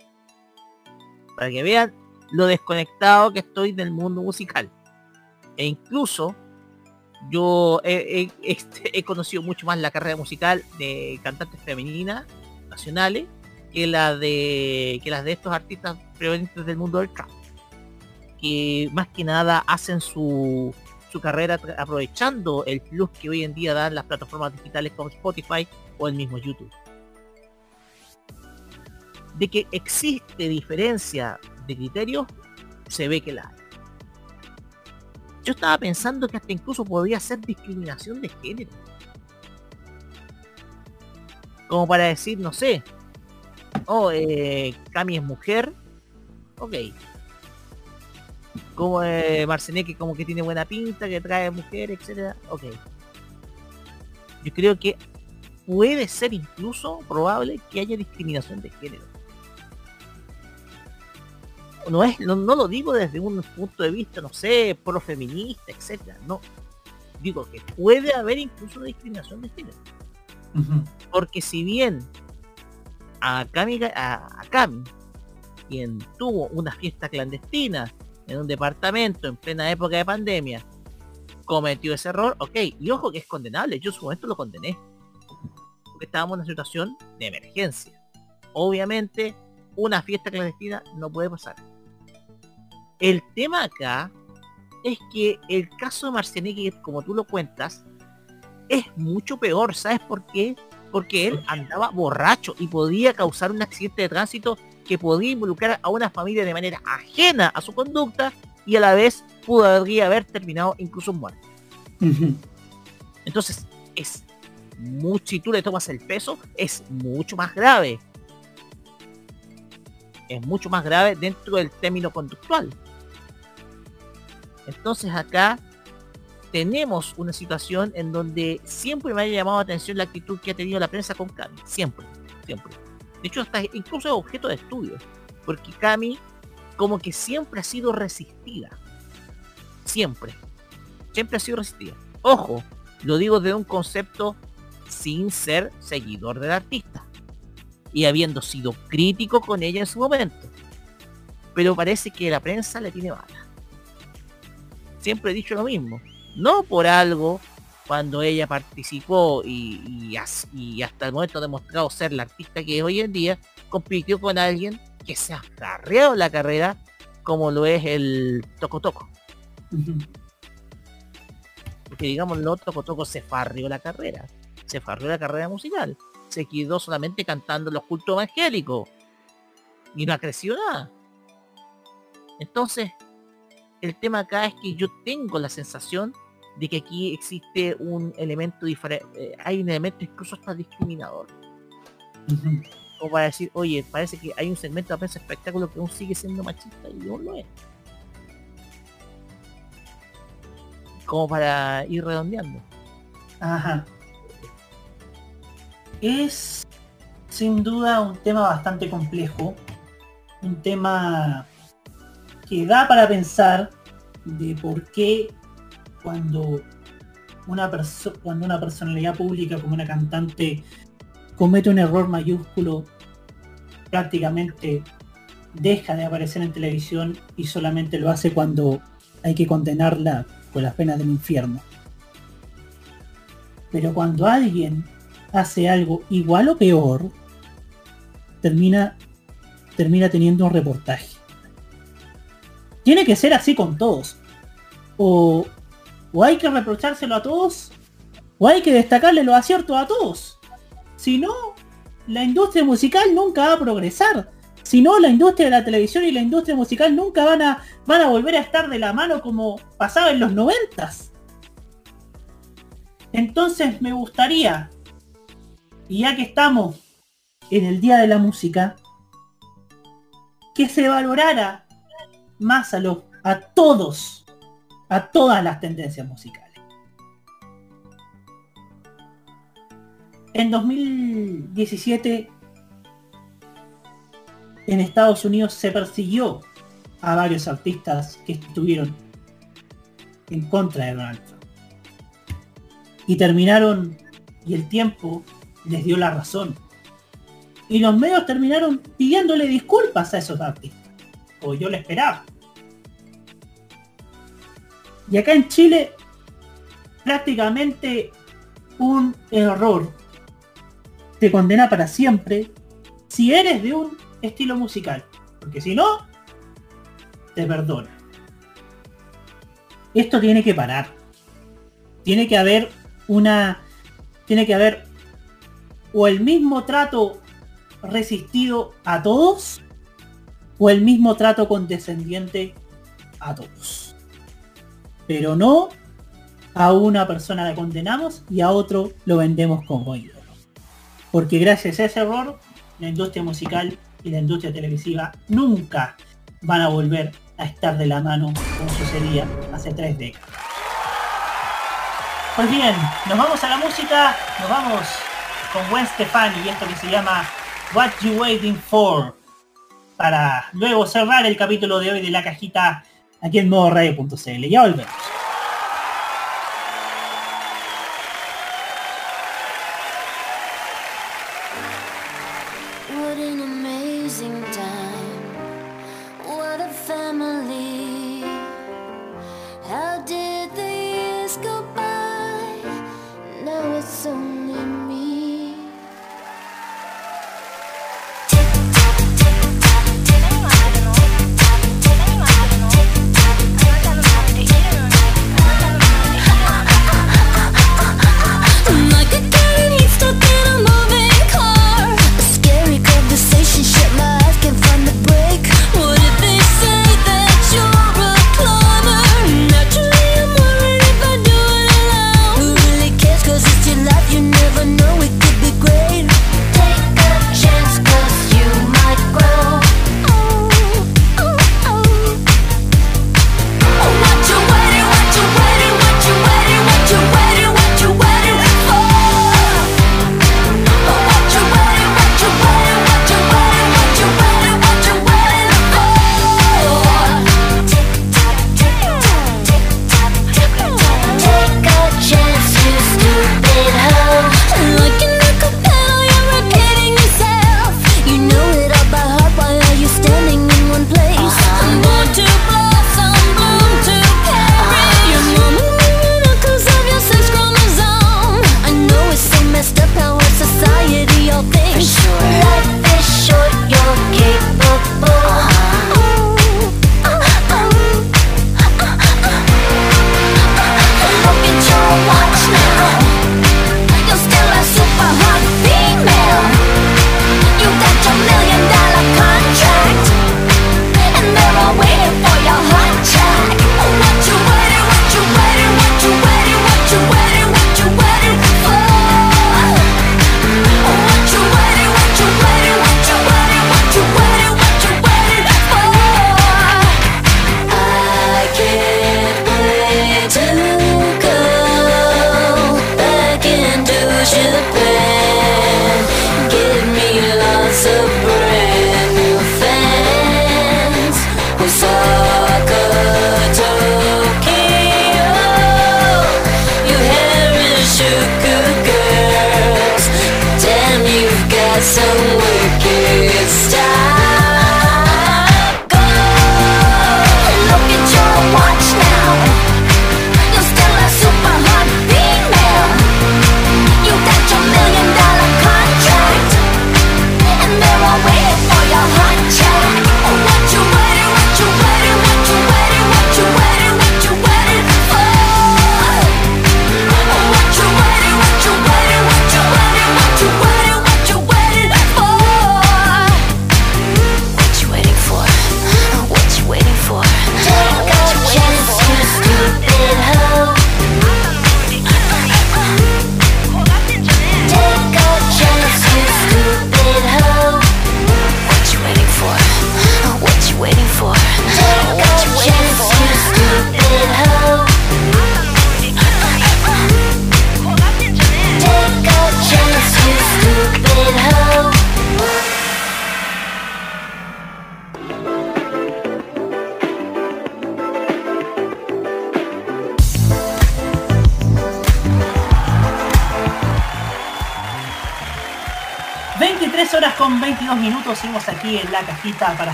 Para que vean lo desconectado que estoy del mundo musical. E incluso yo he, este, conocido mucho más la carrera musical de cantantes femeninas nacionales que la de que las de estos artistas provenientes del mundo del trap que más que nada hacen su, su carrera aprovechando el plus que hoy en día dan las plataformas digitales como Spotify o el mismo YouTube de que existe diferencia de criterios, se ve que la hay. Yo estaba pensando que hasta incluso podría ser discriminación de género. Como para decir, no sé, oh, eh, Cami es mujer, ok. Como eh, que como que tiene buena pinta, que trae mujer, etcétera, ok. Yo creo que puede ser incluso probable que haya discriminación de género no es, no, lo digo desde un punto de vista, no sé, profeminista, etcétera, no. Digo que puede haber incluso discriminación de género. Porque si bien a Cami, a, Cami, quien tuvo una fiesta clandestina en un departamento en plena época de pandemia, cometió ese error, ok, y ojo que es condenable, yo en su momento lo condené. Porque estábamos en una situación de emergencia. Obviamente, una fiesta clandestina no puede pasar. El tema acá es que el caso de Marcianeque, como tú lo cuentas, es mucho peor. ¿Sabes por qué? Porque él andaba borracho y podía causar un accidente de tránsito que podía involucrar a una familia de manera ajena a su conducta y a la vez podría haber terminado incluso en muerte. Entonces, es mucho, si tú le tomas el peso, es mucho más grave. Es mucho más grave dentro del término conductual. Entonces acá tenemos una situación en donde siempre me ha llamado la atención la actitud que ha tenido la prensa con Cami. Siempre, siempre. De hecho, hasta incluso es objeto de estudio. Porque Cami como que siempre ha sido resistida. Siempre. Siempre ha sido resistida. Ojo, lo digo de un concepto sin ser seguidor del artista y habiendo sido crítico con ella en su momento. Pero parece que la prensa le tiene mala. Siempre he dicho lo mismo. No por algo cuando ella participó y, y, hasta el momento ha demostrado ser la artista que es hoy en día, compitió con alguien que se ha carreado la carrera como lo es el Toco Toco. Porque digamos, lo Toco Toco se farrió la carrera. Se farrió la carrera musical. Se quedó solamente cantando los cultos evangélicos. Y no ha crecido nada. Entonces, el tema acá es que yo tengo la sensación de que aquí existe un elemento diferente, eh, hay un elemento incluso hasta discriminador. O para decir, oye, parece que hay un segmento de prensa espectáculo que aún sigue siendo machista y aún lo es. Como para ir redondeando. Ajá. Es sin duda un tema bastante complejo. Un tema que da para pensar de por qué cuando una, cuando una personalidad pública como una cantante comete un error mayúsculo, prácticamente deja de aparecer en televisión y solamente lo hace cuando hay que condenarla con las penas del infierno. Pero cuando alguien hace algo igual o peor, termina, termina teniendo un reportaje. Tiene que ser así con todos. O, o hay que reprochárselo a todos, o hay que destacarle los aciertos a todos. Si no, la industria musical nunca va a progresar. Si no, la industria de la televisión y la industria musical nunca van a, van a volver a estar de la mano como pasaba en los noventas. Entonces me gustaría, y ya que estamos en el Día de la Música, que se valorara más a, todos a todas las tendencias musicales. En 2017 en Estados Unidos se persiguió a varios artistas que estuvieron en contra de Donald. Y terminaron, y el tiempo les dio la razón. Y los medios terminaron pidiéndole disculpas a esos artistas. O yo le esperaba. Y acá en Chile, prácticamente un error te condena para siempre si eres de un estilo musical. Porque si no, te perdona. Esto tiene que parar. Tiene que haber una... Tiene que haber o el mismo trato resistido a todos o el mismo trato condescendiente a todos pero no a una persona la condenamos y a otro lo vendemos como ídolo. Porque gracias a ese error, la industria musical y la industria televisiva nunca van a volver a estar de la mano como sucedía hace tres décadas. Pues bien, nos vamos a la música, nos vamos con Gwen Stefani y esto que se llama What You Waiting For, para luego cerrar el capítulo de hoy de la cajita aquí en modo radio.cl. Ya volvemos.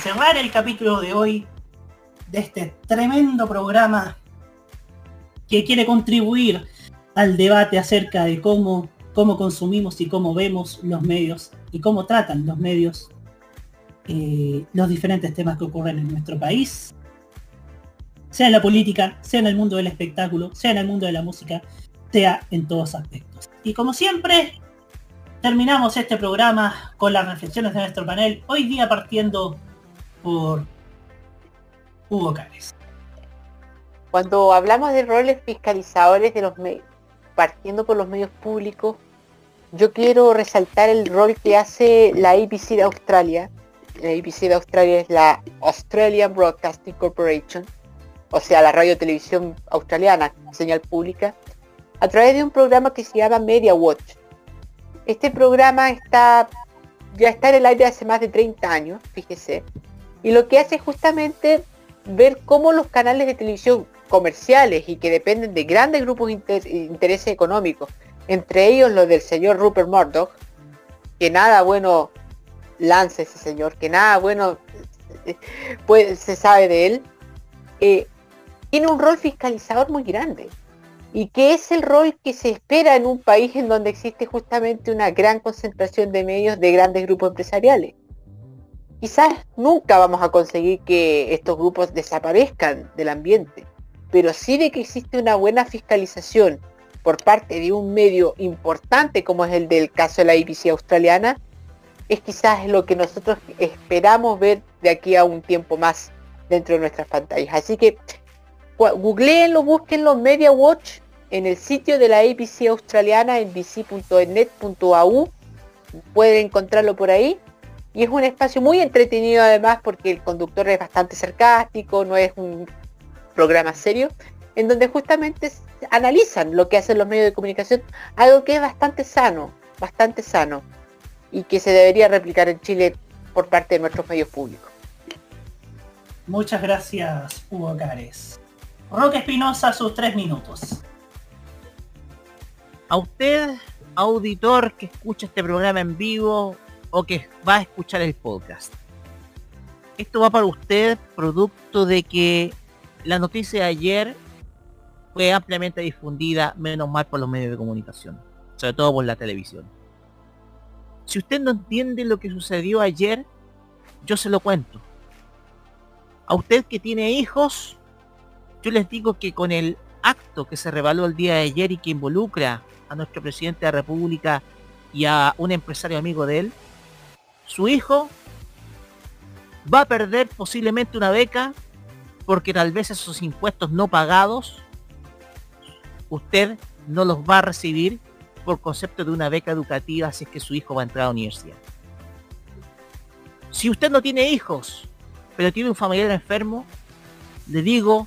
Cerrar el capítulo de hoy de este tremendo programa que quiere contribuir al debate acerca de cómo, cómo consumimos y cómo vemos los medios y cómo tratan los medios eh, los diferentes temas que ocurren en nuestro país, sea en la política, sea en el mundo del espectáculo, sea en el mundo de la música, sea en todos aspectos. Y como siempre, terminamos este programa con las reflexiones de nuestro panel, hoy día partiendo por Hugo Cárez. Cuando hablamos de roles fiscalizadores de los medios, partiendo por los medios públicos, yo quiero resaltar el rol que hace la ABC de Australia. La ABC de Australia es la Australian Broadcasting Corporation, o sea, la radio televisión australiana, señal pública, a través de un programa que se llama Media Watch. Este programa está ya está en el aire hace más de 30 años, fíjese, y lo que hace es justamente ver cómo los canales de televisión comerciales y que dependen de grandes grupos de intereses económicos, entre ellos los del señor Rupert Murdoch, que nada bueno lanza ese señor, que nada bueno pues, se sabe de él, eh, tiene un rol fiscalizador muy grande y que es el rol que se espera en un país en donde existe justamente una gran concentración de medios de grandes grupos empresariales. Quizás nunca vamos a conseguir que estos grupos desaparezcan del ambiente, pero sí de que existe una buena fiscalización por parte de un medio importante como es el del caso de la IPC australiana, es quizás lo que nosotros esperamos ver de aquí a un tiempo más dentro de nuestras pantallas. Así que googleenlo, búsquenlo, Media Watch en el sitio de la ABC australiana en bc.net.au. Pueden encontrarlo por ahí. Y es un espacio muy entretenido además porque el conductor es bastante sarcástico, no es un programa serio, en donde justamente analizan lo que hacen los medios de comunicación, algo que es bastante sano, bastante sano, y que se debería replicar en Chile por parte de nuestros medios públicos. Muchas gracias, Hugo Cares. Roque Espinosa, sus tres minutos. A usted, auditor que escucha este programa en vivo o que va a escuchar el podcast. Esto va para usted producto de que la noticia de ayer fue ampliamente difundida, menos mal por los medios de comunicación, sobre todo por la televisión. Si usted no entiende lo que sucedió ayer, yo se lo cuento. A usted que tiene hijos, yo les digo que con el acto que se revaló el día de ayer y que involucra a nuestro presidente de la República y a un empresario amigo de él, su hijo va a perder posiblemente una beca porque tal vez esos impuestos no pagados usted no los va a recibir por concepto de una beca educativa si es que su hijo va a entrar a la universidad. Si usted no tiene hijos, pero tiene un familiar enfermo, le digo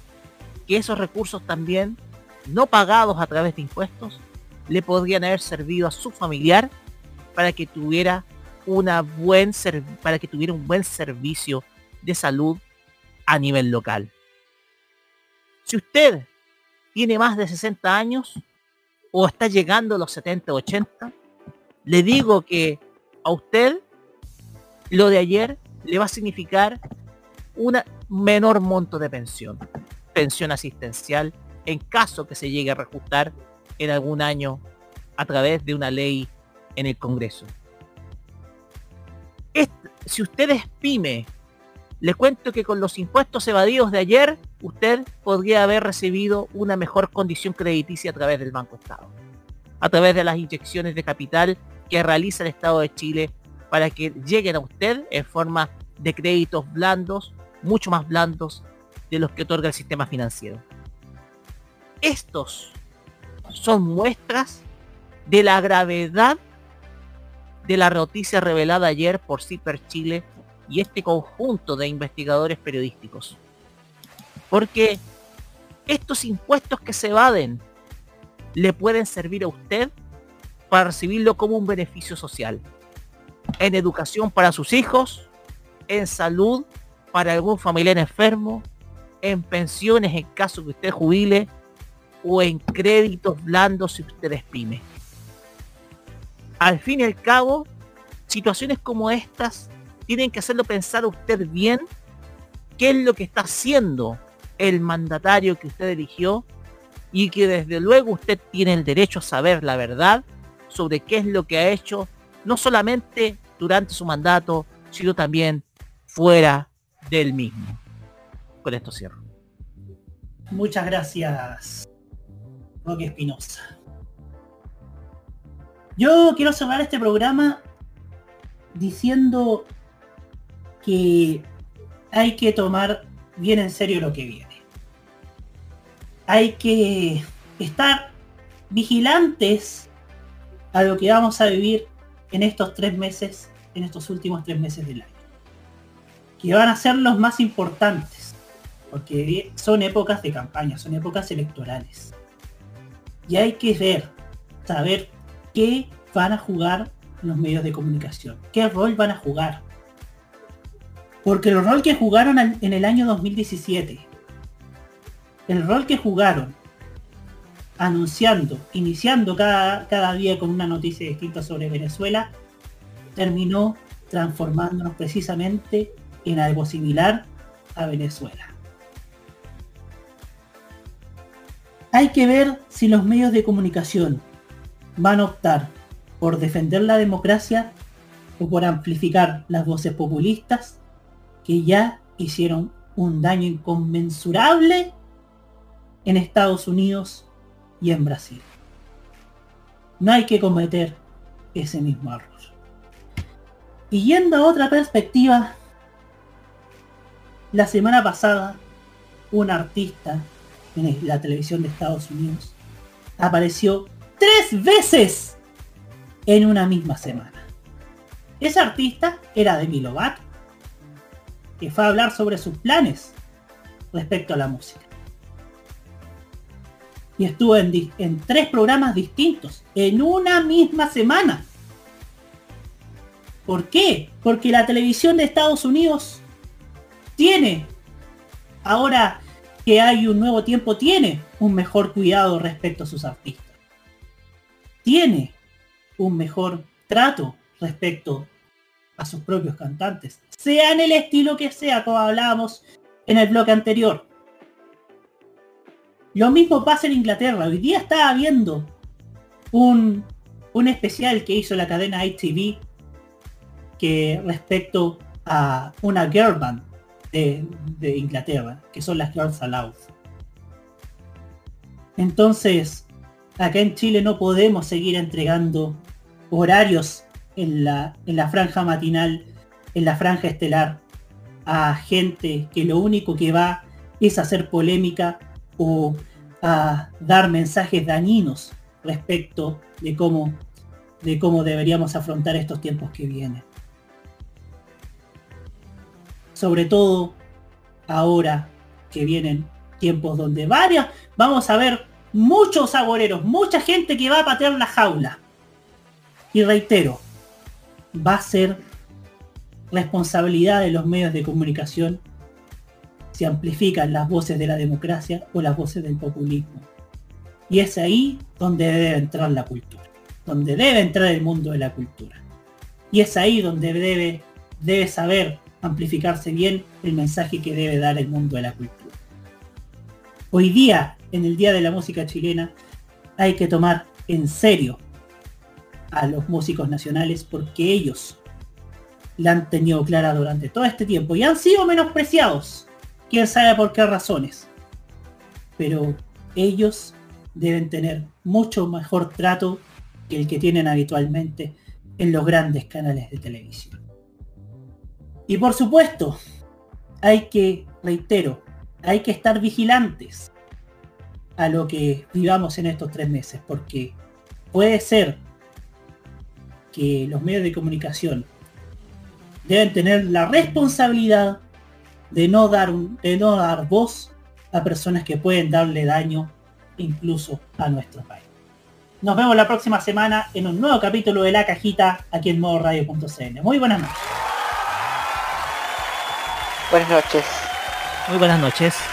que esos recursos también, no pagados a través de impuestos, le podrían haber servido a su familiar para que tuviera una buen para que tuviera un buen servicio de salud a nivel local. Si usted tiene más de 60 años o está llegando a los 70, 80, le digo que a usted lo de ayer le va a significar un menor monto de pensión, pensión asistencial, en caso que se llegue a reajustar en algún año a través de una ley en el Congreso. Si usted es pyme, le cuento que con los impuestos evadidos de ayer, usted podría haber recibido una mejor condición crediticia a través del Banco Estado, a través de las inyecciones de capital que realiza el Estado de Chile para que lleguen a usted en forma de créditos blandos, mucho más blandos de los que otorga el sistema financiero. Estos son muestras de la gravedad de la noticia revelada ayer por CIPER Chile y este conjunto de investigadores periodísticos. Porque estos impuestos que se evaden le pueden servir a usted para recibirlo como un beneficio social. En educación para sus hijos, en salud para algún familiar enfermo, en pensiones en caso que usted jubile o en créditos blandos si usted es. Al fin y al cabo, situaciones como estas tienen que hacerlo pensar usted bien qué es lo que está haciendo el mandatario que usted eligió y que desde luego usted tiene el derecho a saber la verdad sobre qué es lo que ha hecho, no solamente durante su mandato, sino también fuera del mismo. Con esto cierro. Muchas gracias, Roque Espinosa. Yo quiero cerrar este programa diciendo que hay que tomar bien en serio lo que viene. Hay que estar vigilantes a lo que vamos a vivir en estos tres meses, en estos últimos tres meses del año. Que van a ser los más importantes, porque son épocas de campaña, son épocas electorales. Y hay que ver, saber qué van a jugar los medios de comunicación, qué rol van a jugar. Porque el rol que jugaron en el año 2017, el rol que jugaron anunciando, iniciando cada, cada día con una noticia distinta sobre Venezuela, terminó transformándonos precisamente en algo similar a Venezuela. Hay que ver si los medios de comunicación van a optar por defender la democracia o por amplificar las voces populistas que ya hicieron un daño inconmensurable en Estados Unidos y en Brasil. No hay que cometer ese mismo error. Y yendo a otra perspectiva, la semana pasada un artista en la televisión de Estados Unidos apareció tres veces en una misma semana. Ese artista era Demi Lovato, que fue a hablar sobre sus planes respecto a la música. Y estuvo en, en tres programas distintos, en una misma semana. ¿Por qué? Porque la televisión de Estados Unidos tiene, ahora que hay un nuevo tiempo, tiene un mejor cuidado respecto a sus artistas. Tiene un mejor trato respecto a sus propios cantantes, sea en el estilo que sea, como hablábamos en el bloque anterior. Lo mismo pasa en Inglaterra. Hoy día estaba viendo un, un especial que hizo la cadena ITV que respecto a una girl band de, de Inglaterra, que son las Girls Aloud. Entonces, acá en Chile no podemos seguir entregando horarios en la, en la franja matinal, en la franja estelar, a gente que lo único que va es hacer polémica o a dar mensajes dañinos respecto de cómo, de cómo deberíamos afrontar estos tiempos que vienen. Sobre todo ahora que vienen tiempos donde varias, vamos a ver muchos agoreros, mucha gente que va a patear la jaula. Y reitero, va a ser responsabilidad de los medios de comunicación si amplifican las voces de la democracia o las voces del populismo. Y es ahí donde debe entrar la cultura, donde debe entrar el mundo de la cultura. Y es ahí donde debe, debe saber amplificarse bien el mensaje que debe dar el mundo de la cultura. Hoy día, en el Día de la Música Chilena, hay que tomar en serio a los músicos nacionales porque ellos la han tenido clara durante todo este tiempo y han sido menospreciados. Quién sabe por qué razones. Pero ellos deben tener mucho mejor trato que el que tienen habitualmente en los grandes canales de televisión. Y por supuesto, hay que, reitero, hay que estar vigilantes a lo que vivamos en estos tres meses, porque puede ser que los medios de comunicación deben tener la responsabilidad de no dar, de no dar voz a personas que pueden darle daño incluso a nuestro país. Nos vemos la próxima semana en un nuevo capítulo de La Cajita aquí en modoradio.cl. Muy buenas noches. Buenas noches. Muy buenas noches.